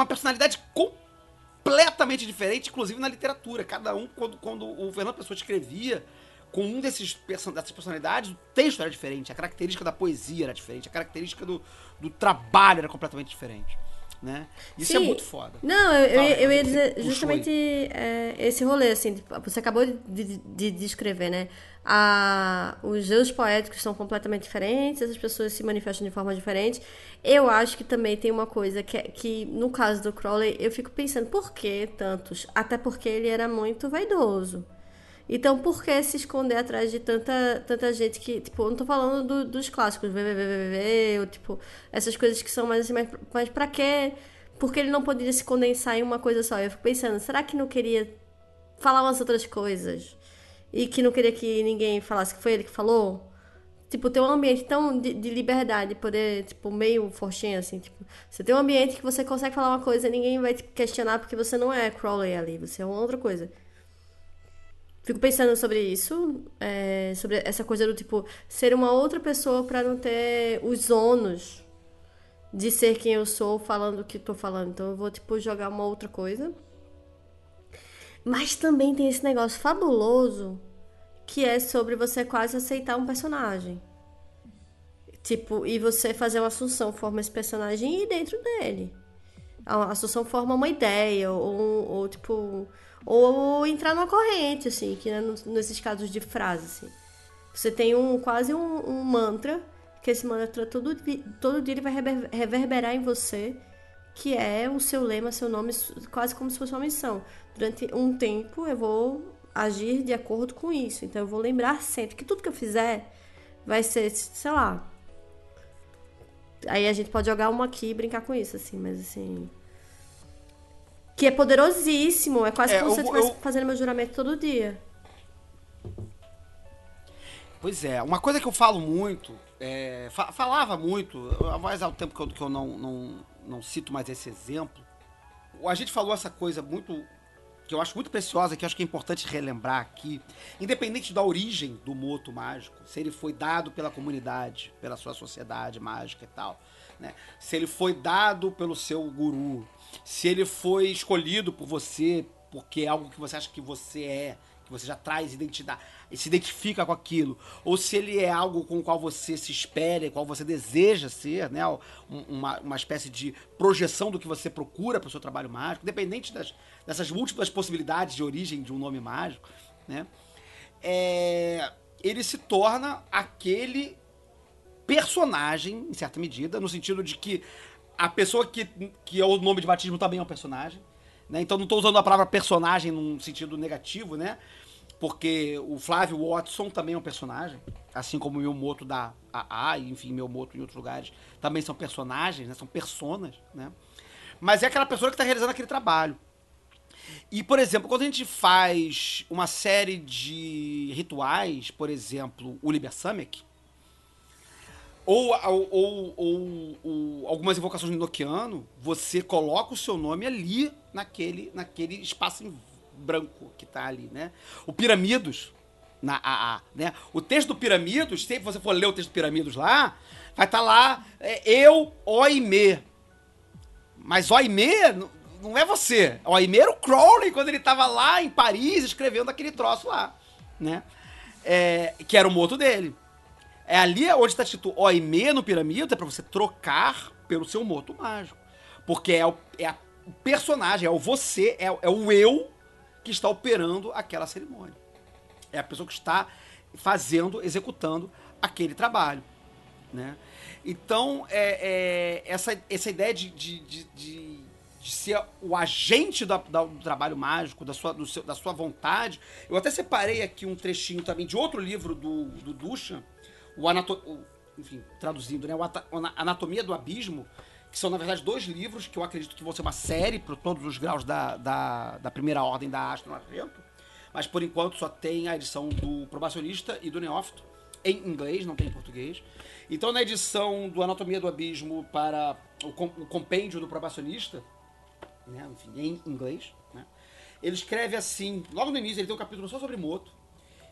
[SPEAKER 1] com uma personalidade completamente diferente, inclusive na literatura. Cada um, quando, quando o Fernando Pessoa escrevia com um desses person- dessas personalidades, o texto era diferente, a característica da poesia era diferente, a característica do, do trabalho era completamente diferente. Né? Isso é
[SPEAKER 2] Sim.
[SPEAKER 1] muito foda.
[SPEAKER 2] Não, eu, eu,
[SPEAKER 1] Fala,
[SPEAKER 2] eu ia dizer justamente é, esse rolê, assim, você acabou de, de, de descrever, né? A, os gêneros poéticos são completamente diferentes, essas pessoas se manifestam de forma diferente. Eu acho que também tem uma coisa que, é- que no caso do Crowley, eu fico pensando, por que tantos? Até porque ele era muito vaidoso. Então, por que se esconder atrás de tanta, tanta gente que, tipo, eu não tô falando do- dos clássicos, VVVVV, ou, tipo, essas coisas que são mais assim, mas, mas pra quê? Por que ele não poderia se condensar em uma coisa só? Eu fico pensando, será que não queria falar umas outras coisas? E que não queria que ninguém falasse que foi ele que falou? Tipo, ter um ambiente tão de, de liberdade, poder, tipo, meio forchinho, assim, tipo, você tem um ambiente que você consegue falar uma coisa e ninguém vai te questionar porque você não é Crowley ali, você é uma outra coisa. Fico pensando sobre isso, é, sobre essa coisa do tipo ser uma outra pessoa pra não ter os ônus de ser quem eu sou falando o que tô falando. Então eu vou tipo jogar uma outra coisa. Mas também tem esse negócio fabuloso que é sobre você quase aceitar um personagem. Tipo, e você fazer uma assunção, forma esse personagem e ir dentro dele. A assunção forma uma ideia, ou, ou tipo. Ou entrar numa corrente, assim, que né, nesses casos de frase, assim. Você tem um quase um, um mantra, que esse mantra todo, todo dia ele vai rever- reverberar em você, que é o seu lema, seu nome, quase como se fosse uma missão. Durante um tempo eu vou agir de acordo com isso. Então eu vou lembrar sempre que tudo que eu fizer vai ser, sei lá, Aí a gente pode jogar uma aqui e brincar com isso, assim, mas assim. Que é poderosíssimo. É quase
[SPEAKER 1] É,
[SPEAKER 2] como se eu
[SPEAKER 1] eu-
[SPEAKER 2] estivesse
[SPEAKER 1] eu-
[SPEAKER 2] fazendo meu juramento todo dia.
[SPEAKER 1] Pois é, uma coisa que eu falo muito, é, fa- falava muito, há mais ao tempo que eu, que eu não, não, não cito mais esse exemplo, a gente falou essa coisa muito, que eu acho muito preciosa, que eu acho que é importante relembrar aqui, independente da origem do moto mágico, se ele foi dado pela comunidade, pela sua sociedade mágica e tal, né? se ele foi dado pelo seu guru, se ele foi escolhido por você porque é algo que você acha que você é, que você já traz identidade, se identifica com aquilo, ou se ele é algo com o qual você se espera, qual você deseja ser, né? Um- Uma, uma espécie de projeção do que você procura para o seu trabalho mágico, independente das, dessas múltiplas possibilidades de origem de um nome mágico, né? É, ele se torna aquele personagem, em certa medida, no sentido de que a pessoa que, que é o nome de batismo também é um personagem. Né? Então não estou usando a palavra personagem num sentido negativo, né? Porque o Flávio Watson também é um personagem, assim como o meu moto da AA, enfim, meu moto em outros lugares, também são personagens, né? São personas, né? Mas é aquela pessoa que está realizando aquele trabalho. E, por exemplo, quando a gente faz uma série de rituais, por exemplo, o Liber Samek, ou, ou, ou, ou- algumas invocações no Nokiano, você coloca o seu nome ali naquele, naquele espaço branco que tá ali, né? O Piramidos, na AA, né? O texto do Piramidos, se você for ler o texto do Piramidos lá, vai estar lá, é, eu, Oime. Mas Oime não é você. Oime era o Crowley quando ele tava lá em Paris escrevendo aquele troço lá, né? É, que era o moto dele. É ali onde está escrito OIME no pirâmide, é pra você trocar pelo seu moto mágico. Porque é o, é a- o personagem, é o você, é, é o eu que está operando aquela cerimônia. É a pessoa que está fazendo, executando aquele trabalho. Né? Então, é, é, essa, essa ideia de, de, de, de- ser o agente do trabalho mágico, da sua, seu- da sua vontade. Eu até separei aqui um trechinho também de outro livro do, do Duchamp, o Anato, o- enfim, traduzindo, né? O Anatomia do Abismo, que são, na verdade, dois livros que eu acredito que vão ser uma série para todos os graus da, da, da primeira ordem da Astro Argento. Mas por enquanto só tem a edição do Probacionista e do Neófito em inglês, não tem em português. Então, na edição do Anatomia do Abismo para o, com- o compêndio do Probacionista, né, enfim, em inglês, né, ele escreve assim, logo no início ele tem um capítulo só sobre moto,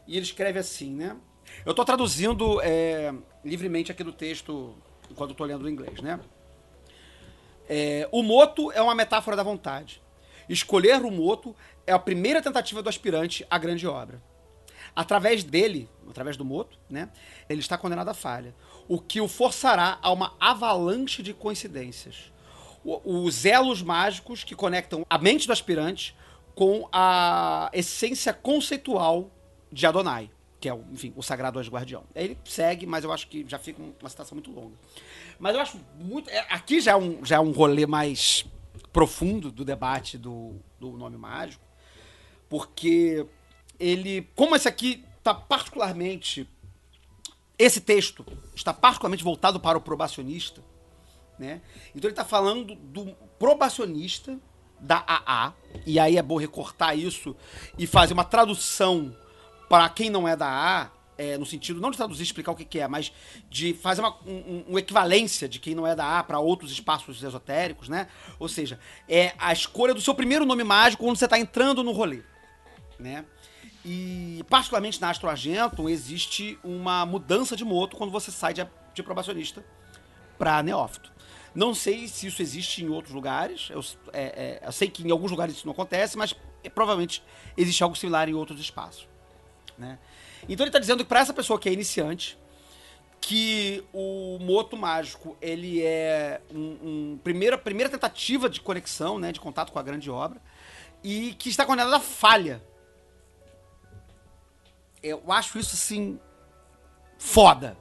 [SPEAKER 1] e ele escreve assim, né? Eu estou traduzindo é, livremente aqui do texto enquanto estou lendo em inglês, né? É, o moto é uma metáfora da vontade. Escolher o moto é a primeira tentativa do aspirante à grande obra. Através dele, através do moto, né, ele está condenado à falha, o que o forçará a uma avalanche de coincidências. O- Os elos mágicos que conectam a mente do aspirante com a essência conceitual de Adonai, que é, o, enfim, o sagrado anjo guardião. Ele segue, mas eu acho que já fica uma citação muito longa. Mas eu acho muito. é, Aqui já é um, já é um rolê mais profundo do debate do, do nome mágico, porque ele. Como esse aqui está particularmente. Esse texto está particularmente voltado para o probacionista, né? Então ele está falando do probacionista da AA, e aí é bom recortar isso e fazer uma tradução para quem não é da AA, é, no sentido não de traduzir explicar o que, que é, mas de fazer uma um, um- uma equivalência de quem não é da AA para outros espaços esotéricos, né? Ou seja, é a escolha do seu primeiro nome mágico quando você está entrando no rolê, né? E particularmente na Astro Argento existe uma mudança de moto quando você sai de, de probacionista para neófito. Não sei se isso existe em outros lugares. Eu, é, é, eu sei que em alguns lugares isso não acontece, mas é, provavelmente existe algo similar em outros espaços. Né? Então ele está dizendo que para essa pessoa que é iniciante, que o moto mágico ele é um, um primeira, primeira tentativa de conexão, né, de contato com a grande obra, e que está condenado à falha. Eu acho isso assim foda.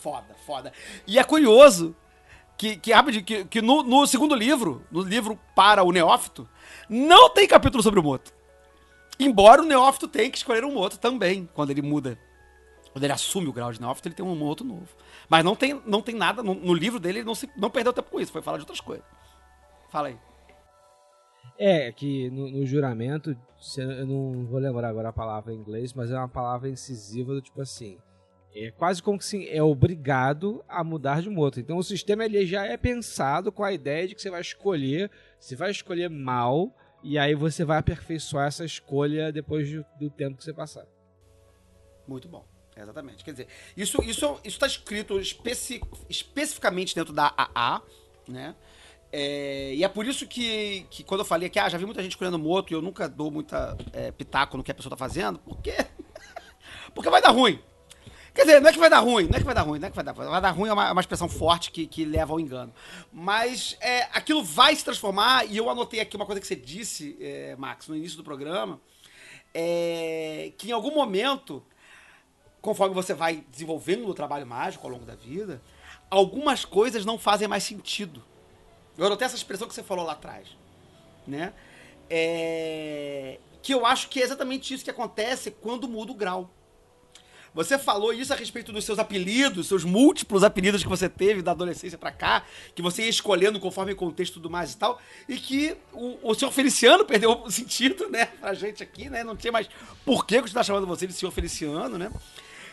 [SPEAKER 1] Foda, foda. E é curioso que, que, que, que no, no segundo livro, no livro para o Neófito, não tem capítulo sobre o Moto. Embora o Neófito tenha que escolher um Moto também, quando ele muda Quando ele assume o grau de neófito, ele tem um moto novo. Mas não tem, não tem nada, no, no livro dele, ele não, se, não perdeu tempo com isso, foi falar de outras coisas. Fala aí.
[SPEAKER 3] É, que no, no, juramento, eu não vou lembrar agora a palavra em inglês, mas é uma palavra incisiva do tipo assim. É quase como que assim, é obrigado a mudar de moto. Então o sistema ele já é pensado com a ideia de que você vai escolher, você vai escolher mal, e aí você vai aperfeiçoar essa escolha depois do, do tempo que você passar.
[SPEAKER 1] Muito bom. Exatamente. Quer dizer, isso isso está escrito especi especificamente dentro da AA, né? É, e é por isso que, que quando eu falei que ah, já vi muita gente escolhendo moto e eu nunca dou muita é, pitaco no que a pessoa tá fazendo, porque porque vai dar ruim. Quer dizer, não é que vai dar ruim, não é que vai dar ruim, não é que vai dar Vai dar ruim é uma, é uma expressão forte que, que leva ao engano. Mas é, aquilo vai se transformar, e eu anotei aqui uma coisa que você disse, é, Max, no início do programa, é, que em algum momento conforme você vai desenvolvendo o trabalho mágico ao longo da vida, algumas coisas não fazem mais sentido. Eu anotei essa expressão que você falou lá atrás, né? É... Que eu acho que é exatamente isso que acontece quando muda o grau. Você falou isso a respeito dos seus apelidos, seus múltiplos apelidos que você teve da adolescência para cá, que você ia escolhendo conforme o contexto tudo mais e tal, e que o, o senhor Feliciano perdeu o sentido, né, pra gente aqui, né? Não tinha mais por que continuar chamando você de senhor Feliciano, né?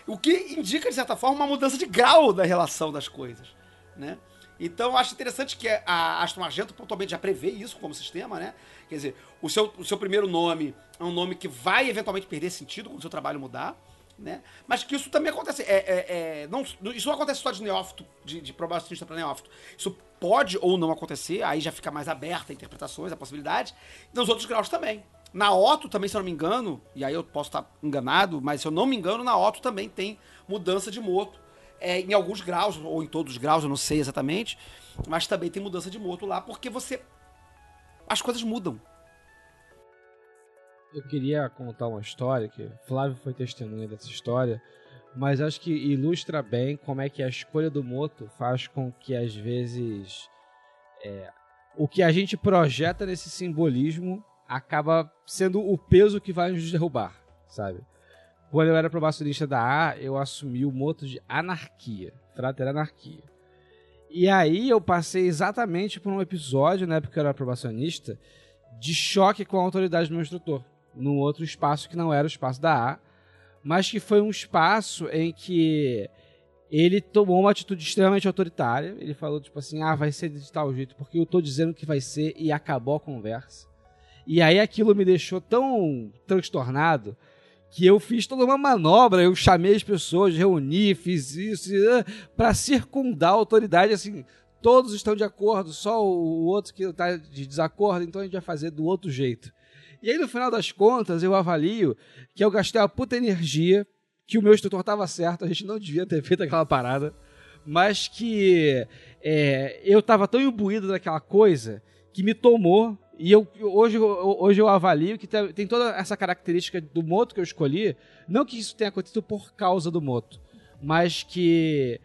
[SPEAKER 1] O que indica, de certa forma, uma mudança de grau da relação das coisas, né? Então, eu acho interessante que a Aston Argento pontualmente já prevê isso como sistema, né? Quer dizer, o seu, o seu primeiro nome é um nome que vai eventualmente perder sentido quando o seu trabalho mudar, né? Mas que isso também acontece. É, é, é, não, isso não acontece só de neófito, de, de probacionista para neófito. Isso pode ou não acontecer, aí já fica mais aberta a interpretações, a possibilidade. Nos outros graus também. Na Otto também, se eu não me engano, e aí eu posso estar enganado, mas se eu não me engano, na Otto também tem mudança de moto. É, em alguns graus, ou em todos os graus, eu não sei exatamente, mas também tem mudança de moto lá, porque você. As coisas mudam.
[SPEAKER 3] Eu queria contar uma história, que Flávio foi testemunha dessa história, mas acho que ilustra bem como é que a escolha do moto faz com que, às vezes, é, o que a gente projeta nesse simbolismo acaba sendo o peso que vai nos derrubar, sabe? Quando eu era probacionista da A, eu assumi o moto de anarquia, frater anarquia. E aí eu passei exatamente por um episódio, na época que eu era probacionista, de choque com a autoridade do meu instrutor, num outro espaço que não era o espaço da A, mas que foi um espaço em que ele tomou uma atitude extremamente autoritária. Ele falou, tipo assim, ah, vai ser de tal jeito, porque eu tô dizendo que vai ser, e acabou a conversa. E aí aquilo me deixou tão transtornado que eu fiz toda uma manobra, eu chamei as pessoas, reuni, fiz isso uh, para circundar a autoridade, assim, todos estão de acordo, só o outro que está de desacordo, então a gente vai fazer do outro jeito. E aí no final das contas eu avalio que eu gastei uma puta energia, que o meu instrutor estava certo, a gente não devia ter feito aquela parada, mas que é, eu estava tão imbuído daquela coisa que me tomou e eu, hoje, hoje eu avalio que tem, tem toda essa característica do moto que eu escolhi. Não que isso tenha acontecido por causa do moto, mas que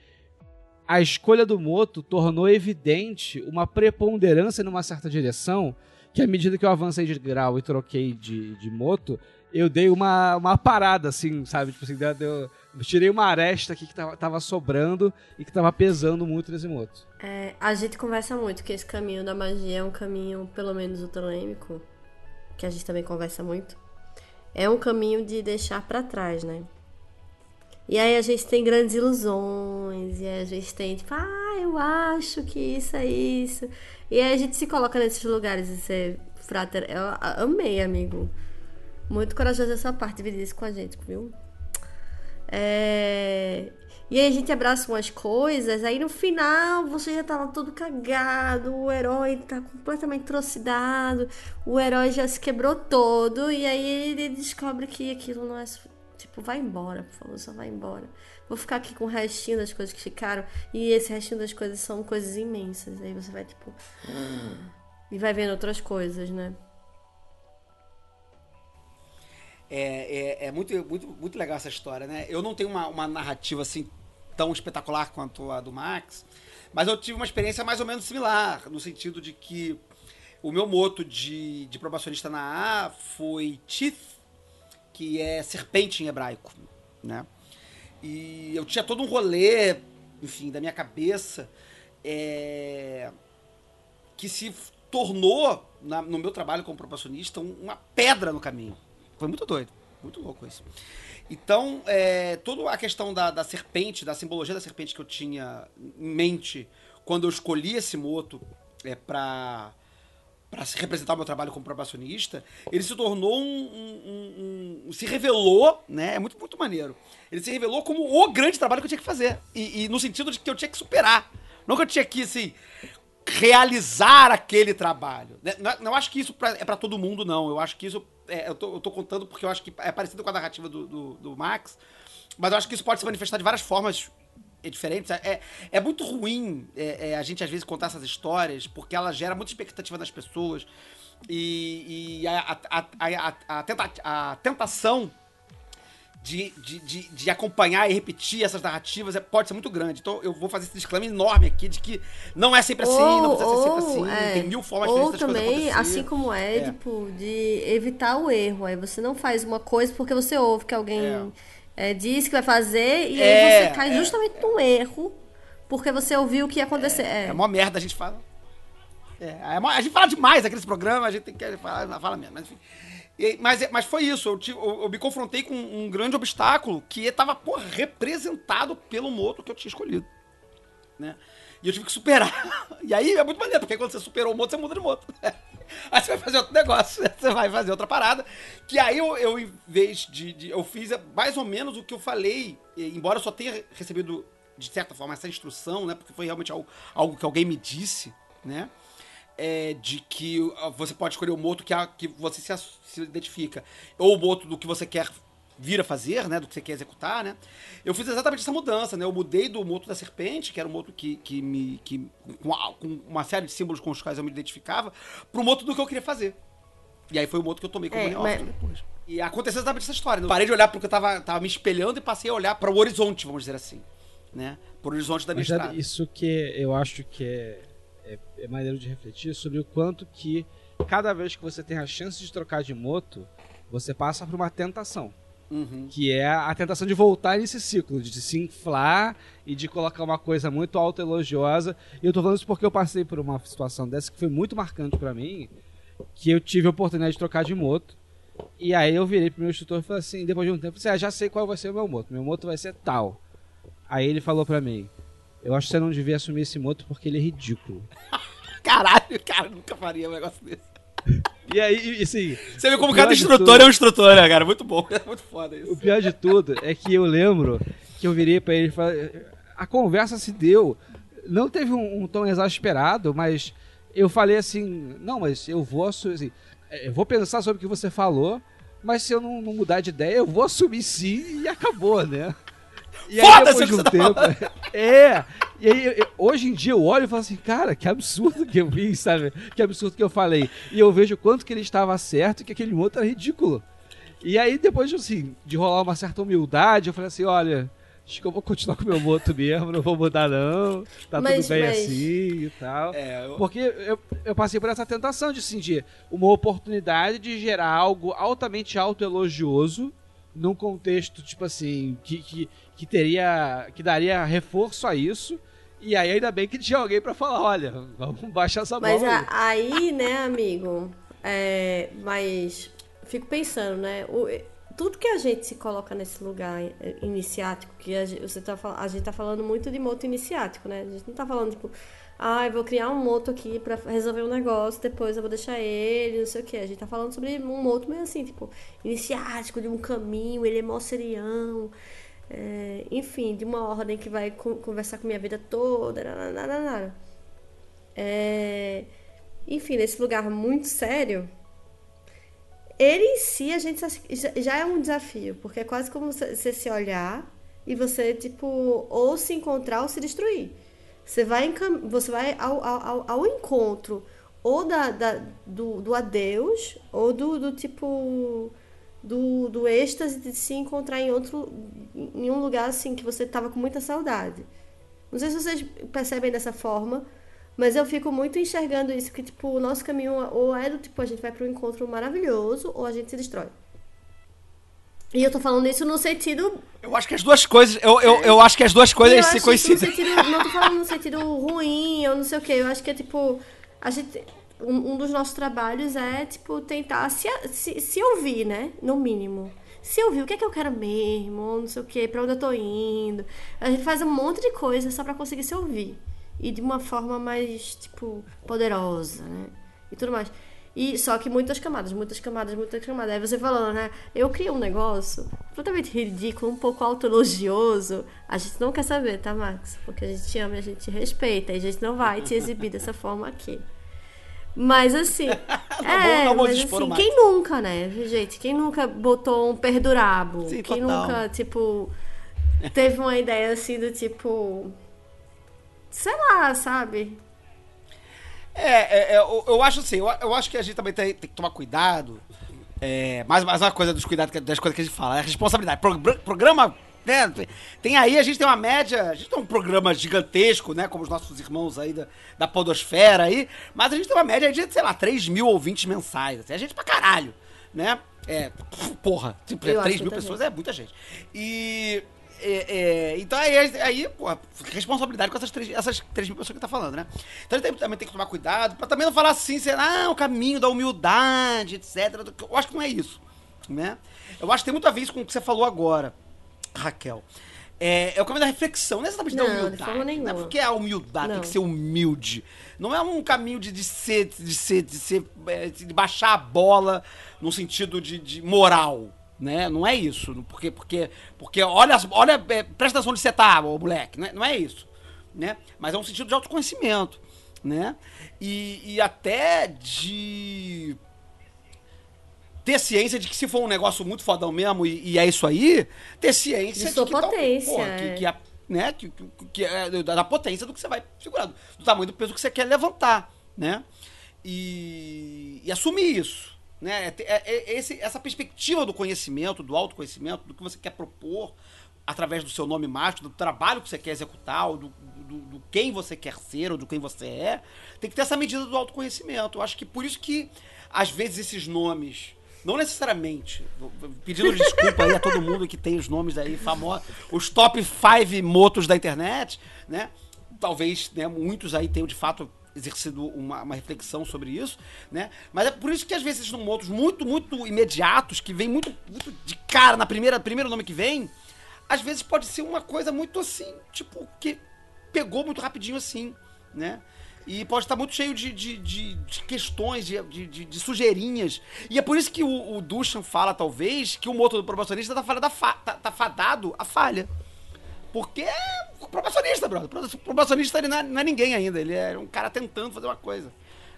[SPEAKER 3] a escolha do moto tornou evidente uma preponderância numa certa direção que à medida que eu avancei de grau e troquei de, de moto, eu dei uma, uma parada, assim, sabe? Tipo assim, deu, deu, tirei uma aresta aqui que tava, tava sobrando e que tava pesando muito nesse moto.
[SPEAKER 2] É, a gente conversa muito que esse caminho da magia é um caminho, pelo menos o telêmico, que a gente também conversa muito, é um caminho de deixar para trás, né? E aí a gente tem grandes ilusões, e a gente tem, tipo, ah, eu acho que isso é isso. E aí a gente se coloca nesses lugares e você, frater, eu amei, amigo. Muito corajoso essa parte, dividir isso com a gente, viu? É... E aí a gente abraça umas coisas, aí no final você já tá lá todo cagado, o herói tá completamente trocidado, o herói já se quebrou todo, e aí ele descobre que aquilo não é. Tipo, vai embora, por favor, só vai embora. Vou ficar aqui com o restinho das coisas que ficaram, e esse restinho das coisas são coisas imensas. Aí você vai, tipo. E vai vendo outras coisas, né?
[SPEAKER 1] É, é, é, muito, muito, muito legal essa história, né? Eu não tenho uma, uma narrativa assim tão espetacular quanto a do Max, mas eu tive uma experiência mais ou menos similar, no sentido de que o meu moto de, de probacionista na A foi Teeth, que é serpente em hebraico, né? E eu tinha todo um rolê, enfim, da minha cabeça, é, que se tornou, na, no meu trabalho como proporcionista, uma pedra no caminho. Foi muito doido, muito louco isso. Então, é, toda a questão da, da serpente, da simbologia da serpente que eu tinha em mente quando eu escolhi esse moto é, para para representar o meu trabalho como probacionista, ele se tornou um, um, um, um, se revelou, né? É muito, muito maneiro. Ele se revelou como o grande trabalho que eu tinha que fazer. E, e no sentido de que eu tinha que superar. Não que eu tinha que, assim, realizar aquele trabalho. Né? Não, não acho que isso pra, é para todo mundo, não. Eu acho que isso. É, eu, tô, eu tô contando porque eu acho que é parecido com a narrativa do, do, do Max. Mas eu acho que isso pode se manifestar de várias formas diferentes. É, é muito ruim é, é, a gente, às vezes, contar essas histórias, porque ela gera muita expectativa das pessoas. E, e a, a, a, tenta, a tentação de, de, de, de, acompanhar e repetir essas narrativas é, pode ser muito grande. Então eu vou fazer esse disclaimer enorme aqui de que não é sempre assim, ou, não precisa ser sempre assim, é, tem mil formas
[SPEAKER 2] ou diferentes Ou também, assim como é, Édipo, é. de evitar o erro. Aí você não faz uma coisa porque você ouve que alguém é. é diz que vai fazer e aí é, você cai justamente num erro porque você ouviu o que ia acontecer.
[SPEAKER 1] É, é, uma merda, a gente fala. É, a gente fala demais aqui nesse programa, a gente tem que falar, fala mesmo, mas enfim. E, mas, mas foi isso, eu, tive, eu, eu, me confrontei com um grande obstáculo que estava, porra, representado pelo moto que eu tinha escolhido. Né? E eu tive que superar. E aí é muito maneiro, porque quando você superou o moto, você muda de moto. Aí você vai fazer outro negócio, você vai fazer outra parada. Que aí eu, eu em vez de, de, Eu fiz mais ou menos o que eu falei, embora eu só tenha recebido, de certa forma, essa instrução, né? Porque foi realmente algo, algo que alguém me disse, né? é, de que você pode escolher o moto que, a, que você se, se, identifica, ou o moto do que você quer vir a fazer, né, do que você quer executar, né? Eu fiz exatamente essa mudança, né? Eu mudei do moto da serpente, que era um moto que, que me que com, com uma série de símbolos com os quais eu me identificava, pro moto do que eu queria fazer. E aí foi o moto que eu tomei como é, mas... depois. E aconteceu exatamente essa história. Né? Eu parei de olhar porque eu tava, tava me espelhando e passei a olhar para o horizonte, vamos dizer assim, né? Pro horizonte da minha
[SPEAKER 3] mas, estrada. Isso que eu acho que é é, é maneiro de refletir sobre o quanto que cada vez que você tem a chance de trocar de moto, você passa por uma tentação. Uhum. Que é a tentação de voltar nesse ciclo, de se inflar e de colocar uma coisa muito autoelogiosa. E eu tô falando isso porque eu passei por uma situação dessa que foi muito marcante para mim, que eu tive a oportunidade de trocar de moto. E aí eu virei pro meu instrutor e falei assim, depois de um tempo, assim, ah, já sei qual vai ser o meu moto. Meu moto vai ser tal. Aí ele falou para mim, eu acho que você não devia assumir esse moto porque ele é ridículo.
[SPEAKER 1] Caralho, cara, nunca faria um negócio desse.
[SPEAKER 3] E aí, assim.
[SPEAKER 1] Você vê como cada instrutor tudo, é um instrutor, né, cara? Muito bom. É muito foda isso.
[SPEAKER 3] O pior de tudo é que eu lembro que eu virei pra ele e falei. A conversa se deu. Não teve um, um tom exasperado, mas eu falei assim: não, mas eu vou assumir. Assim, eu vou pensar sobre o que você falou, mas se eu não, não mudar de ideia, eu vou assumir sim e acabou, né? E aí, depois de um tá tempo. é. E aí, hoje em dia eu olho e falo assim, cara, que absurdo que eu vi, sabe? Que absurdo que eu falei. E eu vejo quanto que ele estava certo e que aquele outro era ridículo. E aí, depois assim, de rolar uma certa humildade, eu falei assim, olha, acho que eu vou continuar com o meu moto mesmo, não vou mudar não, tá mas, tudo bem mas... assim e tal. É, eu... Porque eu, eu passei por essa tentação de sentir uma oportunidade de gerar algo altamente autoelogioso num contexto, tipo assim, que, que, que teria. que daria reforço a isso. E aí ainda bem que tinha alguém para falar, olha, vamos baixar essa bola.
[SPEAKER 2] Mas aí. aí, né, amigo, é, mas fico pensando, né, o, tudo que a gente se coloca nesse lugar iniciático, que a você tá, a gente tá falando muito de moto iniciático, né, a gente não tá falando, tipo, ah, eu vou criar um moto aqui para resolver um negócio, depois eu vou deixar ele, não sei o que. A gente tá falando sobre um moto meio assim, tipo, iniciático, de um caminho, ele é mó serião, é, enfim, de uma ordem que vai conversar com minha vida toda, nada. É, enfim, nesse lugar muito sério, ele em si a gente já é um desafio, porque é quase como você se olhar e você, tipo, ou se encontrar ou se destruir. Você vai, você vai ao, ao, ao encontro ou da, da, do, do adeus ou do, do tipo do, do êxtase de se encontrar em outro em um lugar assim que você tava com muita saudade. Não sei se vocês percebem dessa forma, mas eu fico muito enxergando isso que tipo o nosso caminho ou é do tipo a gente vai para um encontro maravilhoso ou a gente se destrói. E eu tô falando isso no sentido.
[SPEAKER 1] Eu acho que as duas coisas. Eu, eu, eu acho que as duas coisas
[SPEAKER 2] eu
[SPEAKER 1] se coincidem.
[SPEAKER 2] sentido, não tô falando no sentido ruim ou não sei o que. Eu acho que é tipo. A gente. Um, um dos nossos trabalhos é, tipo, tentar se, se, se ouvir, né? No mínimo. Se ouvir o que é que eu quero mesmo, não sei o que, pra onde eu tô indo. A gente faz um monte de coisa só pra conseguir se ouvir. E de uma forma mais, tipo, poderosa, né? E tudo mais. E só que muitas camadas, muitas camadas, muitas camadas. Aí você falando, né? Eu criei um negócio completamente ridículo, um pouco autoelogioso. A gente não quer saber, tá, Max? Porque a gente te ama e a gente te respeita. E a gente não vai te exibir dessa forma aqui. Mas assim.
[SPEAKER 1] vamos-
[SPEAKER 2] é, mas assim, quem nunca, né, gente? Quem nunca botou um perdurabo?
[SPEAKER 1] Sim,
[SPEAKER 2] quem
[SPEAKER 1] total.
[SPEAKER 2] nunca, tipo, teve uma ideia assim do tipo. Sei lá, sabe?
[SPEAKER 1] É, é, é, eu, eu acho assim, eu, eu acho que a gente também tem, tem que tomar cuidado. É, mais, mais uma coisa dos cuidados das coisas que a gente fala, é a responsabilidade. Pro- programa, né? Tem aí, a gente tem uma média, a gente tem um programa gigantesco, né? Como os nossos irmãos aí da, da Podosfera aí, mas a gente tem uma média de, sei lá, 3 mil ouvintes mensais. Assim, a gente pra caralho, né? É, porra, tipo,
[SPEAKER 2] Eu acho
[SPEAKER 1] 3 mil
[SPEAKER 2] muita
[SPEAKER 1] pessoas é muita gente. E. é, é, então aí, aí porra, responsabilidade com essas 3, essas 3 mil pessoas que tá falando, né? Então a gente tem- também tem que tomar cuidado pra também não falar assim, sei lá, ah, o caminho da humildade, etc. Eu acho que não é isso, né? Eu acho que tem muito a ver isso com o que você falou agora, Raquel. É, é o caminho da reflexão, não é exatamente da
[SPEAKER 2] Não, de
[SPEAKER 1] humildade. Não é porque a humildade tem
[SPEAKER 2] Não.
[SPEAKER 1] que ser humilde. Não é um caminho de, de ser, de ser, de ser, é, de baixar a bola no sentido de, de moral, né? Não é isso. Porque, porque, porque olha, olha, é, presta atenção onde você tá, ô moleque. Não é, não é isso, né? Mas é um sentido de autoconhecimento, né? E, e até de ter ciência de que se for um negócio muito fodão mesmo e, e é isso aí, ter ciência
[SPEAKER 2] De sua
[SPEAKER 1] que tal-
[SPEAKER 2] potência,
[SPEAKER 1] pô,
[SPEAKER 2] é.
[SPEAKER 1] que, que a- né, que, que- é da da potência do que você vai segurando, do tamanho do peso que você quer levantar, né? E, e assumir isso, né? É, é- é esse- essa perspectiva do conhecimento, do autoconhecimento, do que você quer propor através do seu nome mágico, do trabalho que você quer executar, ou do, do, do quem você quer ser, ou do quem você é, tem que ter essa medida do autoconhecimento. Eu acho que por isso que, às vezes, esses nomes, não necessariamente, pedindo desculpa aí a todo mundo que tem os nomes aí famosos, os top 5 motos da internet, né? Talvez né, muitos aí tenham de fato exercido uma, uma reflexão sobre isso, né? Mas é por isso que às vezes são motos muito, muito imediatos, que vem muito, muito de cara na primeira, primeiro nome que vem, às vezes pode ser uma coisa muito assim, tipo, que pegou muito rapidinho assim, né? E pode estar muito cheio de, de, de- de questões, de, de, de- sujeirinhas. E é por isso que o, o Duchan fala, talvez, que o motor do probacionista tá, fadado a fa- tá, tá fadado a falha. Porque é probacionista, brother. Probacionista ele não é, não é ninguém ainda. Ele é um cara tentando fazer uma coisa.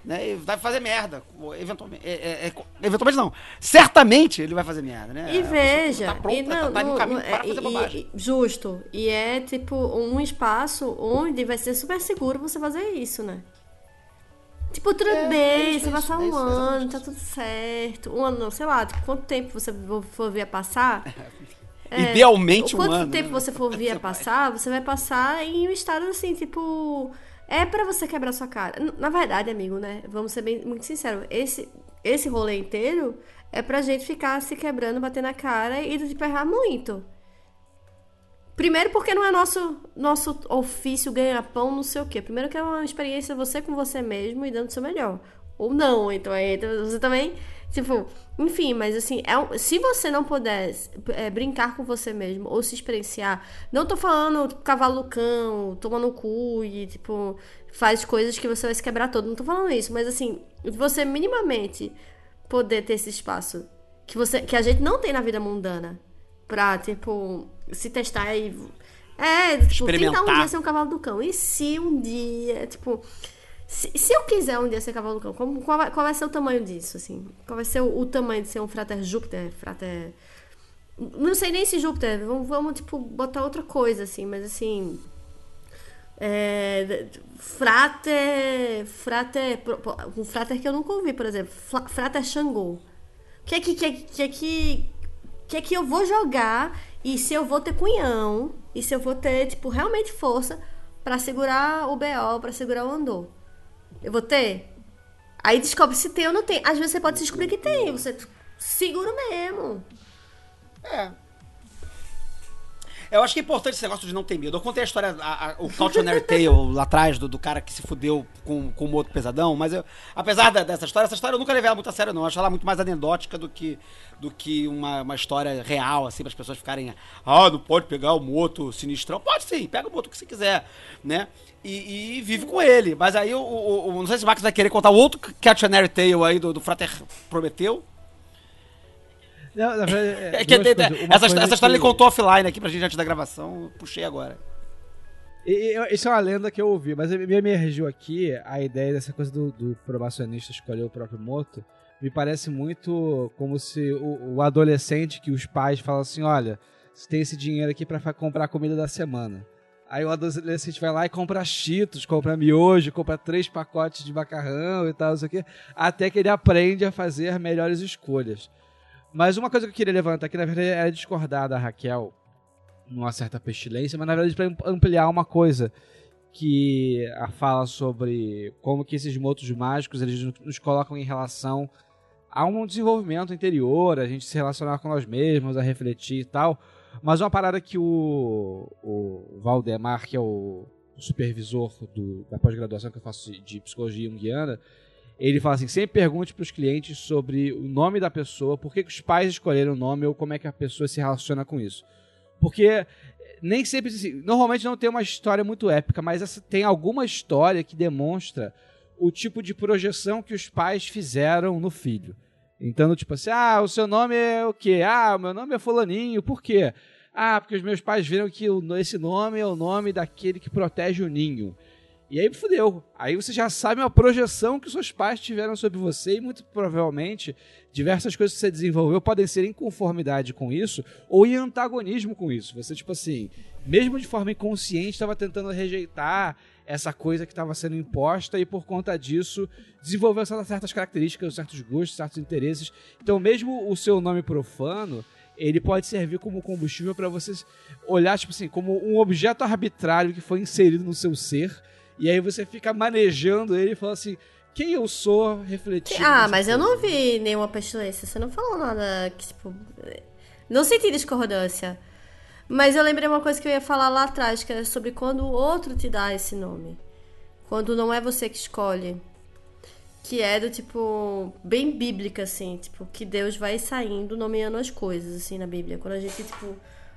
[SPEAKER 1] Né? E vai fazer merda. Eventualmente. é- é- é- eventualmente não. Certamente ele vai fazer merda, né?
[SPEAKER 2] E veja,
[SPEAKER 1] tá pronta,
[SPEAKER 2] e não,
[SPEAKER 1] tá, tá no caminho
[SPEAKER 2] não-
[SPEAKER 1] para
[SPEAKER 2] é-
[SPEAKER 1] fazer bobagem.
[SPEAKER 2] e- justo. E é tipo um espaço onde vai ser super seguro você fazer isso, né? Tipo, tudo
[SPEAKER 1] É, é
[SPEAKER 2] bem, você
[SPEAKER 1] é
[SPEAKER 2] passar
[SPEAKER 1] é
[SPEAKER 2] um ano, tá tudo certo. Um ano, não, sei lá, tipo, quanto tempo você for a passar? É,
[SPEAKER 1] Idealmente
[SPEAKER 2] o
[SPEAKER 1] um
[SPEAKER 2] quanto tempo
[SPEAKER 1] né?
[SPEAKER 2] você for vir a
[SPEAKER 1] Você vai.
[SPEAKER 2] passar, você vai passar em um estado assim, tipo. É pra você quebrar sua cara. Na verdade, amigo, né? Vamos ser bem, muito sinceros. Esse, esse rolê inteiro é pra gente ficar se quebrando, bater na cara e tipo, errar muito. Primeiro porque não é nosso, nosso ofício ganhar pão, não sei o quê. Primeiro que é uma experiência você com você mesmo e dando o seu melhor. Ou não, então aí você também, tipo, enfim, mas assim, é um- se você não puder é, brincar com você mesmo ou se experienciar, não tô falando tipo, cavalo do cão, toma no cu e, tipo, faz coisas que você vai se quebrar todo, não tô falando isso, mas assim, você minimamente poder ter esse espaço que você que a gente não tem na vida mundana pra, tipo, se testar e. É, tipo, tentar um dia ser um cavalo do cão. E se um dia, tipo. Se, se eu quiser um dia ser cavalo do cão, como- qual, vai, qual vai ser o tamanho disso, assim? Qual vai ser o, o tamanho de ser um frater Júpiter? Frater. Não sei nem se Júpiter, vamos, vamos tipo, botar outra coisa, assim, mas assim. É, frater. Frater. Um frater que eu nunca ouvi, por exemplo. Frater Xangô. O que é que, que, é que, é que, é que eu vou jogar e se eu vou ter cunhão e se eu vou ter, tipo, realmente força pra segurar o BO, pra segurar o andor. Eu vou ter? Aí descobre se tem ou não tem. Às vezes você pode descobrir que tem, você segura mesmo.
[SPEAKER 1] É. Eu acho que é importante esse negócio de não ter medo. Eu contei a história, a, a, o Cautionary Tale lá atrás, do, do, cara que se fudeu com, com um outro pesadão, mas eu, apesar da, dessa história, essa história eu nunca levei ela muito a sério, não. Eu acho ela muito mais anedótica do que, do que uma, uma história real, assim, para as pessoas ficarem. Ah, não pode pegar o moto sinistrão. Pode sim, pega o moto que você quiser, né? E, e, vive com ele. Mas aí, o, o, o, não sei se o Max vai querer contar o outro Cautionary Tale aí do, do Frater Prometeu. Não, na verdade, é, é que, essa, essa história que... ele contou offline aqui pra gente antes da gravação, puxei agora.
[SPEAKER 3] Isso é uma lenda que eu ouvi, mas me emergiu aqui a ideia dessa coisa do, do probacionista escolher o próprio moto. Me parece muito como se o, o adolescente que os pais falam assim: olha, você tem esse dinheiro aqui para comprar a comida da semana. Aí o adolescente vai lá e compra cheetos, compra miojo, compra três pacotes de macarrão e tal, não sei o quê, até que ele aprende a fazer melhores escolhas. Mas uma coisa que eu queria levantar aqui, na verdade, era discordar da Raquel numa certa pestilência, mas na verdade para ampliar uma coisa que a fala sobre como que esses motos mágicos eles nos colocam em relação a um desenvolvimento interior, a gente se relacionar com nós mesmos, a refletir e tal. Mas uma parada que o, o Valdemar, que é o supervisor do, da pós-graduação que eu faço de psicologia junguiana, ele fala assim: sempre pergunte para os clientes sobre o nome da pessoa, por que, que os pais escolheram o nome ou como é que a pessoa se relaciona com isso. Porque nem sempre. Assim, normalmente não tem uma história muito épica, mas essa, tem alguma história que demonstra o tipo de projeção que os pais fizeram no filho. Então, tipo assim, ah, o seu nome é o quê? Ah, o meu nome é Fulaninho, por quê? Ah, porque os meus pais viram que esse nome é o nome daquele que protege o ninho. E aí fudeu. Aí você já sabe uma projeção que seus pais tiveram sobre você e muito provavelmente diversas coisas que você desenvolveu podem ser em conformidade com isso ou em antagonismo com isso. Você, tipo assim, mesmo de forma inconsciente, estava tentando rejeitar essa coisa que estava sendo imposta e por conta disso desenvolveu certas características, certos gostos, certos interesses. Então, mesmo o seu nome profano, ele pode servir como combustível para você olhar, tipo assim, como um objeto arbitrário que foi inserido no seu ser e aí você fica manejando ele e fala assim: quem eu sou refletindo.
[SPEAKER 2] Ah, mas coisa. eu não vi nenhuma pestilência. Você não falou nada que, tipo. Não senti discordância. Mas eu lembrei uma coisa que eu ia falar lá atrás, que era sobre quando o outro te dá esse nome. Quando não é você que escolhe. Que é do tipo, bem bíblica, assim, tipo, que Deus vai saindo nomeando as coisas, assim, na Bíblia. Quando a gente, tipo,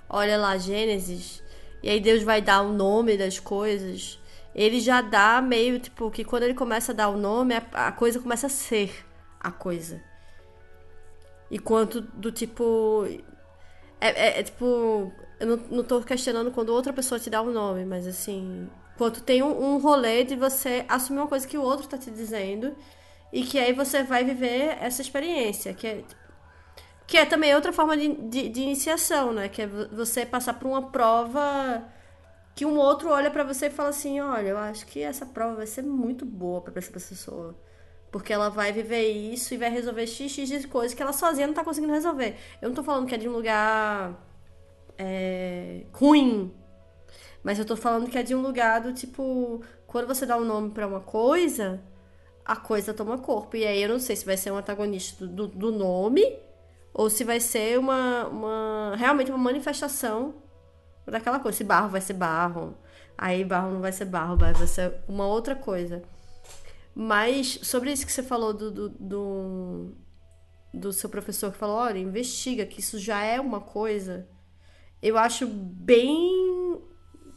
[SPEAKER 2] olha lá Gênesis, e aí Deus vai dar o nome das coisas ele já dá meio, tipo, que quando ele começa a dar o nome, a, coisa começa a ser a coisa. E quanto do tipo. É, é, é, tipo. Eu não, não tô questionando quando outra pessoa te dá o um nome, mas assim. Quanto tem um, um rolê de você assumir uma coisa que o outro tá te dizendo. E que aí você vai viver essa experiência. Que é, que é também outra forma de, de, de iniciação, né? Que é você passar por uma prova que um outro olha para você e fala assim: olha, eu acho que essa prova vai ser muito boa para essa pessoa. Porque ela vai viver isso e vai resolver x, x de coisas que ela sozinha não tá conseguindo resolver. Eu não tô falando que é de um lugar é, ruim. Mas eu tô falando que é de um lugar do tipo. Quando você dá um nome para uma coisa, a coisa toma corpo. E aí eu não sei se vai ser um antagonista do, do nome ou se vai ser uma, uma realmente uma manifestação daquela coisa. Se barro vai ser barro, aí barro não vai ser barro, vai ser uma outra coisa. Mas sobre isso que você falou do, do, do, do seu professor que falou, olha, investiga, que isso já é uma coisa. Eu acho bem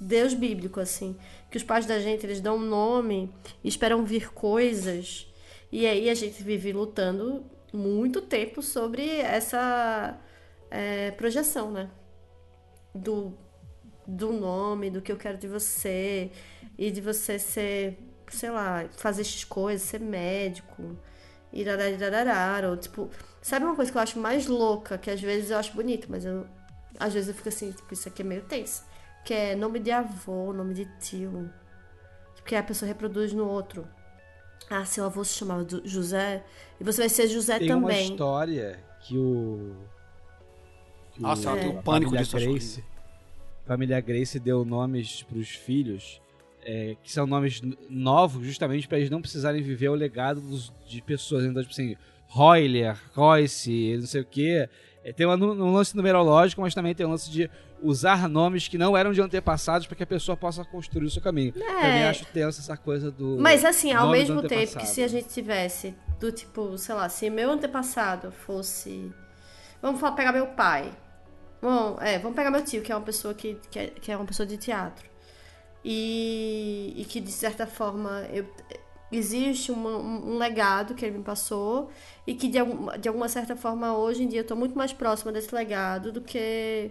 [SPEAKER 2] Deus bíblico, assim. Que os pais da gente, eles dão um nome esperam vir coisas. E aí a gente vive lutando muito tempo sobre essa é, projeção, né? Do do nome, do que eu quero de você, e de você ser, sei lá, fazer essas coisas, ser médico, darararara, ou tipo, sabe uma coisa que eu acho mais louca, que às vezes eu acho bonito, mas eu, às vezes eu fico assim, tipo, isso aqui é meio tenso, que é nome de avô, nome de tio, porque a pessoa reproduz no outro. Ah, seu avô se chamava José, e você vai ser José
[SPEAKER 3] Tem
[SPEAKER 2] também.
[SPEAKER 3] Tem uma história que o...
[SPEAKER 1] Que Nossa, o, eu tenho pânico disso. Grace,
[SPEAKER 3] família Grace deu nomes para os filhos é, que são nomes novos, justamente para eles não precisarem viver o legado dos, de pessoas. Então, tipo assim, Royler, Royce, não sei o quê. É, tem um, um lance numerológico, mas também tem um lance de usar nomes que não eram de antepassados para que a pessoa possa construir o seu caminho. É. Também acho tenso essa coisa do.
[SPEAKER 2] Mas assim, ao mesmo tempo que se a gente tivesse do tipo, sei lá, se meu antepassado fosse. Vamos falar, pegar meu pai. Bom, é, vamos pegar meu tio, que é uma pessoa que, que, é, que é uma pessoa de teatro. E, e que de certa forma eu, existe um legado que ele me passou e que de, de alguma certa forma hoje em dia eu estou muito mais próxima desse legado do que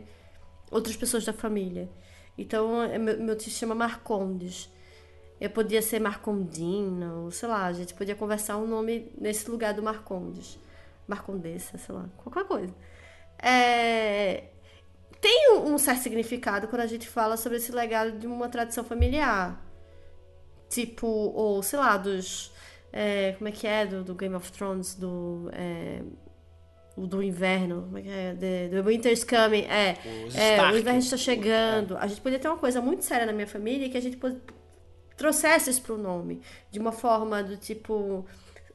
[SPEAKER 2] outras pessoas da família. Então, é, meu, meu tio se chama Marcondes. Eu podia ser Marcondina, ou sei lá, a gente podia conversar um nome nesse lugar do Marcondes. Marcondessa, sei lá, qualquer coisa. É... Tem um certo significado quando a gente fala sobre esse legado de uma tradição familiar. Tipo, ou sei lá, dos. É, como é que é? Do, do Game of Thrones, do. É, do inverno, como é que é? The, the Winter's Coming, é, é o inverno está chegando. A gente poderia ter uma coisa muito séria na minha família que a gente trouxesse isso pro nome, de uma forma do tipo,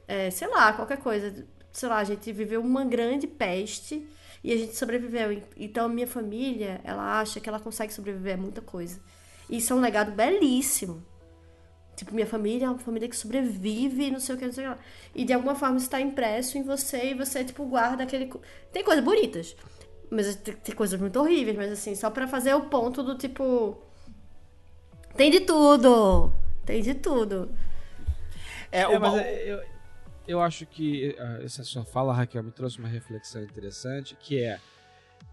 [SPEAKER 2] é, sei lá, qualquer coisa, sei lá, a gente viveu uma grande peste e a gente sobreviveu. Então a minha família, ela acha que ela consegue sobreviver a muita coisa. Isso é um legado belíssimo. Tipo, minha família é uma família que sobrevive, não sei o que, não sei o que. E de alguma forma está impresso em você e você, tipo, guarda aquele. Tem coisas bonitas. Mas tem, tem coisas muito horríveis, mas assim, só para fazer o ponto do tipo. Tem de tudo! Tem de tudo.
[SPEAKER 3] É, é mas eu, eu acho que ah, essa sua fala, Raquel, me trouxe uma reflexão interessante, que é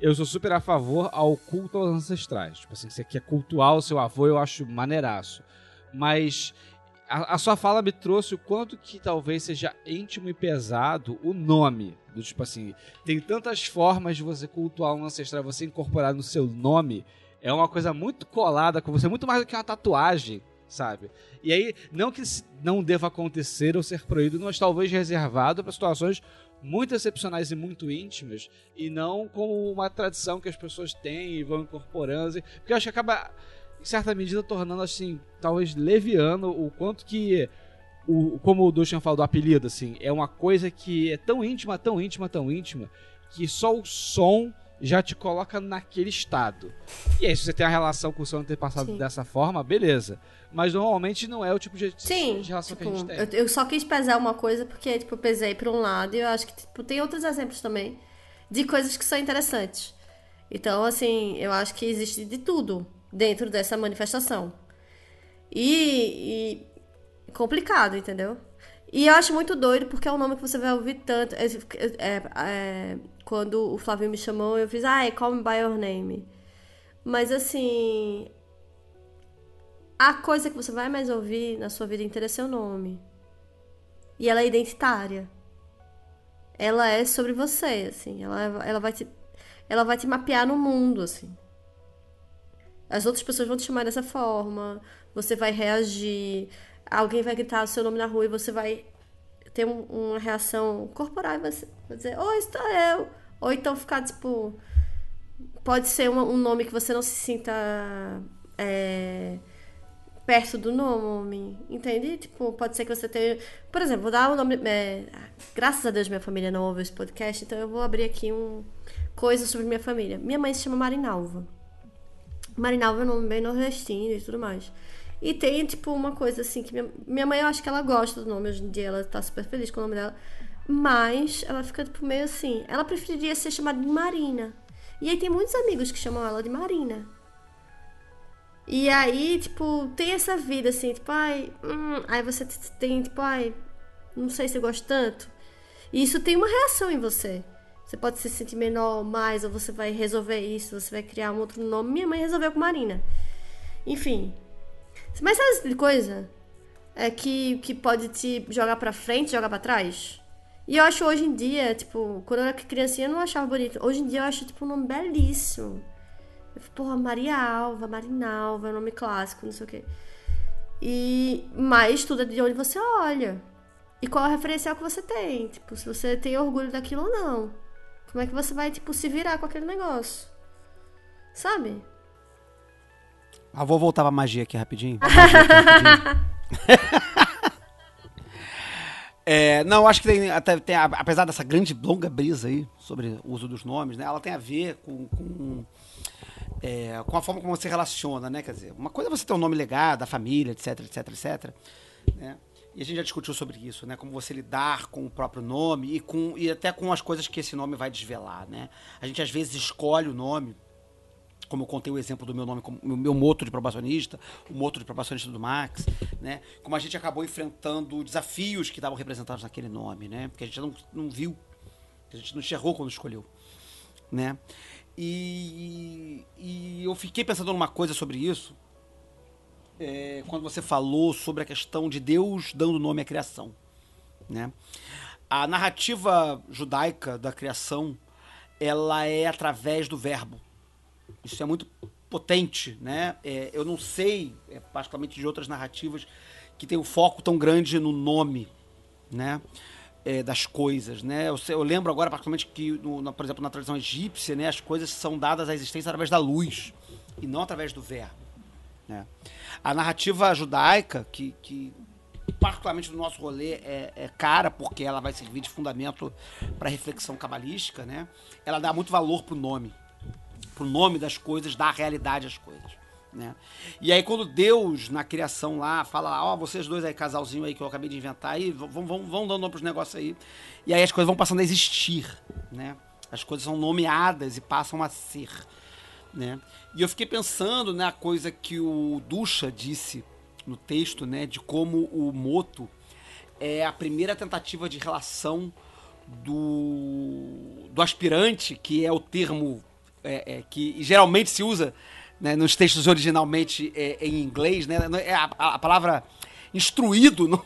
[SPEAKER 3] eu sou super a favor ao culto aos ancestrais. Tipo assim, você quer cultuar o seu avô, eu acho maneiraço mas a, a, sua fala me trouxe o quanto que talvez seja íntimo e pesado o nome. Do tipo assim, tem tantas formas de você cultuar um ancestral, você incorporar no seu nome. É uma coisa muito colada com você, muito mais do que uma tatuagem, sabe? E aí, não que não deva acontecer ou ser proibido, mas talvez reservado para situações muito excepcionais e muito íntimas, e não como uma tradição que as pessoas têm e vão incorporando. Porque eu acho que acaba certa medida, tornando assim, talvez leviano o quanto que. O, como o Dushan falou do apelido, assim, é uma coisa que é tão íntima, tão íntima, tão íntima, que só o som já te coloca naquele estado. E aí, se você tem a relação com o seu antepassado Sim. dessa forma, beleza. Mas normalmente não é o tipo de,
[SPEAKER 2] Sim,
[SPEAKER 3] de relação
[SPEAKER 2] tipo,
[SPEAKER 3] que a gente
[SPEAKER 2] tem. Eu, eu, só quis pesar uma coisa porque, tipo, eu pesei pra um lado e eu acho que tipo, tem outros exemplos também de coisas que são interessantes. Então, assim, eu acho que existe de tudo dentro dessa manifestação. E, e complicado, entendeu? E eu acho muito doido porque é um nome que você vai ouvir tanto. É, é, é, quando o Flávio me chamou, eu fiz, ah, call me by your name. Mas assim. A coisa que você vai mais ouvir na sua vida inteira é seu nome. E ela é identitária. Ela é sobre você, assim. Ela, ela, vai, te, ela vai te mapear no mundo, assim. As outras pessoas vão te chamar dessa forma, você vai reagir, alguém vai gritar o seu nome na rua e você vai ter um, uma reação corporal e vai dizer, oi, estou eu. Ou então ficar, tipo. Pode ser um, nome que você não se sinta é, perto do nome, entende? Tipo, pode ser que você tenha. Por exemplo, vou dar um nome. É, graças a Deus minha família não ouve esse podcast, então eu vou abrir aqui um coisa sobre minha família. Minha mãe se chama Marinalva. Marinalva é um nome bem nordestino e tudo mais. E tem, tipo, uma coisa assim que minha, minha mãe, eu acho que ela gosta do nome. Hoje em dia ela tá super feliz com o nome dela. Mas ela fica, tipo, meio assim. Ela preferiria ser chamada de Marina. E aí tem muitos amigos que chamam ela de Marina. E aí, tipo, tem essa vida assim, tipo, ai. Hum, aí você tem, tipo, ai. Não sei se eu gosto tanto. E isso tem uma reação em você. Você pode se sentir menor, mais, ou você vai resolver isso, você vai criar um outro nome. Minha mãe resolveu com Marina. Enfim. Mas sabe essa coisa? É que, que pode te jogar pra frente, jogar pra trás? E eu acho hoje em dia, tipo, quando eu era criancinha eu não achava bonito. Hoje em dia eu acho, tipo, um nome belíssimo. Eu, porra, Maria Alva, Marinalva, é um nome clássico, não sei o quê. E, mas tudo é de onde você olha. E qual é o referencial que você tem. Tipo, se você tem orgulho daquilo ou não. Como é que você vai, tipo, se virar com aquele negócio? Sabe?
[SPEAKER 1] Ah, vou voltar pra magia aqui rapidinho. Magia aqui, rapidinho. É, não, acho que tem, até, tem, apesar dessa grande longa brisa aí sobre o uso dos nomes, né? Ela tem a ver com, com, é, com a forma como você relaciona, né? Quer dizer, uma coisa é você ter um nome legado, da família, etc, etc, etc. Né? E a gente já discutiu sobre isso, né? Como você lidar com o próprio nome e, com, e até com as coisas que esse nome vai desvelar, né? A gente às vezes escolhe o nome como eu contei o exemplo do meu nome, como o meu moto de probacionista, o moto de probacionista do Max, né? Como a gente acabou enfrentando desafios que estavam representados naquele nome, né? Porque a gente não, não viu, a gente não enxergou quando escolheu, né? E, e eu fiquei pensando numa coisa sobre isso, é, quando você falou sobre a questão de Deus dando nome à criação, né? A narrativa judaica da criação, ela é através do verbo, isso é muito potente, né? É, eu não sei, é, particularmente de outras narrativas, que tem um foco tão grande no nome, né? É, das coisas, né? Eu, eu, lembro agora, particularmente, que, no, por exemplo, na tradição egípcia, né, as coisas são dadas à existência através da luz e não através do verbo. Né? A narrativa judaica, que, que particularmente no nosso rolê é, é, cara, porque ela vai servir de fundamento para reflexão cabalística, né? Ela dá muito valor pro nome pro nome das coisas, dar realidade às coisas. Né? E aí quando Deus, na criação lá, fala, ó, oh, vocês dois aí, casalzinho aí que eu acabei de inventar aí, vão, vão, vão dando nome pros negócios aí. E aí as coisas vão passando a existir, né? As coisas são nomeadas e passam a ser, né? E eu fiquei pensando na coisa que o Ducha disse no texto, né? De como o moto é a primeira tentativa de relação do, do aspirante, que é o termo é, é, que geralmente se usa né, nos textos originalmente é, em inglês, né? É a, a, palavra instruído não,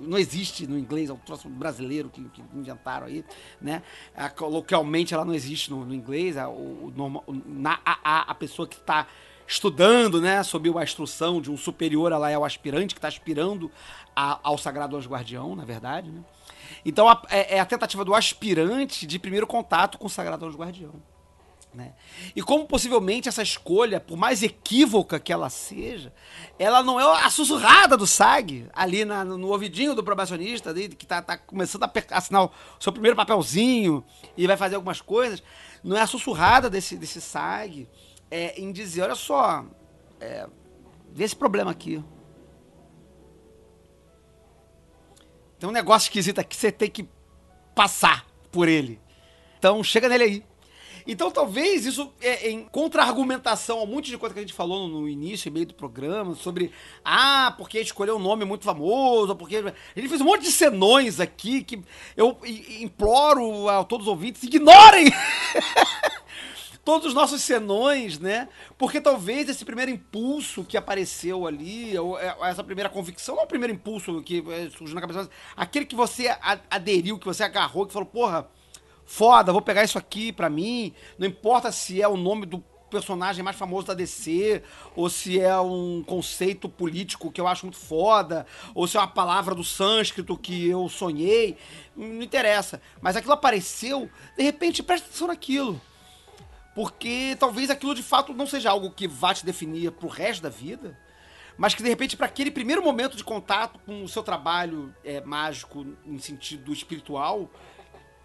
[SPEAKER 1] não existe no inglês, é um troço brasileiro que, que inventaram aí, né? A, localmente ela não existe no, no inglês, a, o, na, a, a pessoa que está estudando, né, sob a instrução de um superior, ela é o aspirante que está aspirando a, ao sagrado anjo guardião, na verdade, né? Então a, é, é a tentativa do aspirante de primeiro contato com o sagrado anjo guardião. Né? E como possivelmente essa escolha, por mais equívoca que ela seja, ela não é a sussurrada do SAG, ali na, no ouvidinho do probacionista, que está tá começando a assinar o seu primeiro papelzinho e vai fazer algumas coisas, não é a sussurrada desse, desse SAG é, em dizer, olha só, é, vê esse problema aqui. Tem um negócio esquisito aqui, você tem que passar por ele. Então chega nele aí. Então talvez isso é em contra-argumentação a um monte de coisa que a gente falou no, início meio do programa, sobre ah, porque escolheu um nome muito famoso, porque. A gente fez um monte de senões aqui que eu imploro a todos os ouvintes, ignorem! todos os nossos senões, né? Porque talvez esse primeiro impulso que apareceu ali, ou é, essa primeira convicção, não é o primeiro impulso que é, surgiu na cabeça, mas aquele que você aderiu, que você agarrou, que falou, porra, foda, vou pegar isso aqui pra mim. Não importa se é o nome do personagem mais famoso da DC, ou se é um conceito político que eu acho muito foda, ou se é uma palavra do sânscrito que eu sonhei, não interessa. Mas aquilo apareceu, de repente presta atenção naquilo. Porque talvez aquilo de fato não seja algo que vá te definir pro resto da vida, mas que de repente para aquele primeiro momento de contato com o seu trabalho é, mágico em sentido espiritual,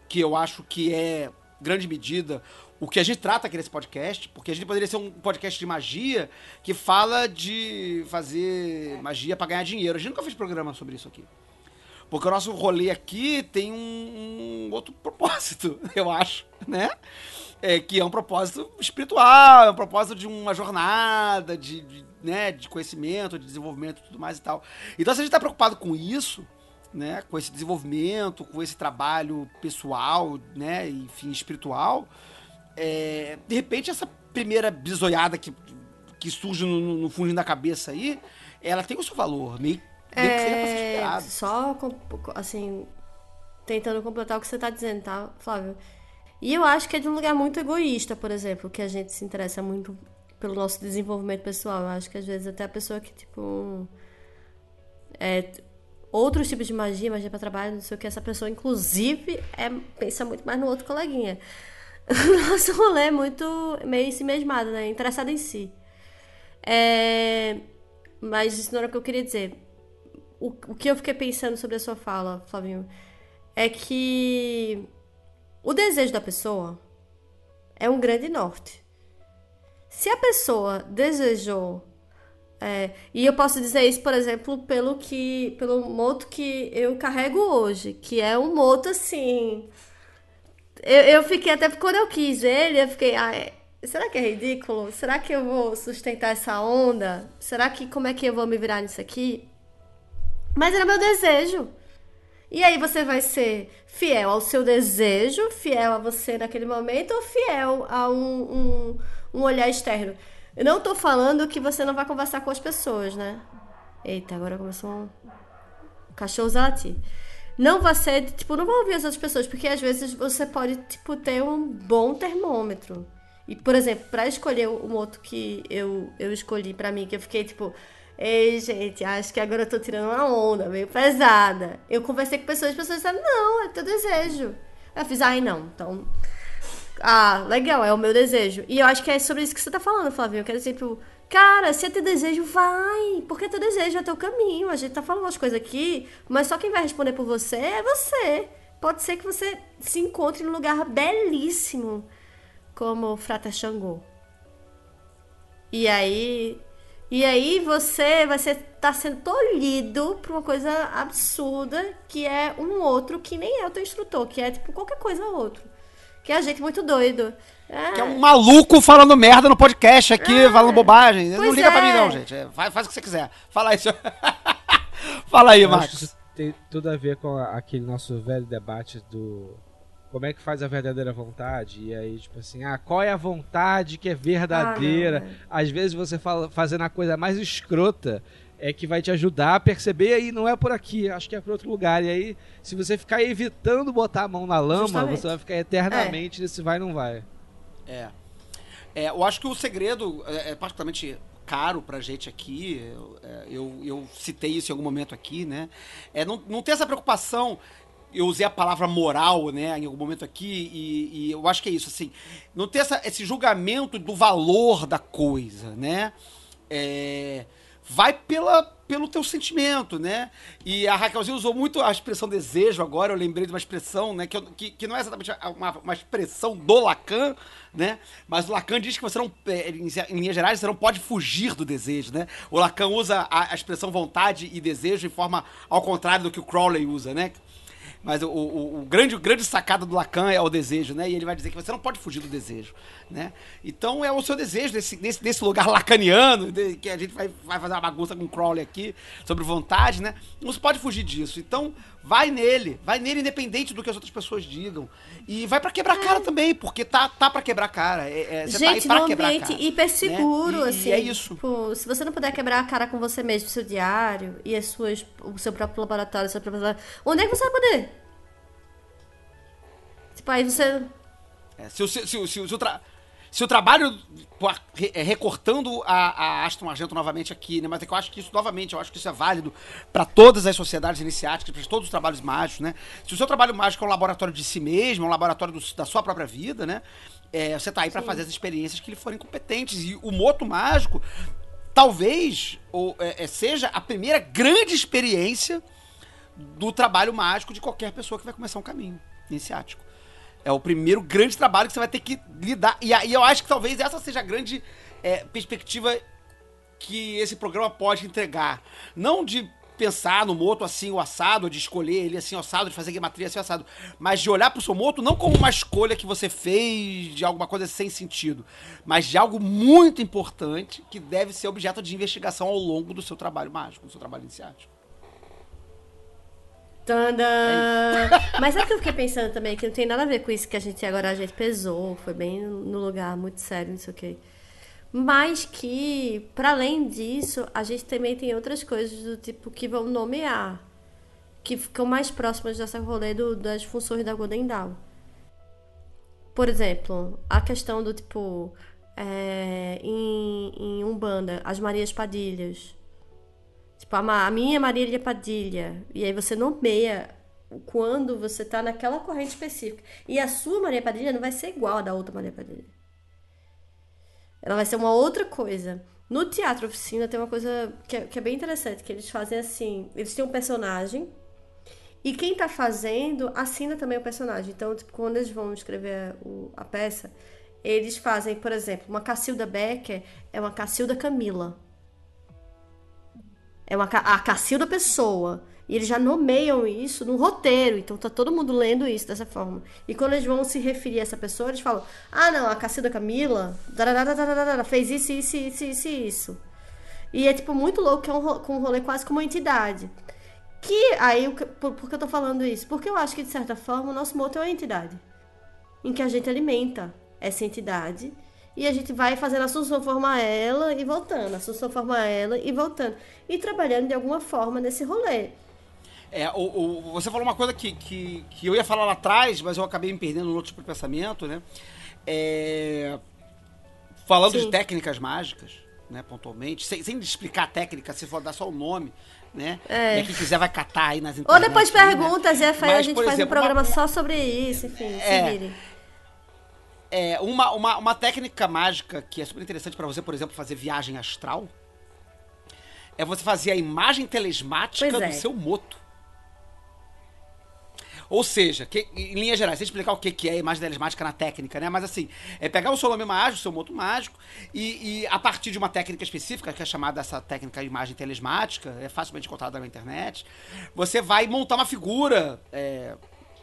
[SPEAKER 1] que eu acho que é grande medida o que a gente trata aqui nesse podcast, porque a gente poderia ser um podcast de magia que fala de fazer magia para ganhar dinheiro. A gente nunca fez programa sobre isso aqui. Porque o nosso rolê aqui tem um, um outro propósito, eu acho, né? É, que é um propósito espiritual, é um propósito de uma jornada, de, de, né, de conhecimento, de desenvolvimento e tudo mais e tal. Então, se a gente tá preocupado com isso, né, com esse desenvolvimento, com esse trabalho pessoal, né, enfim, espiritual, é, de repente essa primeira bisoiada que, que surge no, no fundinho da cabeça aí, ela tem o seu valor, meio, meio
[SPEAKER 2] é, que Só, assim, tentando completar o que você está dizendo, tá, Flávio? E eu acho que é de um lugar muito egoísta, por exemplo, que a gente se interessa muito pelo nosso desenvolvimento pessoal. Eu acho que às vezes até a pessoa que, tipo. É, outros tipos de magia, magia para trabalho, não sei o que, essa pessoa, inclusive, é, pensa muito mais no outro coleguinha. O nosso rolê é muito meio em si mesmado, né? Interessado em si. É... Mas isso não era o que eu queria dizer. o, o que eu fiquei pensando sobre a sua fala, Flavinho, é que o desejo da pessoa é um grande norte. Se a pessoa desejou é, e eu posso dizer isso, por exemplo, pelo que pelo moto que eu carrego hoje, que é um moto assim. Eu, eu fiquei até quando eu quis ele, eu fiquei, ah, será que é ridículo? Será que eu vou sustentar essa onda? Será que como é que eu vou me virar nisso aqui? Mas era meu desejo. E aí você vai ser fiel ao seu desejo, fiel a você naquele momento, ou fiel a um, um, um olhar externo. Eu não tô falando que você não vai conversar com as pessoas, né? Eita, agora começou um cachorro latir. Não vai ser, tipo, não vai ouvir as outras pessoas, porque às vezes você pode, tipo, ter um bom termômetro. E, por exemplo, para escolher o moto que eu, eu escolhi para mim, que eu fiquei, tipo, ei, gente, acho que agora eu tô tirando uma onda meio pesada. Eu conversei com pessoas, as pessoas disseram, não, é teu desejo. Eu fiz, ai, não, então ah, legal, é o meu desejo. E eu acho que é sobre isso que você tá falando, Flavinho. Eu quero dizer, tipo, cara, se é teu desejo, vai. Porque teu desejo é teu caminho. A gente tá falando umas coisas aqui, mas só quem vai responder por você é você. Pode ser que você se encontre num lugar belíssimo, como Frata Xangô. E aí. E aí você vai ser tá sendo tolhido por uma coisa absurda que é um outro que nem é o teu instrutor, que é tipo qualquer coisa outro. Que é gente muito doido.
[SPEAKER 1] É. Que é um maluco falando merda no podcast aqui, é. falando bobagem. Não liga é. pra mim, não, gente. É, faz, faz o que você quiser. Fala isso. Fala aí, Marcos. Isso
[SPEAKER 3] tem tudo a ver com aquele nosso velho debate do como é que faz a verdadeira vontade? E aí, tipo assim, ah, qual é a vontade que é verdadeira? Ah, Às vezes você fala fazendo a coisa mais escrota é que vai te ajudar a perceber e não é por aqui, acho que é por outro lugar. E aí, se você ficar evitando botar a mão na lama, Justamente. você vai ficar eternamente é. nesse vai não vai.
[SPEAKER 1] É. é. Eu acho que o segredo é, é particularmente caro pra gente aqui, eu, é, eu, eu, citei isso em algum momento aqui, né? É não, não ter essa preocupação eu usei a palavra moral, né, em algum momento aqui, e, e eu acho que é isso, assim, não ter essa, esse julgamento do valor da coisa, né, é, vai pela, pelo teu sentimento, né? E a Raquelzinha usou muito a expressão desejo agora, eu lembrei de uma expressão, né? Que, que, que não é exatamente uma, uma, expressão do Lacan, né? Mas o Lacan diz que você não, é, em, em linhas gerais, você não pode fugir do desejo, né? O Lacan usa a, a expressão vontade e desejo em forma ao contrário do que o Crowley usa, né? Mas o, o, o, grande, o grande sacada do Lacan é o desejo, né? E ele vai dizer que você não pode fugir do desejo, né? Então é o seu desejo desse, desse, desse lugar lacaniano, de, que a gente vai, vai fazer uma bagunça com Crowley aqui, sobre vontade, né? Não se pode fugir disso. Então vai nele, vai nele independente do que as outras pessoas digam. E vai para quebrar é. cara também, porque tá, tá para quebrar cara. É,
[SPEAKER 2] é, gente, tá aí pra ambiente cara, hiper seguro,
[SPEAKER 1] né?
[SPEAKER 2] e, assim.
[SPEAKER 1] E é isso.
[SPEAKER 2] Tipo, se você não puder quebrar a cara com você mesmo, seu diário e as suas, o seu próprio laboratório, seu próprio... onde é que você vai poder? Tipo, aí você.
[SPEAKER 1] É, se, se, se, se, o tra... se o trabalho. É, recortando a, a Aston Argento novamente aqui, né? Mas é que eu acho que isso, novamente, eu acho que isso é válido para todas as sociedades iniciáticas, para todos os trabalhos mágicos, né? Se o seu trabalho mágico é um laboratório de si mesmo, é um laboratório do, da sua própria vida, né? É, você tá aí para fazer as experiências que lhe forem competentes. E o moto mágico, talvez, ou, é, é, seja a primeira grande experiência do trabalho mágico de qualquer pessoa que vai começar um caminho iniciático. É o primeiro grande trabalho que você vai ter que lidar. E aí eu acho que talvez essa seja a grande é, perspectiva que esse programa pode entregar. Não de pensar no moto assim, o assado, de escolher ele assim, o assado, de fazer gematria assim, o assado. Mas de olhar pro seu moto não como uma escolha que você fez de alguma coisa sem sentido, mas de algo muito importante que deve ser objeto de investigação ao longo do seu trabalho mágico, do seu trabalho iniciático.
[SPEAKER 2] Tandã! Mas é que eu fiquei pensando também que não tem nada a ver com isso que a gente agora a gente pesou, foi bem no lugar muito sério, não sei o quê. Mas que, para além disso, a gente também tem outras coisas do tipo que vão nomear, que ficam mais próximas dessa rolê do, das funções da Golden Dawn. Por exemplo, a questão do tipo, é, em, em Umbanda, as Marias Padilhas Tipo, a, a minha Marília Padilha. E aí você nomeia quando você tá naquela corrente específica. E a sua Maria Padilha não vai ser igual a da outra Maria Padilha. Ela vai ser uma outra coisa. No teatro oficina tem uma coisa que é, que é bem interessante, que eles fazem assim, eles têm um personagem e quem tá fazendo assina também o personagem. Então, tipo, quando eles vão escrever o, a peça, eles fazem, por exemplo, uma Cacilda Becker é uma Cacilda Camila. É uma a Cacilda Pessoa. E eles já nomeiam isso no roteiro, então tá todo mundo lendo isso dessa forma. E quando eles vão se referir a essa pessoa, eles falam: ah, não, a Cacilda Camila fez isso, isso, isso, isso, isso. E é tipo muito louco, que é um, com um rolê quase como uma entidade. Que aí, por, por que eu tô falando isso? Porque eu acho que de certa forma o nosso moto é uma entidade em que a gente alimenta essa entidade e a gente vai fazendo a formar ela e voltando, a formar ela e voltando. E trabalhando de alguma forma nesse rolê.
[SPEAKER 1] É, o, o, você falou uma coisa que, que, que, eu ia falar lá atrás, mas eu acabei me perdendo no outro tipo de pensamento, né? É, falando Sim. de técnicas mágicas, né, pontualmente, sem, sem explicar a técnica, se for dar só o nome, né? É. E quem quiser vai catar aí nas
[SPEAKER 2] internet. Ou depois perguntas, né? e a, a gente faz exemplo, um programa uma, só sobre isso, enfim,
[SPEAKER 1] é, É, uma, uma, uma técnica mágica que é super interessante para você, por exemplo, fazer viagem astral, é você fazer a imagem telesmática do é. seu moto. Ou seja, que, em linhas gerais, sem explicar o que, que é imagem telesmática na técnica, né? Mas assim, é pegar o seu nome mágico, o seu moto mágico, e, e, a partir de uma técnica específica, que é chamada essa técnica de imagem telesmática, é facilmente encontrada na internet, você vai montar uma figura é,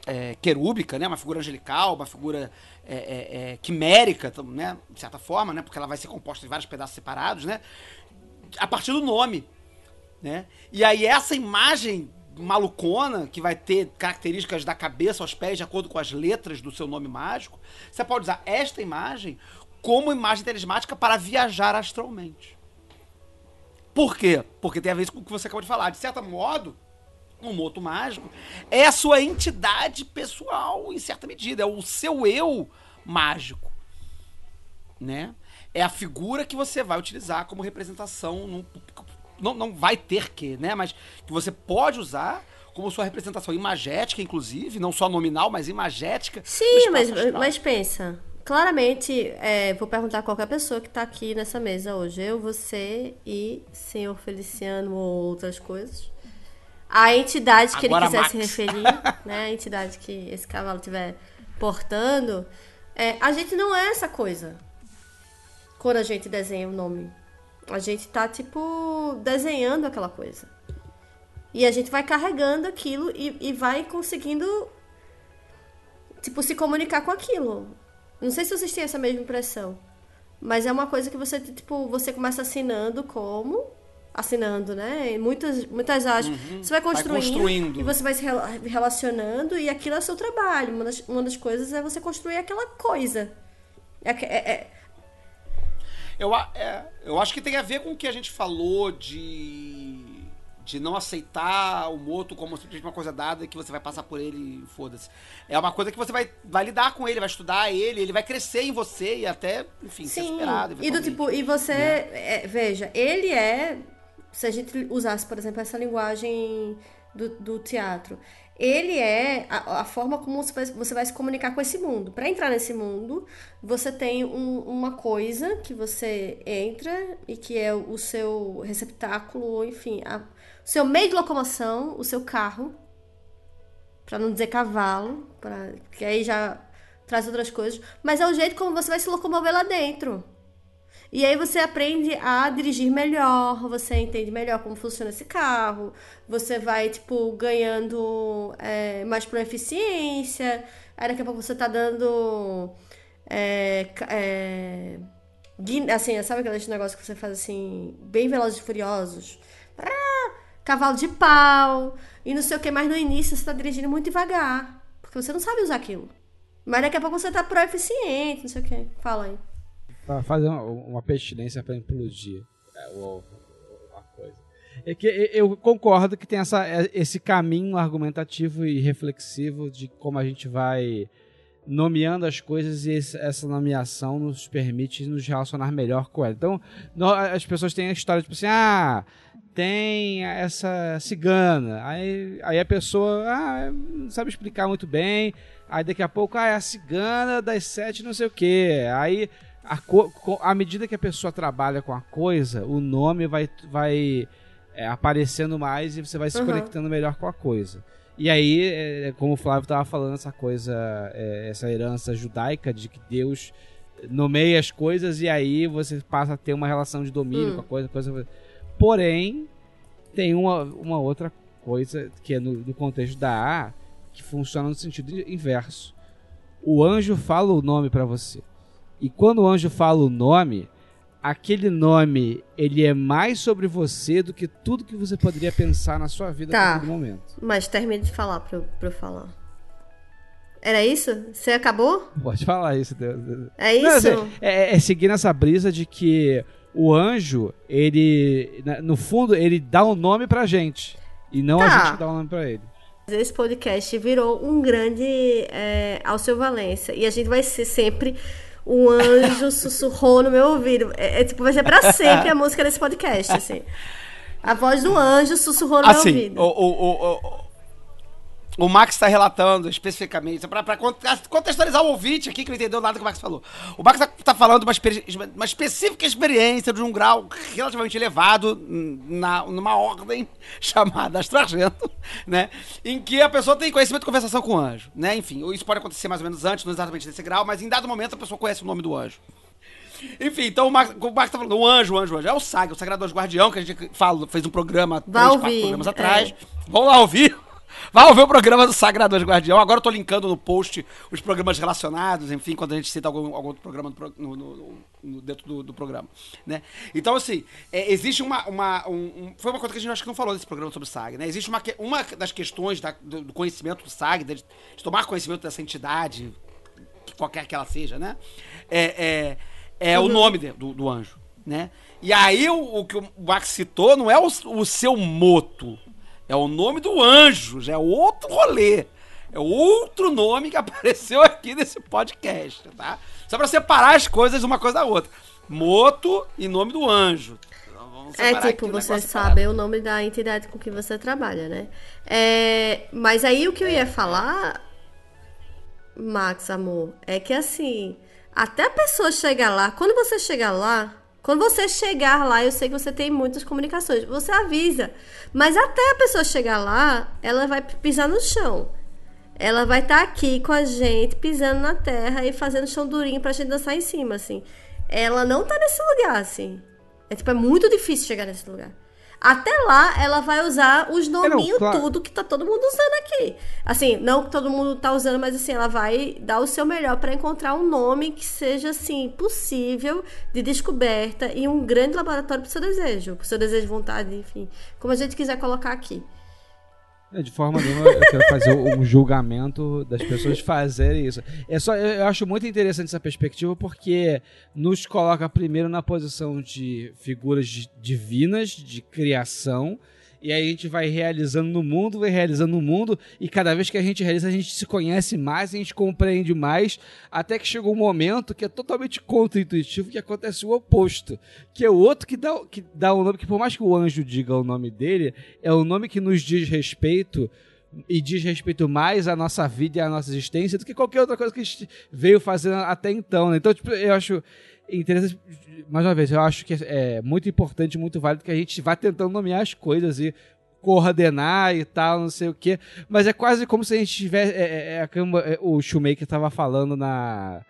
[SPEAKER 1] é, querúbica, né? Uma figura angelical, uma figura é, é, é quimérica, né? De certa forma, né? Porque ela vai ser composta de vários pedaços separados, né? A partir do nome, né? E aí essa imagem malucona, que vai ter características da cabeça aos pés de acordo com as letras do seu nome mágico, você pode usar esta imagem como imagem telesmática para viajar astralmente. Por quê? Porque tem a ver com o que você acabou de falar. De certo modo, um moto mágico é a sua entidade pessoal, em certa medida. É o seu eu mágico. Né? É a figura que você vai utilizar como representação num não, não vai ter que, né? Mas que você pode usar como sua representação imagética, inclusive, não só nominal, mas imagética.
[SPEAKER 2] Sim, mas, mas pensa. Claramente, é, vou perguntar a qualquer pessoa que está aqui nessa mesa hoje. Eu, você e senhor Feliciano ou outras coisas. A entidade que Agora ele quiser Max. se referir, né? A entidade que esse cavalo estiver portando. É, a gente não é essa coisa. Quando a gente desenha o nome a gente tá, tipo, desenhando aquela coisa. E a gente vai carregando aquilo e, e vai conseguindo, tipo, se comunicar com aquilo. Não sei se vocês têm essa mesma impressão. Mas é uma coisa que você, tipo, você começa assinando como assinando, né? muitas, muitas áreas. Uhum. Você vai construindo, vai construindo, e você vai se relacionando e aquilo é o seu trabalho. Uma das, uma das coisas é você construir aquela coisa. É, é, é,
[SPEAKER 1] eu, é, eu acho que tem a ver com o que a gente falou de, de não aceitar o moto como simplesmente uma coisa dada que você vai passar por ele e foda-se. É uma coisa que você vai, vai lidar com ele, vai estudar ele, ele vai crescer em você e até, enfim, Sim. ser superado.
[SPEAKER 2] E do tipo, e você, né? é, veja, ele é. Se a gente usasse, por exemplo, essa linguagem do, do teatro, ele é a, a, forma como você vai, você vai se comunicar com esse mundo. Para entrar nesse mundo, você tem um, uma coisa que você entra e que é o seu receptáculo, enfim, a, o seu meio de locomoção, o seu carro, para não dizer cavalo, pra, que aí já traz outras coisas, mas é o jeito como você vai se locomover lá dentro. E aí você aprende a dirigir melhor, você entende melhor como funciona esse carro, você vai, tipo, ganhando é, mais por eficiência, aí daqui a pouco você tá dando. É, é, assim, sabe aqueles negócios que você faz assim, bem velozes e furiosos? Ah, cavalo de pau, e não sei o que, mas no início você tá dirigindo muito devagar, porque você não sabe usar aquilo. Mas daqui a pouco você tá pro eficiente, não sei o que. Fala aí.
[SPEAKER 3] Pra fazer uma, uma pestilência pra implodir é, o, a coisa. É que eu concordo que tem essa, é, esse caminho argumentativo e reflexivo de como a gente vai nomeando as coisas e essa nomeação nos permite nos relacionar melhor com ela. Então, as pessoas têm a história tipo assim, ah, tem essa cigana. Aí, aí a pessoa ah, não sabe explicar muito bem. Aí daqui a pouco, ah, é a cigana das sete não sei o quê. Aí a co- à medida que a pessoa trabalha com a coisa, o nome vai, vai é, aparecendo mais e você vai se
[SPEAKER 2] Uhum.
[SPEAKER 3] conectando melhor com a coisa. E aí, é, como o Flávio estava falando, essa coisa, é, essa herança judaica de que Deus nomeia as coisas e aí você passa a ter uma relação de domínio
[SPEAKER 2] Hum.
[SPEAKER 3] com a coisa, coisa. Porém, tem uma, uma outra coisa que é no, no contexto da A que funciona no sentido inverso. O anjo fala o nome para você. E quando o anjo fala o nome, aquele nome ele é mais sobre você do que tudo que você poderia pensar na sua vida
[SPEAKER 2] Tá.
[SPEAKER 3] naquele momento.
[SPEAKER 2] Mas termine de falar pra eu, pra eu falar. Era isso? Você acabou?
[SPEAKER 3] Pode falar isso. Deus.
[SPEAKER 2] É
[SPEAKER 3] Não,
[SPEAKER 2] isso?
[SPEAKER 3] assim, é, é seguir nessa brisa de que o anjo, ele, no fundo, ele dá o nome pra gente. E não a
[SPEAKER 2] Tá.
[SPEAKER 3] gente que dá o nome pra ele.
[SPEAKER 2] Esse podcast virou um grande é, Alceu Valença. E a gente vai ser sempre um anjo sussurrou no meu ouvido. É, é, tipo, vai ser pra sempre a música desse podcast, assim. A voz do anjo sussurrou no meu
[SPEAKER 1] Assim,
[SPEAKER 2] ouvido.
[SPEAKER 1] o, o, o, o, Max está relatando especificamente, para contextualizar o ouvinte aqui que não entendeu nada que o Max falou. O Max está falando de uma, uma específica experiência de um grau relativamente elevado na, numa ordem chamada astragento, né? Em que a pessoa tem conhecimento de conversação com o anjo, né? Enfim, isso pode acontecer mais ou menos antes, não exatamente nesse grau, mas em dado momento a pessoa conhece o nome do anjo. Enfim, então o Max, o Max tá falando, o anjo, o anjo, o anjo. É o SAG, o Sagrado Anjo Guardião, que a gente fala, fez um programa
[SPEAKER 2] Vai
[SPEAKER 1] três,
[SPEAKER 2] ouvir,
[SPEAKER 1] quatro programas
[SPEAKER 2] é.
[SPEAKER 1] atrás. Vão lá ouvir. Vai ouvir o programa do Sagrado Guardião. Agora eu tô linkando no post os programas relacionados, enfim, quando a gente cita algum, algum outro programa no no- no- no- dentro do, do programa, né? Então, assim, é, existe uma... uma um- um- foi uma coisa que a gente acho que não falou nesse programa sobre o SAG, né? Existe uma, uma das questões da- do, do conhecimento do SAG, de, de tomar conhecimento dessa entidade, que qualquer que ela seja, né? É, é, é o nome de- do, do anjo, né? E aí o, o que o Max citou não é o, o seu moto, é o nome do anjo, já é outro rolê. É outro nome que apareceu aqui nesse podcast, tá? Só pra separar as coisas uma coisa da outra. Moto e nome do anjo. Então,
[SPEAKER 2] É tipo, você sabe o nome da entidade com que você trabalha, né? É, mas aí o que eu ia falar, Max, amor, é que assim, até a pessoa chegar lá, quando você chegar lá, quando você chegar lá, eu sei que você tem muitas comunicações, você avisa. Mas até a pessoa chegar lá, ela vai pisar no chão. Ela vai estar aqui com a gente, pisando na terra e fazendo chão durinho pra gente dançar em cima, assim. Ela não tá nesse lugar, assim. É tipo, é muito difícil chegar nesse lugar. Até lá, ela vai usar os nominhos
[SPEAKER 3] claro.
[SPEAKER 2] tudo que tá todo mundo usando aqui. Assim, não que todo mundo tá usando, mas assim, ela vai dar o seu melhor pra encontrar um nome que seja, assim, possível de descoberta e um grande laboratório pro seu desejo. Pro seu desejo de vontade, enfim. Como a gente quiser colocar aqui.
[SPEAKER 3] É, De forma nenhuma eu quero fazer um julgamento das pessoas fazerem isso. É só, eu acho muito interessante essa perspectiva porque nos coloca primeiro na posição de figuras di- divinas, de criação, e aí a gente vai realizando no mundo, vai realizando no mundo, e cada vez que a gente realiza, a gente se conhece mais, a gente compreende mais, até que chega um momento que é totalmente contra-intuitivo, que acontece o oposto, que é o outro que dá, que dá o nome, que por mais que o anjo diga o nome dele, é o nome que nos diz respeito e diz respeito mais à nossa vida e à nossa existência do que qualquer outra coisa que a gente veio fazendo até então, né? Então, tipo, eu acho interessante, mais uma vez, eu acho que é muito importante, muito válido que a gente vá tentando nomear as coisas e coordenar e tal, não sei o quê, mas é quase como se a gente tivesse, é, é, é, é, o Shoemaker estava falando na,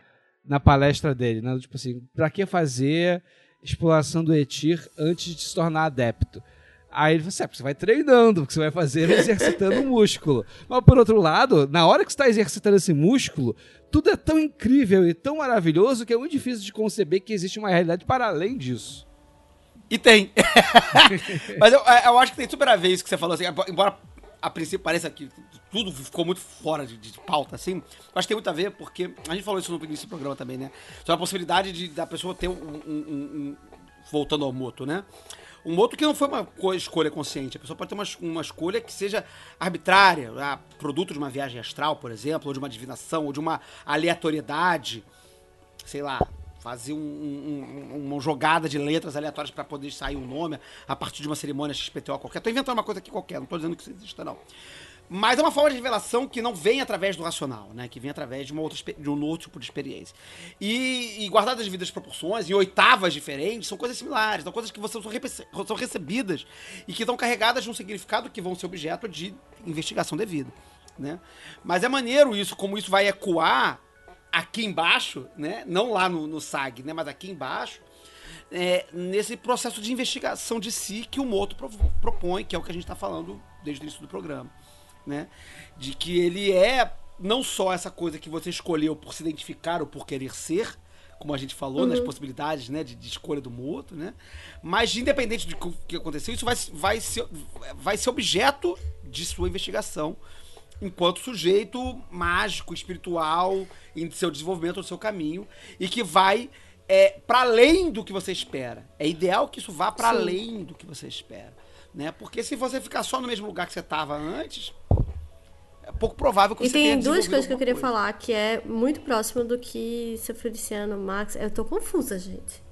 [SPEAKER 3] na palestra dele, né? Tipo assim, pra que fazer exploração do Etir antes de se tornar adepto? Aí ele falou assim, é, você vai treinando, porque você vai fazer exercitando o músculo. Mas por outro lado, na hora que você está exercitando esse músculo, tudo é tão incrível e tão maravilhoso que é muito difícil de conceber que existe uma realidade para além disso.
[SPEAKER 1] E tem. Mas eu, eu acho que tem super a ver isso que você falou, assim, embora a princípio pareça que tudo ficou muito fora de, de pauta, assim, acho que tem muito a ver, porque a gente falou isso no início do programa também, né? Sobre a possibilidade de, da pessoa ter um, um- um- um- Voltando ao moto, né? Um moto que não foi uma co- escolha consciente. A pessoa pode ter uma, uma escolha que seja arbitrária, ah, produto de uma viagem astral, por exemplo, ou de uma divinação, ou de uma aleatoriedade sei lá, fazer um- um- uma jogada de letras aleatórias para poder sair um nome a partir de uma cerimônia XPTO qualquer. Tô inventando uma coisa aqui qualquer, não tô dizendo que isso exista, não. Mas é uma forma de revelação que não vem através do racional, né? Que vem através de, uma outra, de um outro tipo de experiência. E, e guardadas as devidas proporções, em oitavas diferentes, são coisas similares. São coisas que você, são, são recebidas e que estão carregadas de um significado que vão ser objeto de investigação devida, né? Mas é maneiro isso, como isso vai ecoar aqui embaixo, né? Não lá no, no SAG, né? Mas aqui embaixo. É, nesse processo de investigação de si que o Moto propõe, que é o que a gente está falando desde o início do programa né? De que ele é não só essa coisa que você escolheu por se identificar ou por querer ser, como a gente falou, uhum. nas possibilidades né, de, de, escolha do mútuo, né? Mas, independente do que aconteceu, isso vai, vai, ser, vai ser objeto de sua investigação enquanto sujeito mágico, espiritual, em seu desenvolvimento, no seu caminho, e que vai é, para além do que você espera. É ideal que isso vá para além do que você espera. Né? Porque se você ficar só no mesmo lugar que você estava antes, é pouco provável que
[SPEAKER 2] e
[SPEAKER 1] você
[SPEAKER 2] tenha tem duas coisas que eu queria coisa. falar que é muito próximo do que seu Feliciano Max. Eu tô confusa, gente.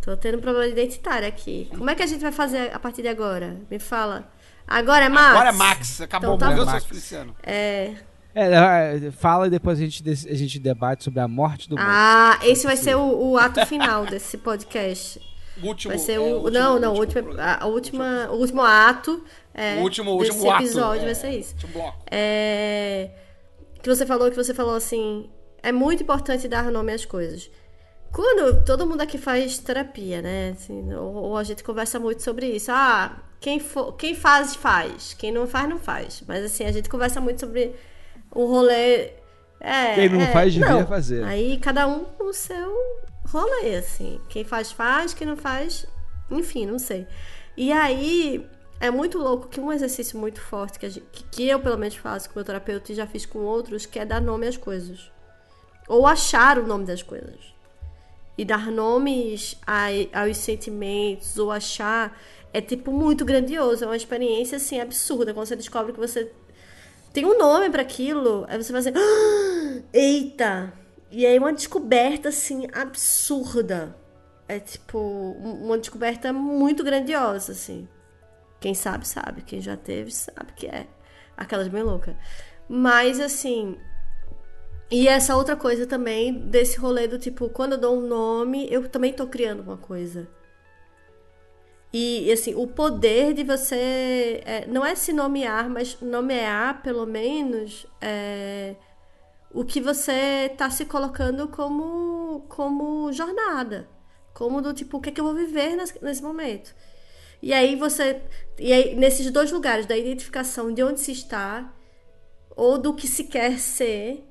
[SPEAKER 2] Tô tendo um problema identitário aqui. Como é que a gente vai fazer a partir de agora? Me fala. Agora é Max?
[SPEAKER 1] Agora é Max. Acabou. Então, tá Max.
[SPEAKER 2] Feliciano. É...
[SPEAKER 3] É, fala e depois a gente, a gente debate sobre a morte do
[SPEAKER 2] Ah, esse vai ser o, o ato final desse podcast.
[SPEAKER 1] Último,
[SPEAKER 2] vai ser o, é, o não, não, último, último a, última, o último ato é,
[SPEAKER 1] o último,
[SPEAKER 2] desse
[SPEAKER 1] último
[SPEAKER 2] episódio
[SPEAKER 1] ato,
[SPEAKER 2] vai
[SPEAKER 1] é,
[SPEAKER 2] ser isso.
[SPEAKER 1] bloco.
[SPEAKER 2] É, que você falou, que você falou assim, é muito importante dar nome às coisas. Quando todo mundo aqui faz terapia, né? Assim, ou, ou, a gente conversa muito sobre isso. Ah, quem, for, quem faz, faz. Quem não faz, não faz. Mas assim, a gente conversa muito sobre o rolê. É,
[SPEAKER 3] quem não
[SPEAKER 2] é,
[SPEAKER 3] faz, devia não. fazer.
[SPEAKER 2] Aí cada um no seu rolê, assim. Quem faz, faz. Quem não faz, enfim, não sei. E aí, é muito louco que um exercício muito forte que, gente, que, eu, pelo menos, faço com o meu terapeuta e já fiz com outros, que é dar nome às coisas. Ou achar o nome das coisas. E dar nomes a, aos sentimentos, ou achar, é tipo muito grandioso. É uma experiência, assim, absurda. Quando você descobre que você tem um nome para aquilo, aí você vai assim, ah, eita! E aí uma descoberta, assim, absurda. É tipo, uma descoberta muito grandiosa, assim. Quem sabe, sabe. Quem já teve, sabe que é. Aquelas bem loucas. Mas, assim. E essa outra coisa também, desse rolê do tipo, quando eu dou um nome, eu também tô criando uma coisa. E, assim, o poder de você. É, não é se nomear, mas nomear, pelo menos, é, o que você tá se colocando como, como jornada. Como do tipo, o que, é que eu vou viver nesse, nesse momento. E aí você. E aí, nesses dois lugares, da identificação de onde se está, ou do que se quer ser,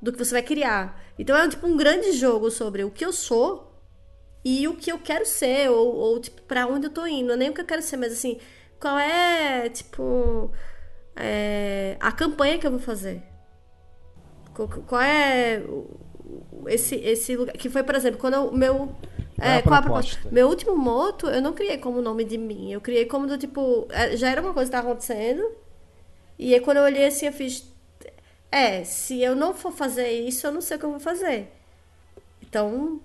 [SPEAKER 2] do que você vai criar. Então é tipo um grande jogo sobre o que eu sou e o que eu quero ser, ou, ou tipo, pra onde eu tô indo. Não é nem o que eu quero ser, mas assim, qual é, tipo, é, a campanha que eu vou fazer. Qual, qual é esse, esse lugar. Que foi, por exemplo, quando o meu é, é qual a proposta? Meu último moto, eu não criei como nome de mim. Eu criei como do tipo. É, já era uma coisa que estava acontecendo. E aí quando eu olhei assim, eu fiz. É, se eu não for fazer isso, eu não sei o que eu vou fazer. Então.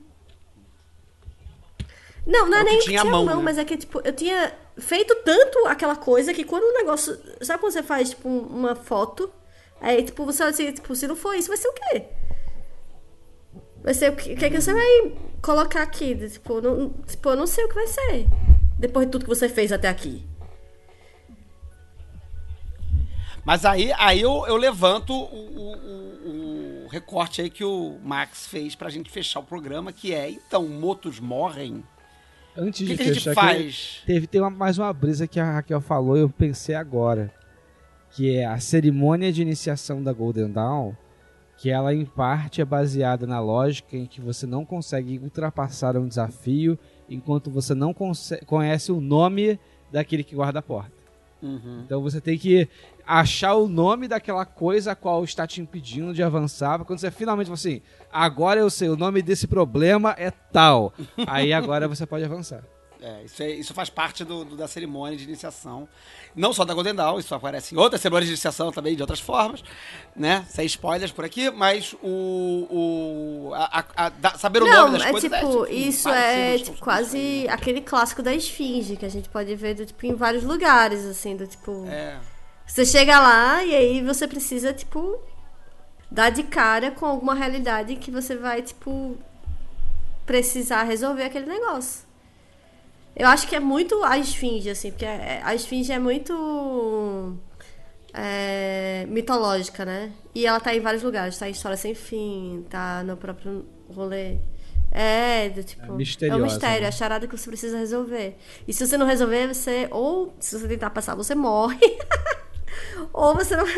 [SPEAKER 2] Não, não é, é nem que tinha, mão, não, né? mas é que, tipo, eu tinha feito tanto aquela coisa que quando o negócio. Sabe quando você faz, tipo, uma foto? Aí, tipo, você olha assim, tipo, se não for isso, vai ser o quê? Vai ser o que, o que, é que você vai colocar aqui? Tipo, não, tipo, eu não sei o que vai ser. Depois de tudo que você fez até aqui.
[SPEAKER 1] Mas aí, aí eu, eu levanto o, o, o, recorte aí que o Max fez pra gente fechar o programa, que é, então, motos morrem?
[SPEAKER 3] Antes que
[SPEAKER 1] de que fechar, a gente faz?
[SPEAKER 3] Teve, teve uma, mais uma brisa que a Raquel falou e eu pensei agora. Que é a cerimônia de iniciação da Golden Dawn que ela em parte é baseada na lógica em que você não consegue ultrapassar um desafio enquanto você não conhece o nome daquele que guarda a porta. Uhum. Então você tem que achar o nome daquela coisa a qual está te impedindo de avançar. Quando você finalmente fala assim, agora eu sei, o nome desse problema é tal. Aí agora você pode avançar.
[SPEAKER 1] É, isso, é, isso faz parte do, do, da cerimônia de iniciação. Não só da Golden Dawn, isso aparece em outras cerimônias de iniciação também, de outras formas, né? Sem spoilers por aqui, mas o. o a, a, a, saber o
[SPEAKER 2] Não,
[SPEAKER 1] nome das
[SPEAKER 2] é
[SPEAKER 1] coisas.
[SPEAKER 2] Tipo, é, tipo, isso é tipo, quase aquele clássico da esfinge, que a gente pode ver do, tipo, em vários lugares, assim, do tipo.
[SPEAKER 1] É.
[SPEAKER 2] Você chega lá e aí você precisa, tipo, dar de cara com alguma realidade que você vai, tipo, precisar resolver aquele negócio. Eu acho que é muito a esfinge, assim, porque é, a esfinge é muito é, mitológica, né? E ela tá em vários lugares, tá em História Sem Fim, tá no próprio rolê. É, do, tipo, é, é um mistério, né? é a charada que você precisa resolver. E se você não resolver, você. Ou se você tentar passar, você morre. ou você não vai.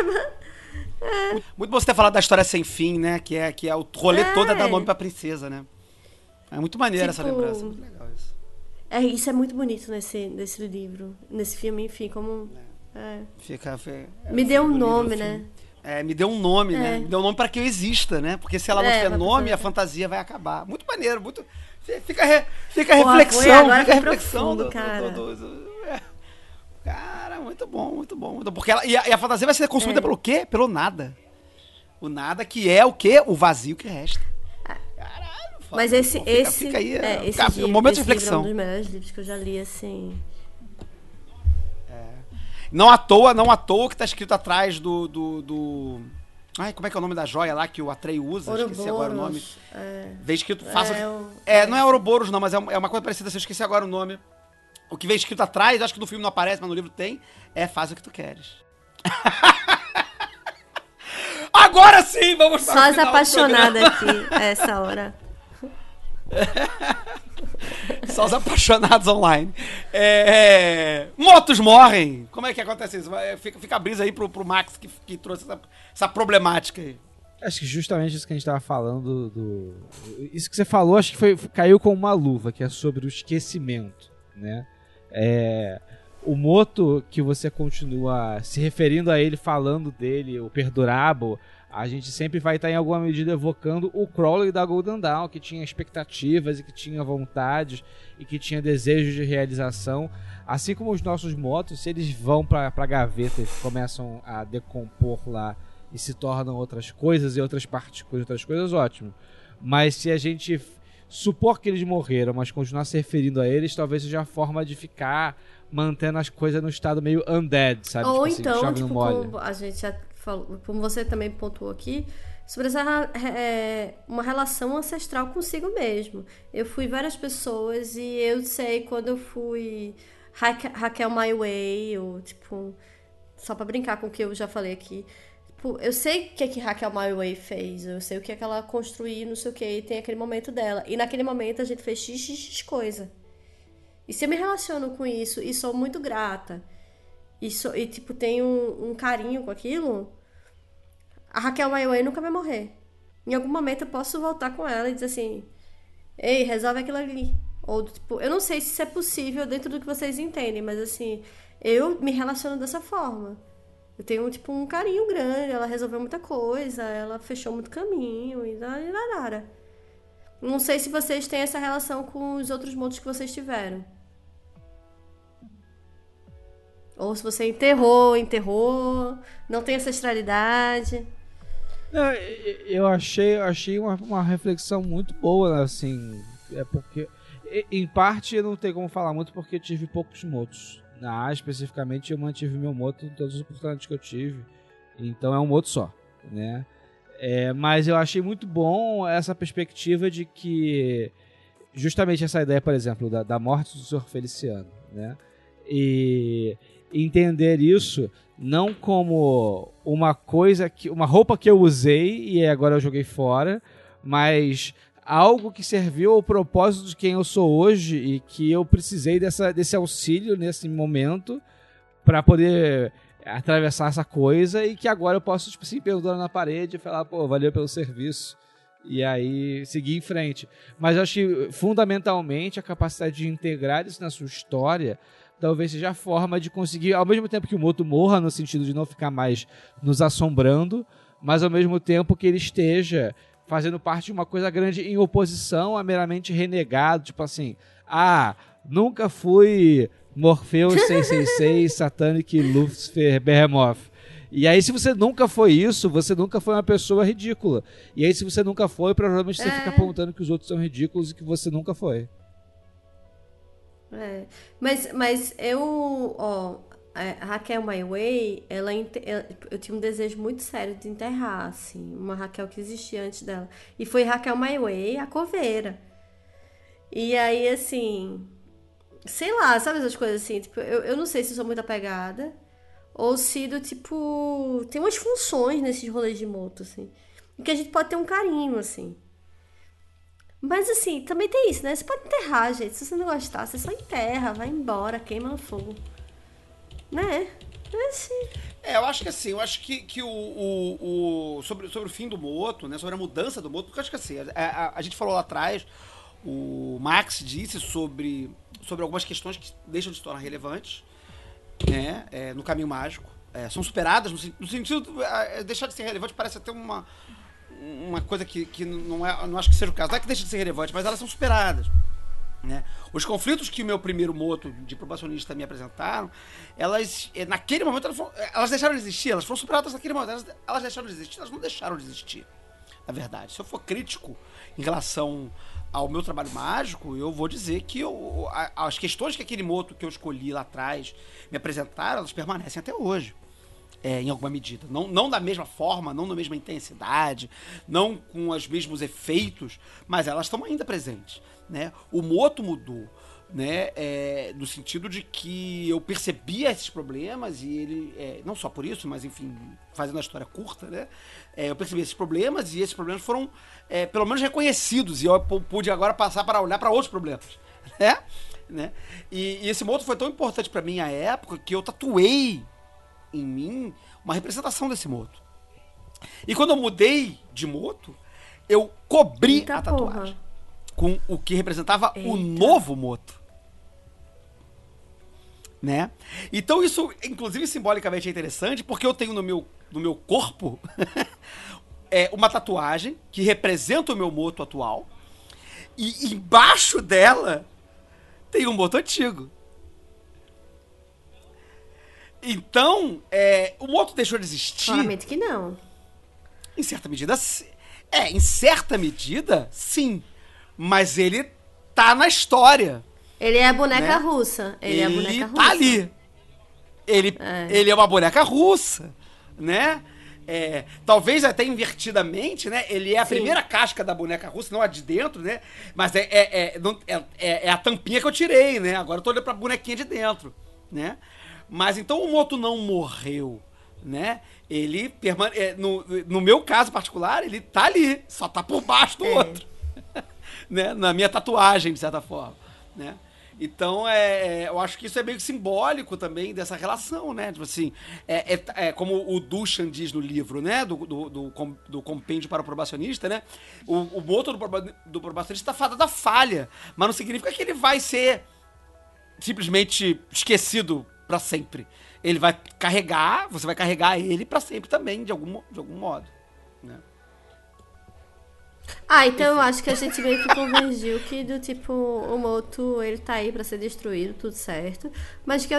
[SPEAKER 1] É. Muito bom você ter falado da história sem fim, né? Que é, que é o rolê é. todo é dar nome pra princesa, né? É muito maneiro tipo, essa lembrança, muito legal isso.
[SPEAKER 2] É, isso é muito bonito nesse, nesse livro, nesse filme, enfim, como. É.
[SPEAKER 1] Fica,
[SPEAKER 2] Me deu um nome, né?
[SPEAKER 1] É, me deu um nome, né? é. né? Me deu um nome para que eu exista, né? Porque se ela não é, tiver nome, a fantasia vai acabar. Muito maneiro, muito. Fica, re... fica a reflexão, fica a reflexão
[SPEAKER 2] profundo, do, cara. Do, do,
[SPEAKER 1] é. Cara, muito bom, muito bom. Muito bom. Porque ela, e, a, e a fantasia vai ser consumida é. pelo quê? Pelo nada. O nada que é o quê? O vazio que resta.
[SPEAKER 2] Mas esse, fica, esse,
[SPEAKER 1] fica aí,
[SPEAKER 2] é, esse
[SPEAKER 1] fica,
[SPEAKER 2] livro,
[SPEAKER 1] momento de reflexão.
[SPEAKER 2] é um dos melhores livros que eu já li, assim.
[SPEAKER 1] É. Não à toa, não à toa que tá escrito atrás do, do, do... Ai, como é que é o nome da joia lá que o Atrei usa?
[SPEAKER 2] Ouroboros,
[SPEAKER 1] esqueci agora o nome.
[SPEAKER 2] É,
[SPEAKER 1] vem escrito, faça... É, o... é, não é Ouroboros não, mas é, é uma coisa parecida, eu esqueci agora o nome. O que vem escrito atrás, acho que no filme não aparece, mas no livro tem, é faz o que tu queres. Agora sim, vamos
[SPEAKER 2] Só as apaixonadas aqui, essa hora.
[SPEAKER 1] Só os apaixonados online. É, é... Motos morrem! Como é que acontece isso? Fica, fica a brisa aí pro, pro Max que, que trouxe essa, essa problemática aí.
[SPEAKER 3] Acho que justamente isso que a gente estava falando do. Isso que você falou, acho que foi, caiu com uma luva, que é sobre o esquecimento, né? É, o Moto que você continua se referindo a ele, falando dele, o Perdurabo, a gente sempre vai estar em alguma medida evocando o Crowley da Golden Dawn, que tinha expectativas e que tinha vontades e que tinha desejos de realização. Assim como os nossos motos, se eles vão para a gaveta e começam a decompor lá e se tornam outras coisas e outras partículas, outras coisas, ótimo. Mas se a gente supor que eles morreram, mas continuar se referindo a eles, talvez seja a forma de ficar mantendo as coisas no estado meio undead, sabe?
[SPEAKER 2] Ou tipo assim, então, tipo, como a gente já falou, como você também pontuou aqui, sobre essa é, uma relação ancestral consigo mesmo. Eu fui várias pessoas e eu sei quando eu fui Ra Raquel My Way, ou tipo, só para brincar com o que eu já falei aqui. Tipo, eu sei o que, é que Raquel My Way fez, eu sei o que, é que ela construiu, não sei o que, e tem aquele momento dela. E naquele momento a gente fez x, x, x coisa. E se eu me relaciono com isso e sou muito grata, e, sou, e tipo, tenho um, um carinho com aquilo, a Raquel Maioi nunca vai morrer. Em algum momento eu posso voltar com ela e dizer assim: Ei, resolve aquilo ali. Ou, tipo, eu não sei se isso é possível dentro do que vocês entendem, mas assim, eu me relaciono dessa forma. Eu tenho, tipo, um carinho grande, ela resolveu muita coisa, ela fechou muito caminho e nada. Não sei se vocês têm essa relação com os outros modos que vocês tiveram. Ou se você enterrou, enterrou, não tem ancestralidade.
[SPEAKER 3] Eu achei, achei uma, uma reflexão muito boa, assim. É porque, em parte, eu não tenho como falar muito porque eu tive poucos motos. Na especificamente, eu mantive meu moto em todas as oportunidades que eu tive. Então é um moto só, né? É, mas eu achei muito bom essa perspectiva de que justamente essa ideia, por exemplo, da, da morte do Sr. Feliciano, né? E entender isso não como uma coisa que uma roupa que eu usei e agora eu joguei fora, mas algo que serviu ao propósito de quem eu sou hoje e que eu precisei dessa, desse auxílio nesse momento para poder atravessar essa coisa e que agora eu posso, tipo assim, pendurando na parede e falar, pô, valeu pelo serviço. E aí seguir em frente. Mas eu acho que fundamentalmente a capacidade de integrar isso na sua história talvez seja a forma de conseguir, ao mesmo tempo que o Moto morra, no sentido de não ficar mais nos assombrando, mas ao mesmo tempo que ele esteja fazendo parte de uma coisa grande em oposição a meramente renegado, tipo assim, ah, nunca fui Morpheus 666, Satanic Lucifer Behemoth. E aí, se você nunca foi isso, você nunca foi uma pessoa ridícula. E aí, se você nunca foi, provavelmente você é. fica apontando que os outros são ridículos e que você nunca foi.
[SPEAKER 2] É. Mas, mas eu, ó, a Raquel My Way, ela, eu tinha um desejo muito sério de enterrar, assim, uma Raquel que existia antes dela. E foi Raquel My Way, a coveira. E aí, assim, sei lá, sabe essas coisas assim? Tipo, eu, eu não sei se sou muito apegada ou se do tipo. Tem umas funções nesses rolês de moto, assim. Que a gente pode ter um carinho, assim. Mas assim, também tem isso, né? Você pode enterrar, gente. Se você não gostar, você só enterra, vai embora, queima no fogo. Né? É assim.
[SPEAKER 1] É, eu acho que assim, eu acho que, que o, o, o, sobre, sobre o fim do Moto, né? Sobre a mudança do Moto, porque eu acho que assim, a, a, a gente falou lá atrás, o Max disse sobre, sobre algumas questões que deixam de se tornar relevantes, né? É, no caminho mágico. É, são superadas no, no sentido. É, deixar de ser relevante parece até uma, uma coisa que, que não, é, não acho que seja o caso. Não é que deixa de ser relevante, mas elas são superadas. Né? Os conflitos que o meu primeiro moto de probacionista me apresentaram, elas, eh, naquele momento, elas, foram, eh, elas deixaram de existir, elas foram superadas naquele momento. Elas, elas deixaram de existir, elas não deixaram de existir. Na verdade, se eu for crítico em relação ao meu trabalho mágico, eu vou dizer que eu, as questões que aquele moto que eu escolhi lá atrás me apresentaram, elas permanecem até hoje é, em alguma medida. Não, não da mesma forma, não na mesma intensidade, não com os mesmos efeitos, mas elas estão ainda presentes. Né? O moto mudou. Né, é, no sentido de que eu percebia esses problemas e ele, é, não só por isso, mas enfim, fazendo a história curta, né, é, eu percebi esses problemas e esses problemas foram é, pelo menos reconhecidos e eu pude agora passar para olhar para outros problemas, né, né, e, e esse moto foi tão importante para mim à época que eu tatuei em mim uma representação desse moto. E quando eu mudei de moto, eu cobri Eita a tatuagem porra. com o que representava Eita. o novo moto. Né? Então isso, inclusive simbolicamente é interessante, porque eu tenho no meu, no meu corpo é uma tatuagem que representa o meu moto atual. E embaixo dela tem um moto antigo. Então, é, o moto deixou de existir.
[SPEAKER 2] Claramente que não.
[SPEAKER 1] Em certa medida, é, em certa medida, sim. Mas ele tá na história.
[SPEAKER 2] Ele é a boneca né? russa. Ele, ele, é a boneca tá russa.
[SPEAKER 1] tá ali. Ele é. ele é uma boneca russa, né? É, talvez até invertidamente, né? Ele é a Sim. primeira casca da boneca russa, não a de dentro, né? Mas é, é, é, é, é, a tampinha que eu tirei, né? Agora eu tô olhando pra bonequinha de dentro, né? Mas então o Moto não morreu, né? Ele permane é, no, no meu caso particular, ele tá ali, só tá por baixo do é. outro. né? Na minha tatuagem, de certa forma, né? Então, é, é, eu acho que isso é meio simbólico também dessa relação, né? Tipo assim, é, é, é como o Duchan diz no livro, né? Do, do, do, do compêndio para o probacionista, né? O, o moto do, do probacionista está fada da falha, mas não significa que ele vai ser simplesmente esquecido para sempre. Ele vai carregar, você vai carregar ele para sempre também, de algum, de algum modo. Né?
[SPEAKER 2] Ah, então eu acho que a gente meio que convergiu que do tipo, o Moto, ele tá aí para ser destruído, tudo certo. Mas que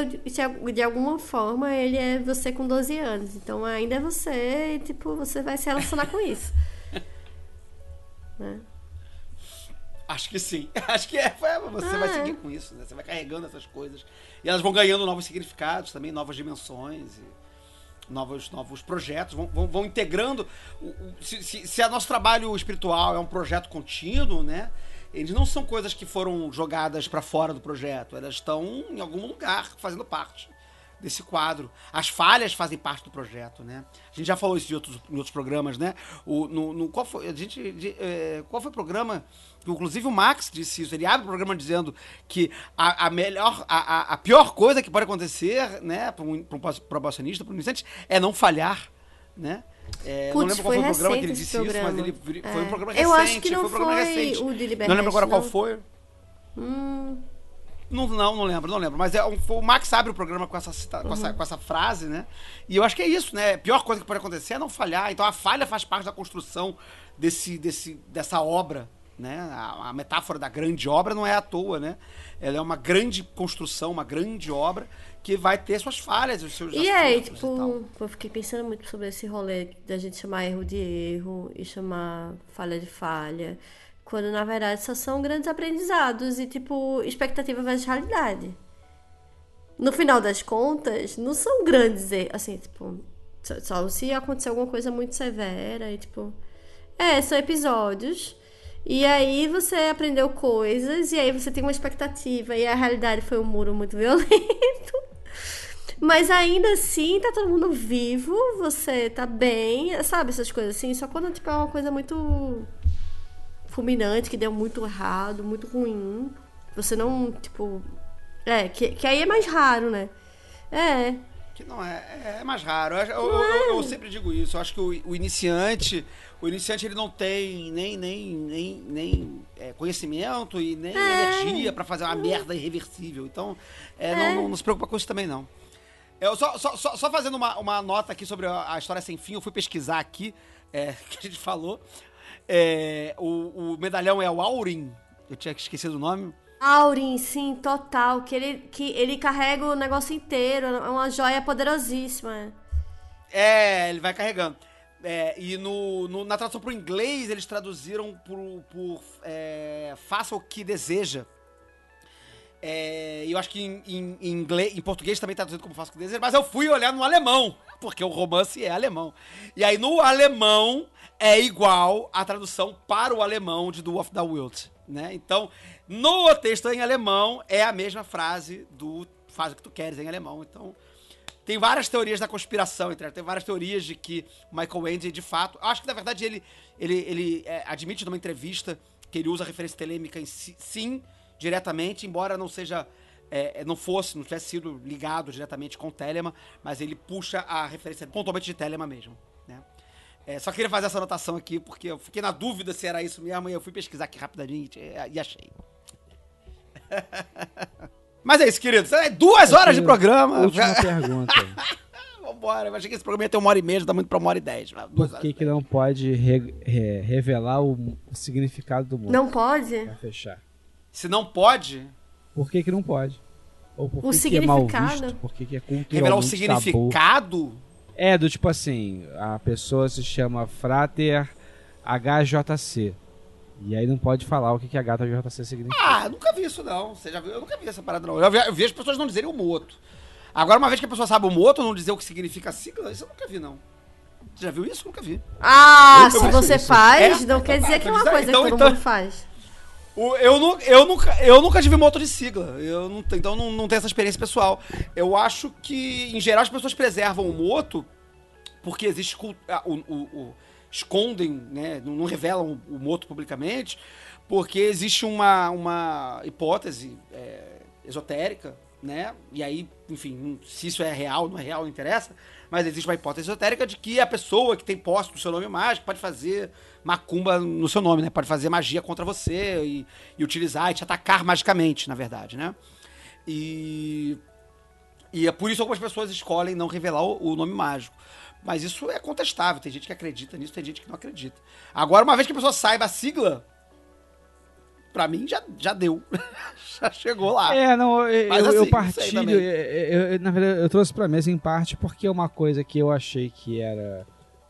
[SPEAKER 2] de alguma forma ele é você com 12 anos. Então ainda é você e tipo, você vai se relacionar com isso. né?
[SPEAKER 1] Acho que sim. Acho que é. Você ah, vai seguir com isso, né? Você vai carregando essas coisas. E elas vão ganhando novos significados também, novas dimensões. novos, novos projetos, vão, vão, vão integrando. Se, se, se o nosso trabalho espiritual é um projeto contínuo, né? Eles não são coisas que foram jogadas para fora do projeto, elas estão em algum lugar fazendo parte desse quadro. As falhas fazem parte do projeto, né? A gente já falou isso em outros, em outros programas, né? O, no, no qual foi, a gente, de, é, qual foi o programa? Inclusive o Max disse isso. Ele abre o programa dizendo que a, a melhor, a, a, pior coisa que pode acontecer, né, para um, um probacionista, para um iniciante, é não falhar, né?
[SPEAKER 2] É, Puts, não lembro qual foi, o programa que ele disse programa. isso, mas ele é. foi um programa recente. Eu acho que não foi, um foi o
[SPEAKER 1] Não lembro agora
[SPEAKER 2] não.
[SPEAKER 1] qual foi.
[SPEAKER 2] Hum.
[SPEAKER 1] Não, não, não lembro, não lembro. Mas é, o Max abre o programa com essa, cita, com, essa, uhum. com essa frase, né? E eu acho que é isso, né? A pior coisa que pode acontecer é não falhar. Então a falha faz parte da construção desse, desse, dessa obra, né? A, a, metáfora da grande obra não é à toa, né? Ela é uma grande construção, uma grande obra que vai ter suas falhas, os seus
[SPEAKER 2] E aí, tipo, e eu fiquei pensando muito sobre esse rolê da gente chamar erro de erro e chamar falha de falha. Quando na verdade só são grandes aprendizados e tipo expectativa versus realidade. no final das contas, não são grandes, er- assim, tipo, só, só se acontecer alguma coisa muito severa e tipo, é, são episódios. E aí você aprendeu coisas e aí você tem uma expectativa e a realidade foi um muro muito violento. Mas ainda assim, tá todo mundo vivo, você tá bem, sabe? Essas coisas assim. Só quando tipo, é uma coisa muito fulminante, que deu muito errado, muito ruim. Você não, tipo. É, que, que aí é mais raro, né? É.
[SPEAKER 1] Que não é, é mais raro. Eu, eu- eu- eu sempre digo isso. Eu acho que o, o iniciante, o iniciante ele não tem nem nem nem, nem é, conhecimento e nem energia pra fazer uma merda irreversível. Então, é, Não, não, não se preocupa com isso também não. Eu só, só, só, fazendo uma, uma nota aqui sobre a, a história sem fim, eu fui pesquisar aqui, é, que a gente falou. É, o, o medalhão é o Aurin, eu tinha esquecido o nome.
[SPEAKER 2] Aurin, sim, total. Que ele, que ele carrega o negócio inteiro. É uma joia poderosíssima.
[SPEAKER 1] É, ele vai carregando. É, e no, no- na tradução pro inglês, eles traduziram por, por é, faça o que deseja. É, eu acho que em, em- em inglês, em português também tá traduzido como faça o que deseja, mas eu fui olhar no alemão, porque o romance é alemão. E aí no alemão é igual a tradução para o alemão de Do of the Wild, né? Então, no texto em alemão é a mesma frase do faz o que tu queres em alemão. Então, tem várias teorias da conspiração, entendeu? tem várias teorias de que Michael Ende, de fato. Acho que na verdade ele, ele, ele é, admite numa entrevista que ele usa a referência telêmica em si, sim, diretamente, embora não seja. é, é, não fosse, não tivesse sido ligado diretamente com Telema, mas ele puxa a referência pontualmente de Telema mesmo. É, só queria fazer essa anotação aqui, porque eu fiquei na dúvida se era isso mesmo, e eu fui pesquisar aqui rapidinho e, e achei. Mas é isso, queridos. É duas horas de programa.
[SPEAKER 3] Última pergunta.
[SPEAKER 1] Vambora, eu achei que esse programa ia ter uma hora e meia, já dá muito pra uma hora e dez.
[SPEAKER 3] Por que, que não pode re- re- revelar o, significado do mundo?
[SPEAKER 2] Não pode?
[SPEAKER 3] Pra fechar.
[SPEAKER 1] Se não pode,
[SPEAKER 3] Por que, que não pode? Ou por
[SPEAKER 2] O
[SPEAKER 3] que, que é mal
[SPEAKER 2] significado.
[SPEAKER 3] visto? Por que, que é culturalmente
[SPEAKER 1] revelar o
[SPEAKER 3] tabu? É, do tipo assim, a pessoa se chama Frater HJC. E aí não pode falar o que, que HJC significa.
[SPEAKER 1] ah, eu nunca vi isso não. Você já viu? Eu nunca vi essa parada não. Eu vi, eu vi as pessoas não dizerem o moto. Agora, uma vez que a pessoa sabe o moto, não dizer o que significa a sigla, isso eu nunca vi não. Você já viu isso? Nunca vi.
[SPEAKER 2] Ah,
[SPEAKER 1] Eu-
[SPEAKER 2] se você
[SPEAKER 1] isso.
[SPEAKER 2] faz,
[SPEAKER 1] É?
[SPEAKER 2] não quer dizer que é uma
[SPEAKER 1] Então,
[SPEAKER 2] coisa
[SPEAKER 1] então,
[SPEAKER 2] que todo
[SPEAKER 1] então-
[SPEAKER 2] mundo faz.
[SPEAKER 1] Eu, eu, nunca, eu nunca tive moto de sigla. Eu não, então não, não tenho essa experiência pessoal. Eu acho que, em geral, as pessoas preservam o moto porque existe. O, o- o- escondem, né? Não, não revelam o moto publicamente, porque existe uma, uma hipótese é, esotérica, né? E aí, enfim, se isso é real, não é real, não interessa. Mas existe uma hipótese esotérica de que a pessoa que tem posse do seu nome mágico pode fazer macumba no seu nome, né? Pode fazer magia contra você e, e utilizar e te atacar magicamente, na verdade, né? E, e é por isso que algumas pessoas escolhem não revelar o, o nome mágico. Mas isso é contestável. Tem gente que acredita nisso, tem gente que não acredita. Agora, uma vez que a pessoa saiba a sigla, pra mim já, já deu. já chegou lá.
[SPEAKER 3] É, não, eu,
[SPEAKER 1] Mas
[SPEAKER 3] eu-
[SPEAKER 1] assim,
[SPEAKER 3] eu partilho.
[SPEAKER 1] também.
[SPEAKER 3] eu- eu- eu- na verdade, eu trouxe pra mesa em parte porque é uma coisa que eu achei que era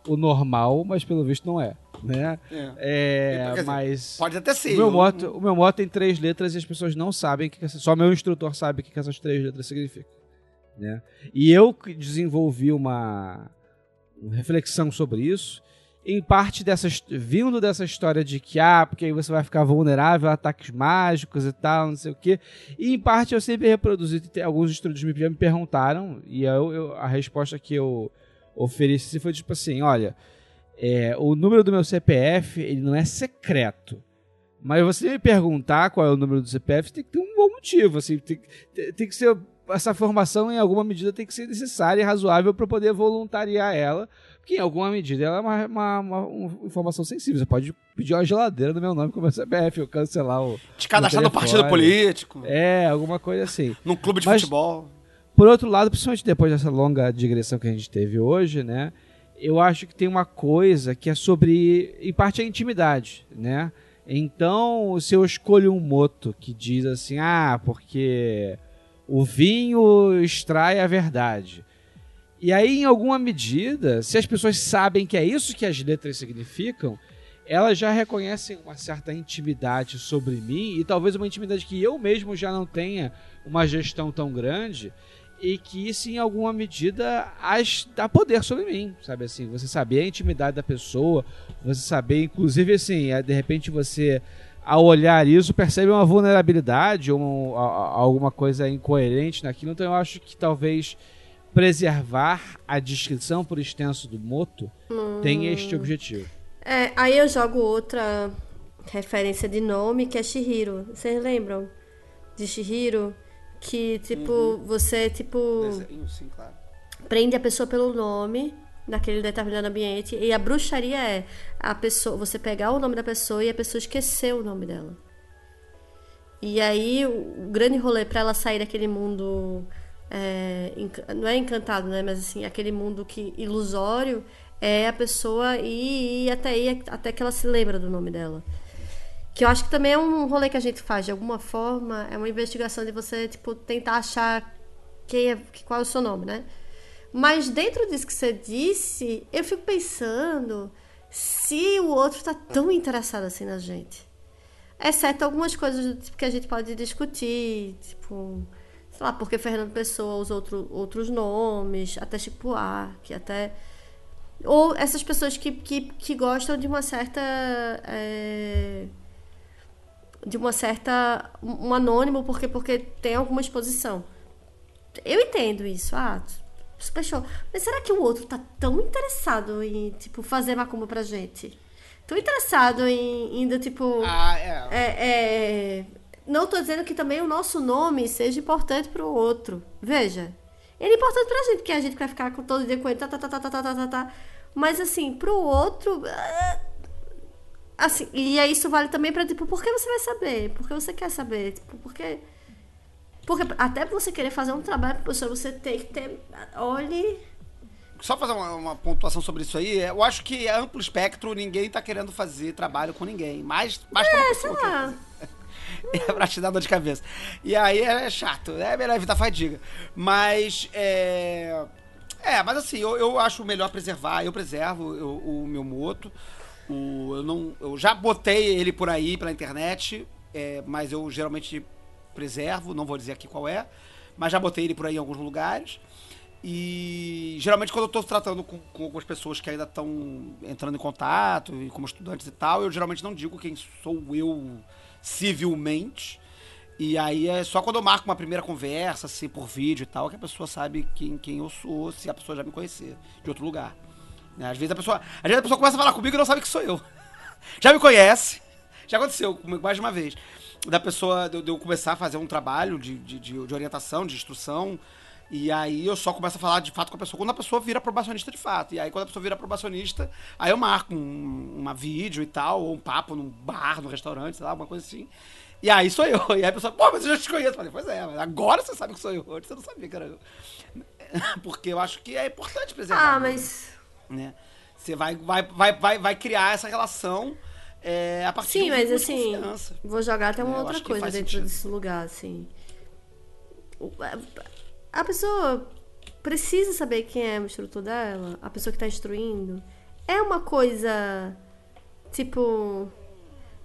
[SPEAKER 3] o normal, mas pelo visto não é. Né?
[SPEAKER 1] É.
[SPEAKER 3] É,
[SPEAKER 1] dizer,
[SPEAKER 3] mas.
[SPEAKER 1] Pode até ser.
[SPEAKER 3] O meu,
[SPEAKER 1] eu-
[SPEAKER 3] moto, o meu moto tem três letras e as pessoas não sabem o que, só meu instrutor sabe o que, essas três letras significam. Né? E eu desenvolvi uma reflexão sobre isso, em parte dessas, vindo dessa história de que, ah, porque aí você vai ficar vulnerável a ataques mágicos e tal, não sei o quê. E em parte eu sempre reproduzi, alguns estudos já me perguntaram, e eu, eu- a resposta que eu ofereci foi tipo assim, olha, é, o número do meu CPF, ele não é secreto. Mas você me perguntar qual é o número do CPF, tem que ter um bom motivo, assim, tem, tem- tem que ser essa formação em alguma medida tem que ser necessária e razoável para poder voluntariar ela, porque em alguma medida ela é uma, uma- uma- uma informação sensível. Você pode pedir uma geladeira no meu nome com o meu CPF, ou cancelar o
[SPEAKER 1] Te cadastrar no partido político,
[SPEAKER 3] é alguma coisa assim.
[SPEAKER 1] num clube de
[SPEAKER 3] Mas-
[SPEAKER 1] futebol.
[SPEAKER 3] Por outro lado, principalmente depois dessa longa digressão que a gente teve hoje, né? Eu acho que tem uma coisa que é sobre, em parte, a intimidade, né? Então, se eu escolho um moto que diz assim, ah, porque o vinho extrai a verdade. E aí, em alguma medida, se as pessoas sabem que é isso que as letras significam, elas já reconhecem uma certa intimidade sobre mim e talvez uma intimidade que eu mesmo já não tenha uma gestão tão grande. e que isso em alguma medida as dá poder sobre mim, sabe assim, você saber a intimidade da pessoa, você saber, inclusive assim, é, de repente você ao olhar isso percebe uma vulnerabilidade ou um, alguma coisa incoerente naquilo, então eu acho que talvez preservar a descrição por extenso do moto hum. tem este objetivo.
[SPEAKER 2] É, aí eu jogo outra referência de nome que é Shihiro. Vocês lembram de Shihiro? Que, tipo, uhum. você, tipo.
[SPEAKER 1] Desenho, sim, claro.
[SPEAKER 2] Prende a pessoa pelo nome naquele determinado ambiente. E a bruxaria é a pessoa, você pegar o nome da pessoa e a pessoa esquecer o nome dela. E aí, o grande rolê para ela sair daquele mundo. É, não é encantado, né? Mas assim, aquele mundo que ilusório é a pessoa ir até, ir, até que ela se lembra do nome dela. Que eu acho que também é um rolê que a gente faz de alguma forma, é uma investigação de você, tipo, tentar achar quem é, qual é o seu nome, né? Mas dentro disso que você disse, eu fico pensando se o outro tá tão interessado assim na gente. Exceto algumas coisas tipo, que a gente pode discutir, tipo, sei lá, porque Fernando Pessoa usa outro, outros nomes, até tipo A, que até. Ou essas pessoas que, que, que gostam de uma certa. É de uma certa um anônimo porque porque tem alguma exposição. Eu entendo isso. Ah, super show. Mas será que o outro tá tão interessado em tipo fazer macumba pra gente? Tão interessado em ainda tipo
[SPEAKER 1] ah, é.
[SPEAKER 2] É, é... não tô dizendo que também o nosso nome seja importante pro outro. Veja, ele é importante pra gente, porque a gente vai ficar com todo dia com ele, tá, tá, tá, tá, tá, tá, tá, tá. Mas assim, pro outro. Ah, Assim, e isso vale também pra, tipo, por que você vai saber? Por que você quer saber? Tipo, porque. Porque até você querer fazer um trabalho professor, você tem que ter. Olhe.
[SPEAKER 1] Só fazer uma, uma, pontuação sobre isso aí, eu acho que é amplo espectro, ninguém tá querendo fazer trabalho com ninguém. Mas, mas
[SPEAKER 2] é, sei lá.
[SPEAKER 1] é pra te dar dor de cabeça. E aí é chato, é melhor evitar fadiga. Mas é. É, mas assim, eu, eu acho melhor preservar, eu preservo eu, o meu moto. O, eu, não, eu já botei ele por aí pela internet, é, mas eu geralmente preservo, não vou dizer aqui qual é, mas já botei ele por aí em alguns lugares. E geralmente quando eu estou tratando com, com, algumas pessoas que ainda estão entrando em contato, como estudantes e tal, eu geralmente não digo quem sou eu civilmente. E aí é só quando eu marco uma primeira conversa, assim, por vídeo e tal, que a pessoa sabe quem, quem eu sou, se a pessoa já me conhecer de outro lugar. Né? Às vezes a pessoa. Às vezes a pessoa começa a falar comigo e não sabe que sou eu. Já me conhece. Já aconteceu comigo mais de uma vez. Da pessoa, de, eu começar a fazer um trabalho de, de, de, orientação, de instrução. E aí eu só começo a falar de fato com a pessoa quando a pessoa vira probacionista de fato. E aí quando a pessoa vira probacionista, aí eu marco um, uma vídeo e tal, ou um papo num bar, num restaurante, sei lá, alguma coisa assim. E aí sou eu. E aí a pessoa, pô, mas eu já te conheço. Eu falei, pois é, mas agora você sabe que sou eu. Antes você não sabia que era eu. Porque eu acho que é importante preservar.
[SPEAKER 2] Ah, mas
[SPEAKER 1] né? Você vai, vai, vai, vai, vai criar essa relação é, a partir
[SPEAKER 2] Sim,
[SPEAKER 1] de
[SPEAKER 2] mas assim,
[SPEAKER 1] confiança.
[SPEAKER 2] vou jogar até uma é, outra coisa dentro sentido. desse lugar, assim. A pessoa precisa saber quem é o instrutor dela, a pessoa que está instruindo. É uma coisa tipo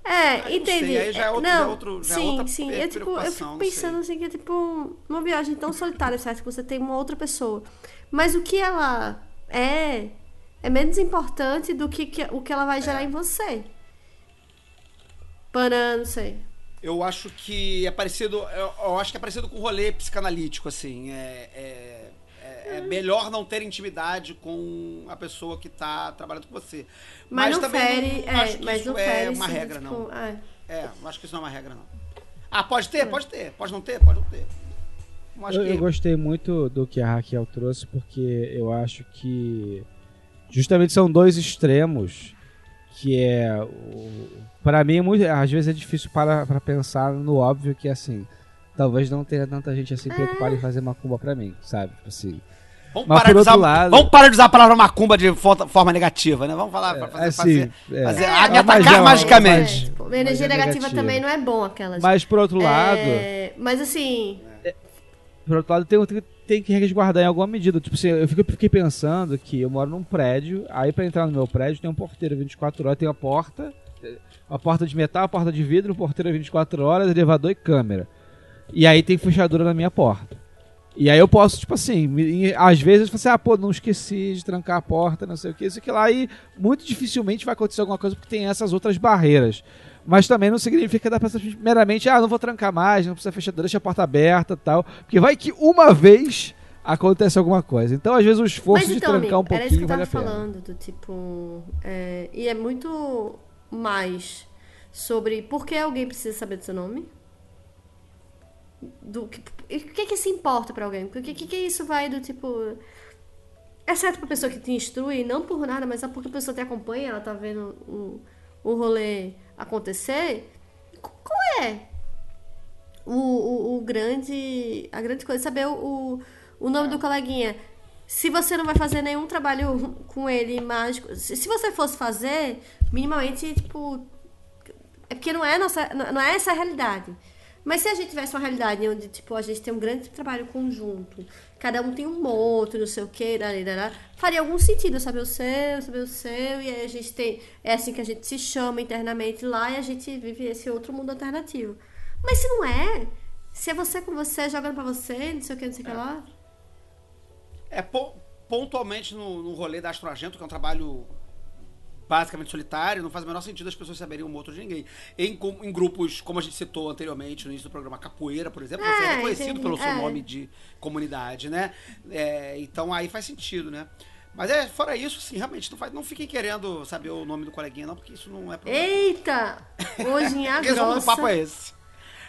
[SPEAKER 2] é, ah, entendi.
[SPEAKER 1] Já é outro, não, já é outro, é
[SPEAKER 2] sim, sim. Eu, tipo, eu fico pensando assim que é tipo uma viagem tão solitária, certo? Que você tem uma outra pessoa. Mas o que ela é é menos importante do que, que o que ela vai gerar é. em você. Para, não sei.
[SPEAKER 1] Eu acho que é parecido. Eu, eu, acho que é parecido com o rolê psicanalítico, assim. É, é, é, é hum. melhor não ter intimidade com a pessoa que está trabalhando com você.
[SPEAKER 2] Mas, mas não também fere,
[SPEAKER 1] não, acho
[SPEAKER 2] que mas
[SPEAKER 1] isso
[SPEAKER 2] não
[SPEAKER 1] é uma regra,
[SPEAKER 2] tipo,
[SPEAKER 1] não.
[SPEAKER 2] É.
[SPEAKER 1] é, acho que isso não é uma regra, não. Ah, pode ter? Pode ter. Pode não ter? Pode não ter.
[SPEAKER 3] Eu, eu, gostei muito do que a Raquel trouxe, porque eu acho que justamente são dois extremos que é para mim é muito, às vezes é difícil para, para pensar no óbvio que assim talvez não tenha tanta gente assim preocupada em fazer macumba para mim sabe tipo assim
[SPEAKER 1] Vamos parar, usar, lado... vamos parar, de usar, a palavra macumba de forma negativa, né? Vamos falar pra fazer,
[SPEAKER 3] é, fazer, é.
[SPEAKER 1] fazer é, me atacar magicamente.
[SPEAKER 2] É, tipo, energia negativa também não é bom aquelas.
[SPEAKER 3] Mas por outro lado.
[SPEAKER 2] Mas assim.
[SPEAKER 3] Por outro lado, tem, tem que resguardar em alguma medida. Tipo assim, eu fiquei pensando que eu moro num prédio, aí para entrar no meu prédio tem um porteiro 24 horas, tem a porta, a porta de metal, a porta de vidro, um porteiro 24 horas, elevador e câmera. E aí tem fechadura na minha porta. E aí eu posso, tipo assim, me- às vezes você, ah, pô, não esqueci de trancar a porta, não sei o que, isso e aquilo lá, e muito dificilmente vai acontecer alguma coisa porque tem essas outras barreiras. Mas também não significa da pessoa meramente, ah, não vou trancar mais, não precisa fechar, deixa a porta aberta e tal. Porque vai que uma vez acontece alguma coisa. Então, às vezes, o esforço
[SPEAKER 2] Mas
[SPEAKER 3] de
[SPEAKER 2] então,
[SPEAKER 3] trancar um
[SPEAKER 2] amigo, era isso que
[SPEAKER 3] pouquinho
[SPEAKER 2] eu
[SPEAKER 3] vale
[SPEAKER 2] tava
[SPEAKER 3] pena.
[SPEAKER 2] falando, do tipo. é, e é muito mais sobre por que alguém precisa saber do seu nome. Do que, o que que isso importa pra alguém? O que, que que isso vai do tipo. Exceto pra pessoa que te instrui, não por nada, mas só porque a pessoa te acompanha, ela tá vendo o, o rolê acontecer. Qu- Qual é o, o, o grande. A grande coisa? Saber o, o, o nome do coleguinha. Se você não vai fazer nenhum trabalho com ele mágico. Se, se você fosse fazer, minimamente, tipo. É porque não é, nossa, não é essa a realidade. Mas se a gente tivesse uma realidade onde, tipo, a gente tem um grande trabalho conjunto, cada um tem um moto, não sei o quê, darará, faria algum sentido saber o seu, saber o seu, e aí a gente tem. É assim que a gente se chama internamente lá e a gente vive esse outro mundo alternativo. Mas se não é, se é você com você, jogando pra você, não sei o que, não sei o que lá.
[SPEAKER 1] É po- pontualmente no, no rolê da Astrogento, que é um trabalho basicamente solitário, não faz o menor sentido as pessoas saberem um outro de ninguém. Em, em grupos, como a gente citou anteriormente no início do programa, Capoeira, por exemplo, você é
[SPEAKER 2] É,
[SPEAKER 1] reconhecido pelo seu
[SPEAKER 2] É.
[SPEAKER 1] nome de comunidade, né? É, então aí faz sentido, né? Mas é, fora isso, sim, realmente, não, faz, não fiquem querendo saber o nome do coleguinha, não, porque isso não é problema.
[SPEAKER 2] Eita! Hoje em a
[SPEAKER 1] Resumo
[SPEAKER 2] grossa.
[SPEAKER 1] do papo é esse.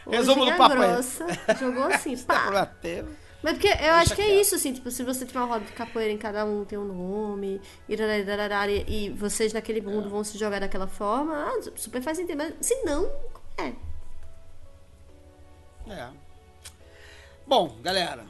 [SPEAKER 1] Resumo do papo é
[SPEAKER 2] grossa, Jogou assim,
[SPEAKER 1] Não é
[SPEAKER 2] pá.
[SPEAKER 1] problema teu.
[SPEAKER 2] Mas porque eu acho que é isso, assim, tipo, se você tiver uma roda de capoeira em cada um tem um nome, e, e e vocês naquele mundo vão se jogar daquela forma, ah, super faz sentido. Mas se não, é.
[SPEAKER 1] É. Bom, galera.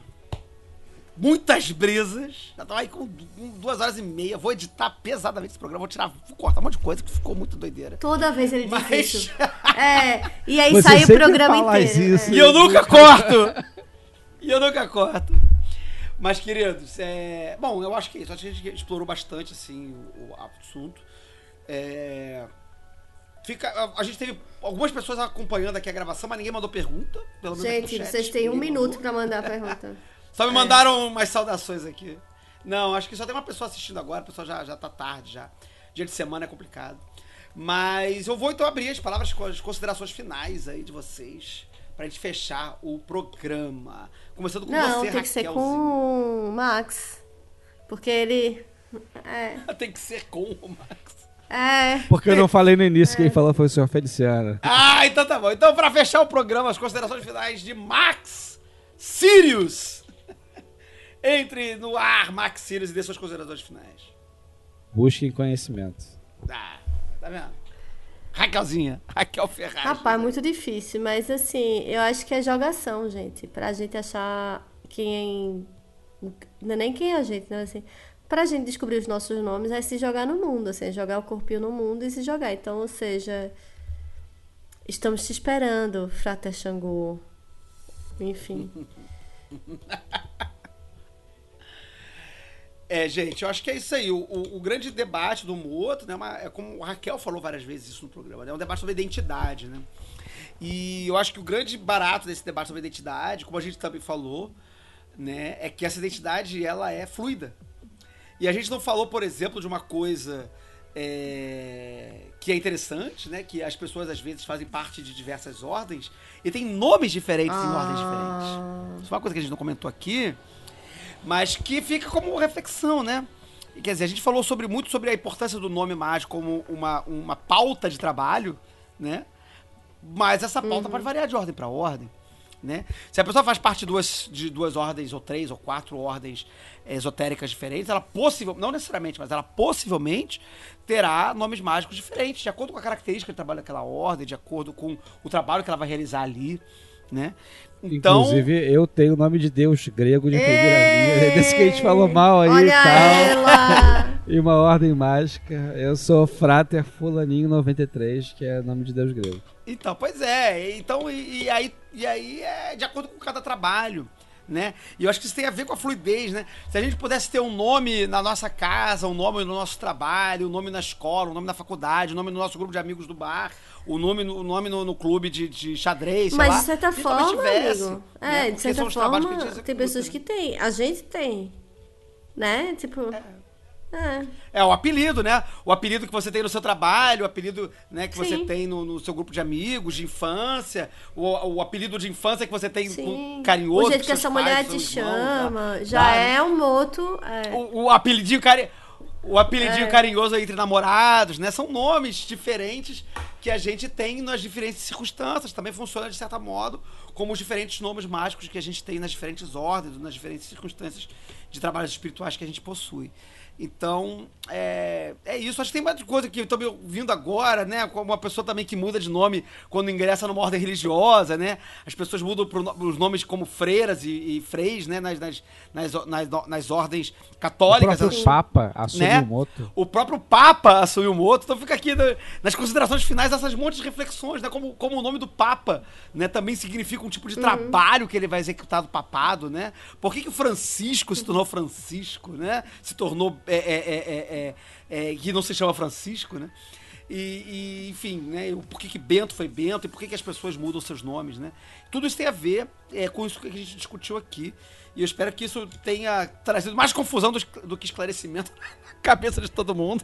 [SPEAKER 1] Muitas brisas. Já tô aí com du- com duas horas e meia. Vou editar pesadamente esse programa. Vou tirar, vou cortar um monte de coisa que ficou muito doideira.
[SPEAKER 2] Toda vez ele diz
[SPEAKER 1] Mas-
[SPEAKER 2] isso. É, e aí
[SPEAKER 3] Você
[SPEAKER 2] sai o programa inteiro.
[SPEAKER 3] isso.
[SPEAKER 2] é.
[SPEAKER 1] E eu nunca corto! E eu nunca corto. Mas, queridos, é... Bom, eu acho que é isso. Acho que a gente explorou bastante, assim, o, o assunto. É... Fica... a- A gente teve algumas pessoas acompanhando aqui a gravação, mas ninguém mandou pergunta. Pelo menos
[SPEAKER 2] Gente,
[SPEAKER 1] chat,
[SPEAKER 2] vocês têm um minuto pra mandar a pergunta.
[SPEAKER 1] Só me mandaram umas saudações aqui. Não, acho que só tem uma pessoa assistindo agora, o pessoal já, já tá tarde já. Dia de semana é complicado. Mas eu vou então abrir as palavras, as considerações finais aí de vocês. Pra gente fechar o programa. Começando com
[SPEAKER 2] Não,
[SPEAKER 1] você,
[SPEAKER 2] tem que ser com o Max. Porque ele. É.
[SPEAKER 1] Tem que ser com o Max.
[SPEAKER 2] É.
[SPEAKER 3] Porque eu não falei no início, quem falou foi o senhor Feliciano.
[SPEAKER 1] Ah, então tá bom. Então, pra fechar o programa, as considerações finais de Max Sirius. Entre no ar, Max Sirius, e dê suas considerações finais.
[SPEAKER 3] Busquem conhecimento.
[SPEAKER 1] Ah, tá vendo? Raquelzinha, Raquel Ferraz.
[SPEAKER 2] Rapaz, muito difícil, mas assim, eu acho que é jogação, gente. Pra gente achar quem. Não é nem quem é a gente, né? Assim, pra gente descobrir os nossos nomes é se jogar no mundo, assim, é jogar o corpinho no mundo e se jogar. Então, ou seja, estamos te esperando, Frater Xangô. Enfim.
[SPEAKER 1] É, gente, eu acho que é isso aí. O, o- o grande debate do Moto, né? uma- é como a Raquel falou várias vezes isso no programa, né? É um debate sobre identidade, né? E eu acho que o grande barato desse debate sobre identidade, como a gente também falou, né? É que essa identidade, ela é fluida. E a gente não falou, por exemplo, de uma coisa é, que é interessante, né? Que as pessoas às vezes fazem parte de diversas ordens e tem nomes diferentes em ordens diferentes. Isso é uma coisa que a gente não comentou aqui, mas que fica como reflexão, né? E, Quer dizer, a gente falou sobre, muito sobre a importância do nome mágico como uma, uma pauta de trabalho, né? Mas essa pauta pode variar de ordem para ordem, né? Se a pessoa faz parte de duas, de duas ordens, ou três, ou quatro ordens esotéricas diferentes, ela possivelmente, não necessariamente, mas ela possivelmente terá nomes mágicos diferentes, de acordo com a característica de trabalho daquela ordem, de acordo com o trabalho que ela vai realizar ali, né? Então,
[SPEAKER 3] Inclusive, eu tenho o nome de Deus grego de primeira linha. Desse que a gente falou mal aí e
[SPEAKER 2] Olha
[SPEAKER 3] tal.
[SPEAKER 2] ela!
[SPEAKER 3] E uma ordem mágica. Eu sou Frater Fulaninho 93, que é o nome de Deus grego.
[SPEAKER 1] Então, pois é. Então, e, e aí, e aí é de acordo com cada trabalho. Né? E eu acho que isso tem a ver com a fluidez, né? Se a gente pudesse ter um nome na nossa casa, um nome no nosso trabalho, um nome na escola, um nome na faculdade, um nome no nosso grupo de amigos do bar, o um nome, no, um nome no, no, clube de, de xadrez,
[SPEAKER 2] Mas
[SPEAKER 1] lá,
[SPEAKER 2] de certa forma, tivesse, amigo,
[SPEAKER 1] né?
[SPEAKER 2] é, de certa forma, tem pessoas que têm, a gente tem, né? Tipo... É.
[SPEAKER 1] É. o apelido, né? O apelido que você tem no seu trabalho, o apelido né, que Sim. você tem no, no, seu grupo de amigos, de infância, o, o apelido de infância que você tem Sim. carinhoso.
[SPEAKER 2] O jeito que, essa mulher te chama, já, já é um moto. É.
[SPEAKER 1] O, o, apelidinho carinhoso. O apelidinho é. carinhoso entre namorados, né? São nomes diferentes que a gente tem nas diferentes circunstâncias. Também funciona, de certo modo, como os diferentes nomes mágicos que a gente tem nas diferentes ordens, nas diferentes circunstâncias de trabalhos espirituais que a gente possui. Então, é, é isso. Acho que tem mais coisa que eu tô me ouvindo agora, né? Como uma pessoa também que muda de nome quando ingressa numa ordem religiosa, né? As pessoas mudam pro, os nomes como freiras e, e freis, né? Nas, nas, nas, nas, nas ordens católicas.
[SPEAKER 3] O próprio Papa assumiu né? o moto.
[SPEAKER 1] O próprio Papa assumiu o moto. Então fica aqui nas considerações finais essas montes de reflexões, né? Como, como o nome do Papa, né? Também significa um tipo de uhum. trabalho que ele vai executar do papado, né? Por que, que o Francisco se tornou Francisco, né? Se tornou é é, é, é, é, que não se chama Francisco, né? E, e, enfim, né? Por que, que Bento foi Bento e por que, as pessoas mudam seus nomes, né? Tudo isso tem a ver é, com isso que a gente discutiu aqui. E eu espero que isso tenha trazido mais confusão do, do que esclarecimento na cabeça de todo mundo.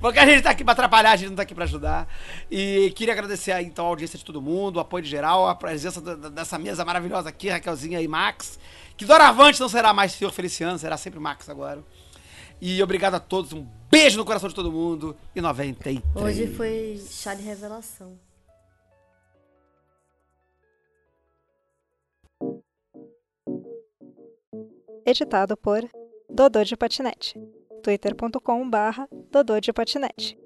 [SPEAKER 1] Porque a gente tá aqui pra atrapalhar, a gente não tá aqui pra ajudar. E queria agradecer então, a audiência de todo mundo, o apoio de geral, a presença dessa mesa maravilhosa aqui, Raquelzinha e Max. Que doravante não será mais Senhor Feliciano, será sempre Max agora. E obrigado a todos. Um beijo no coração de todo mundo. E 93.
[SPEAKER 2] Hoje foi chá de revelação.
[SPEAKER 4] Editado por Dodô de Patinete. twitter.com barra Dodô de Patinete.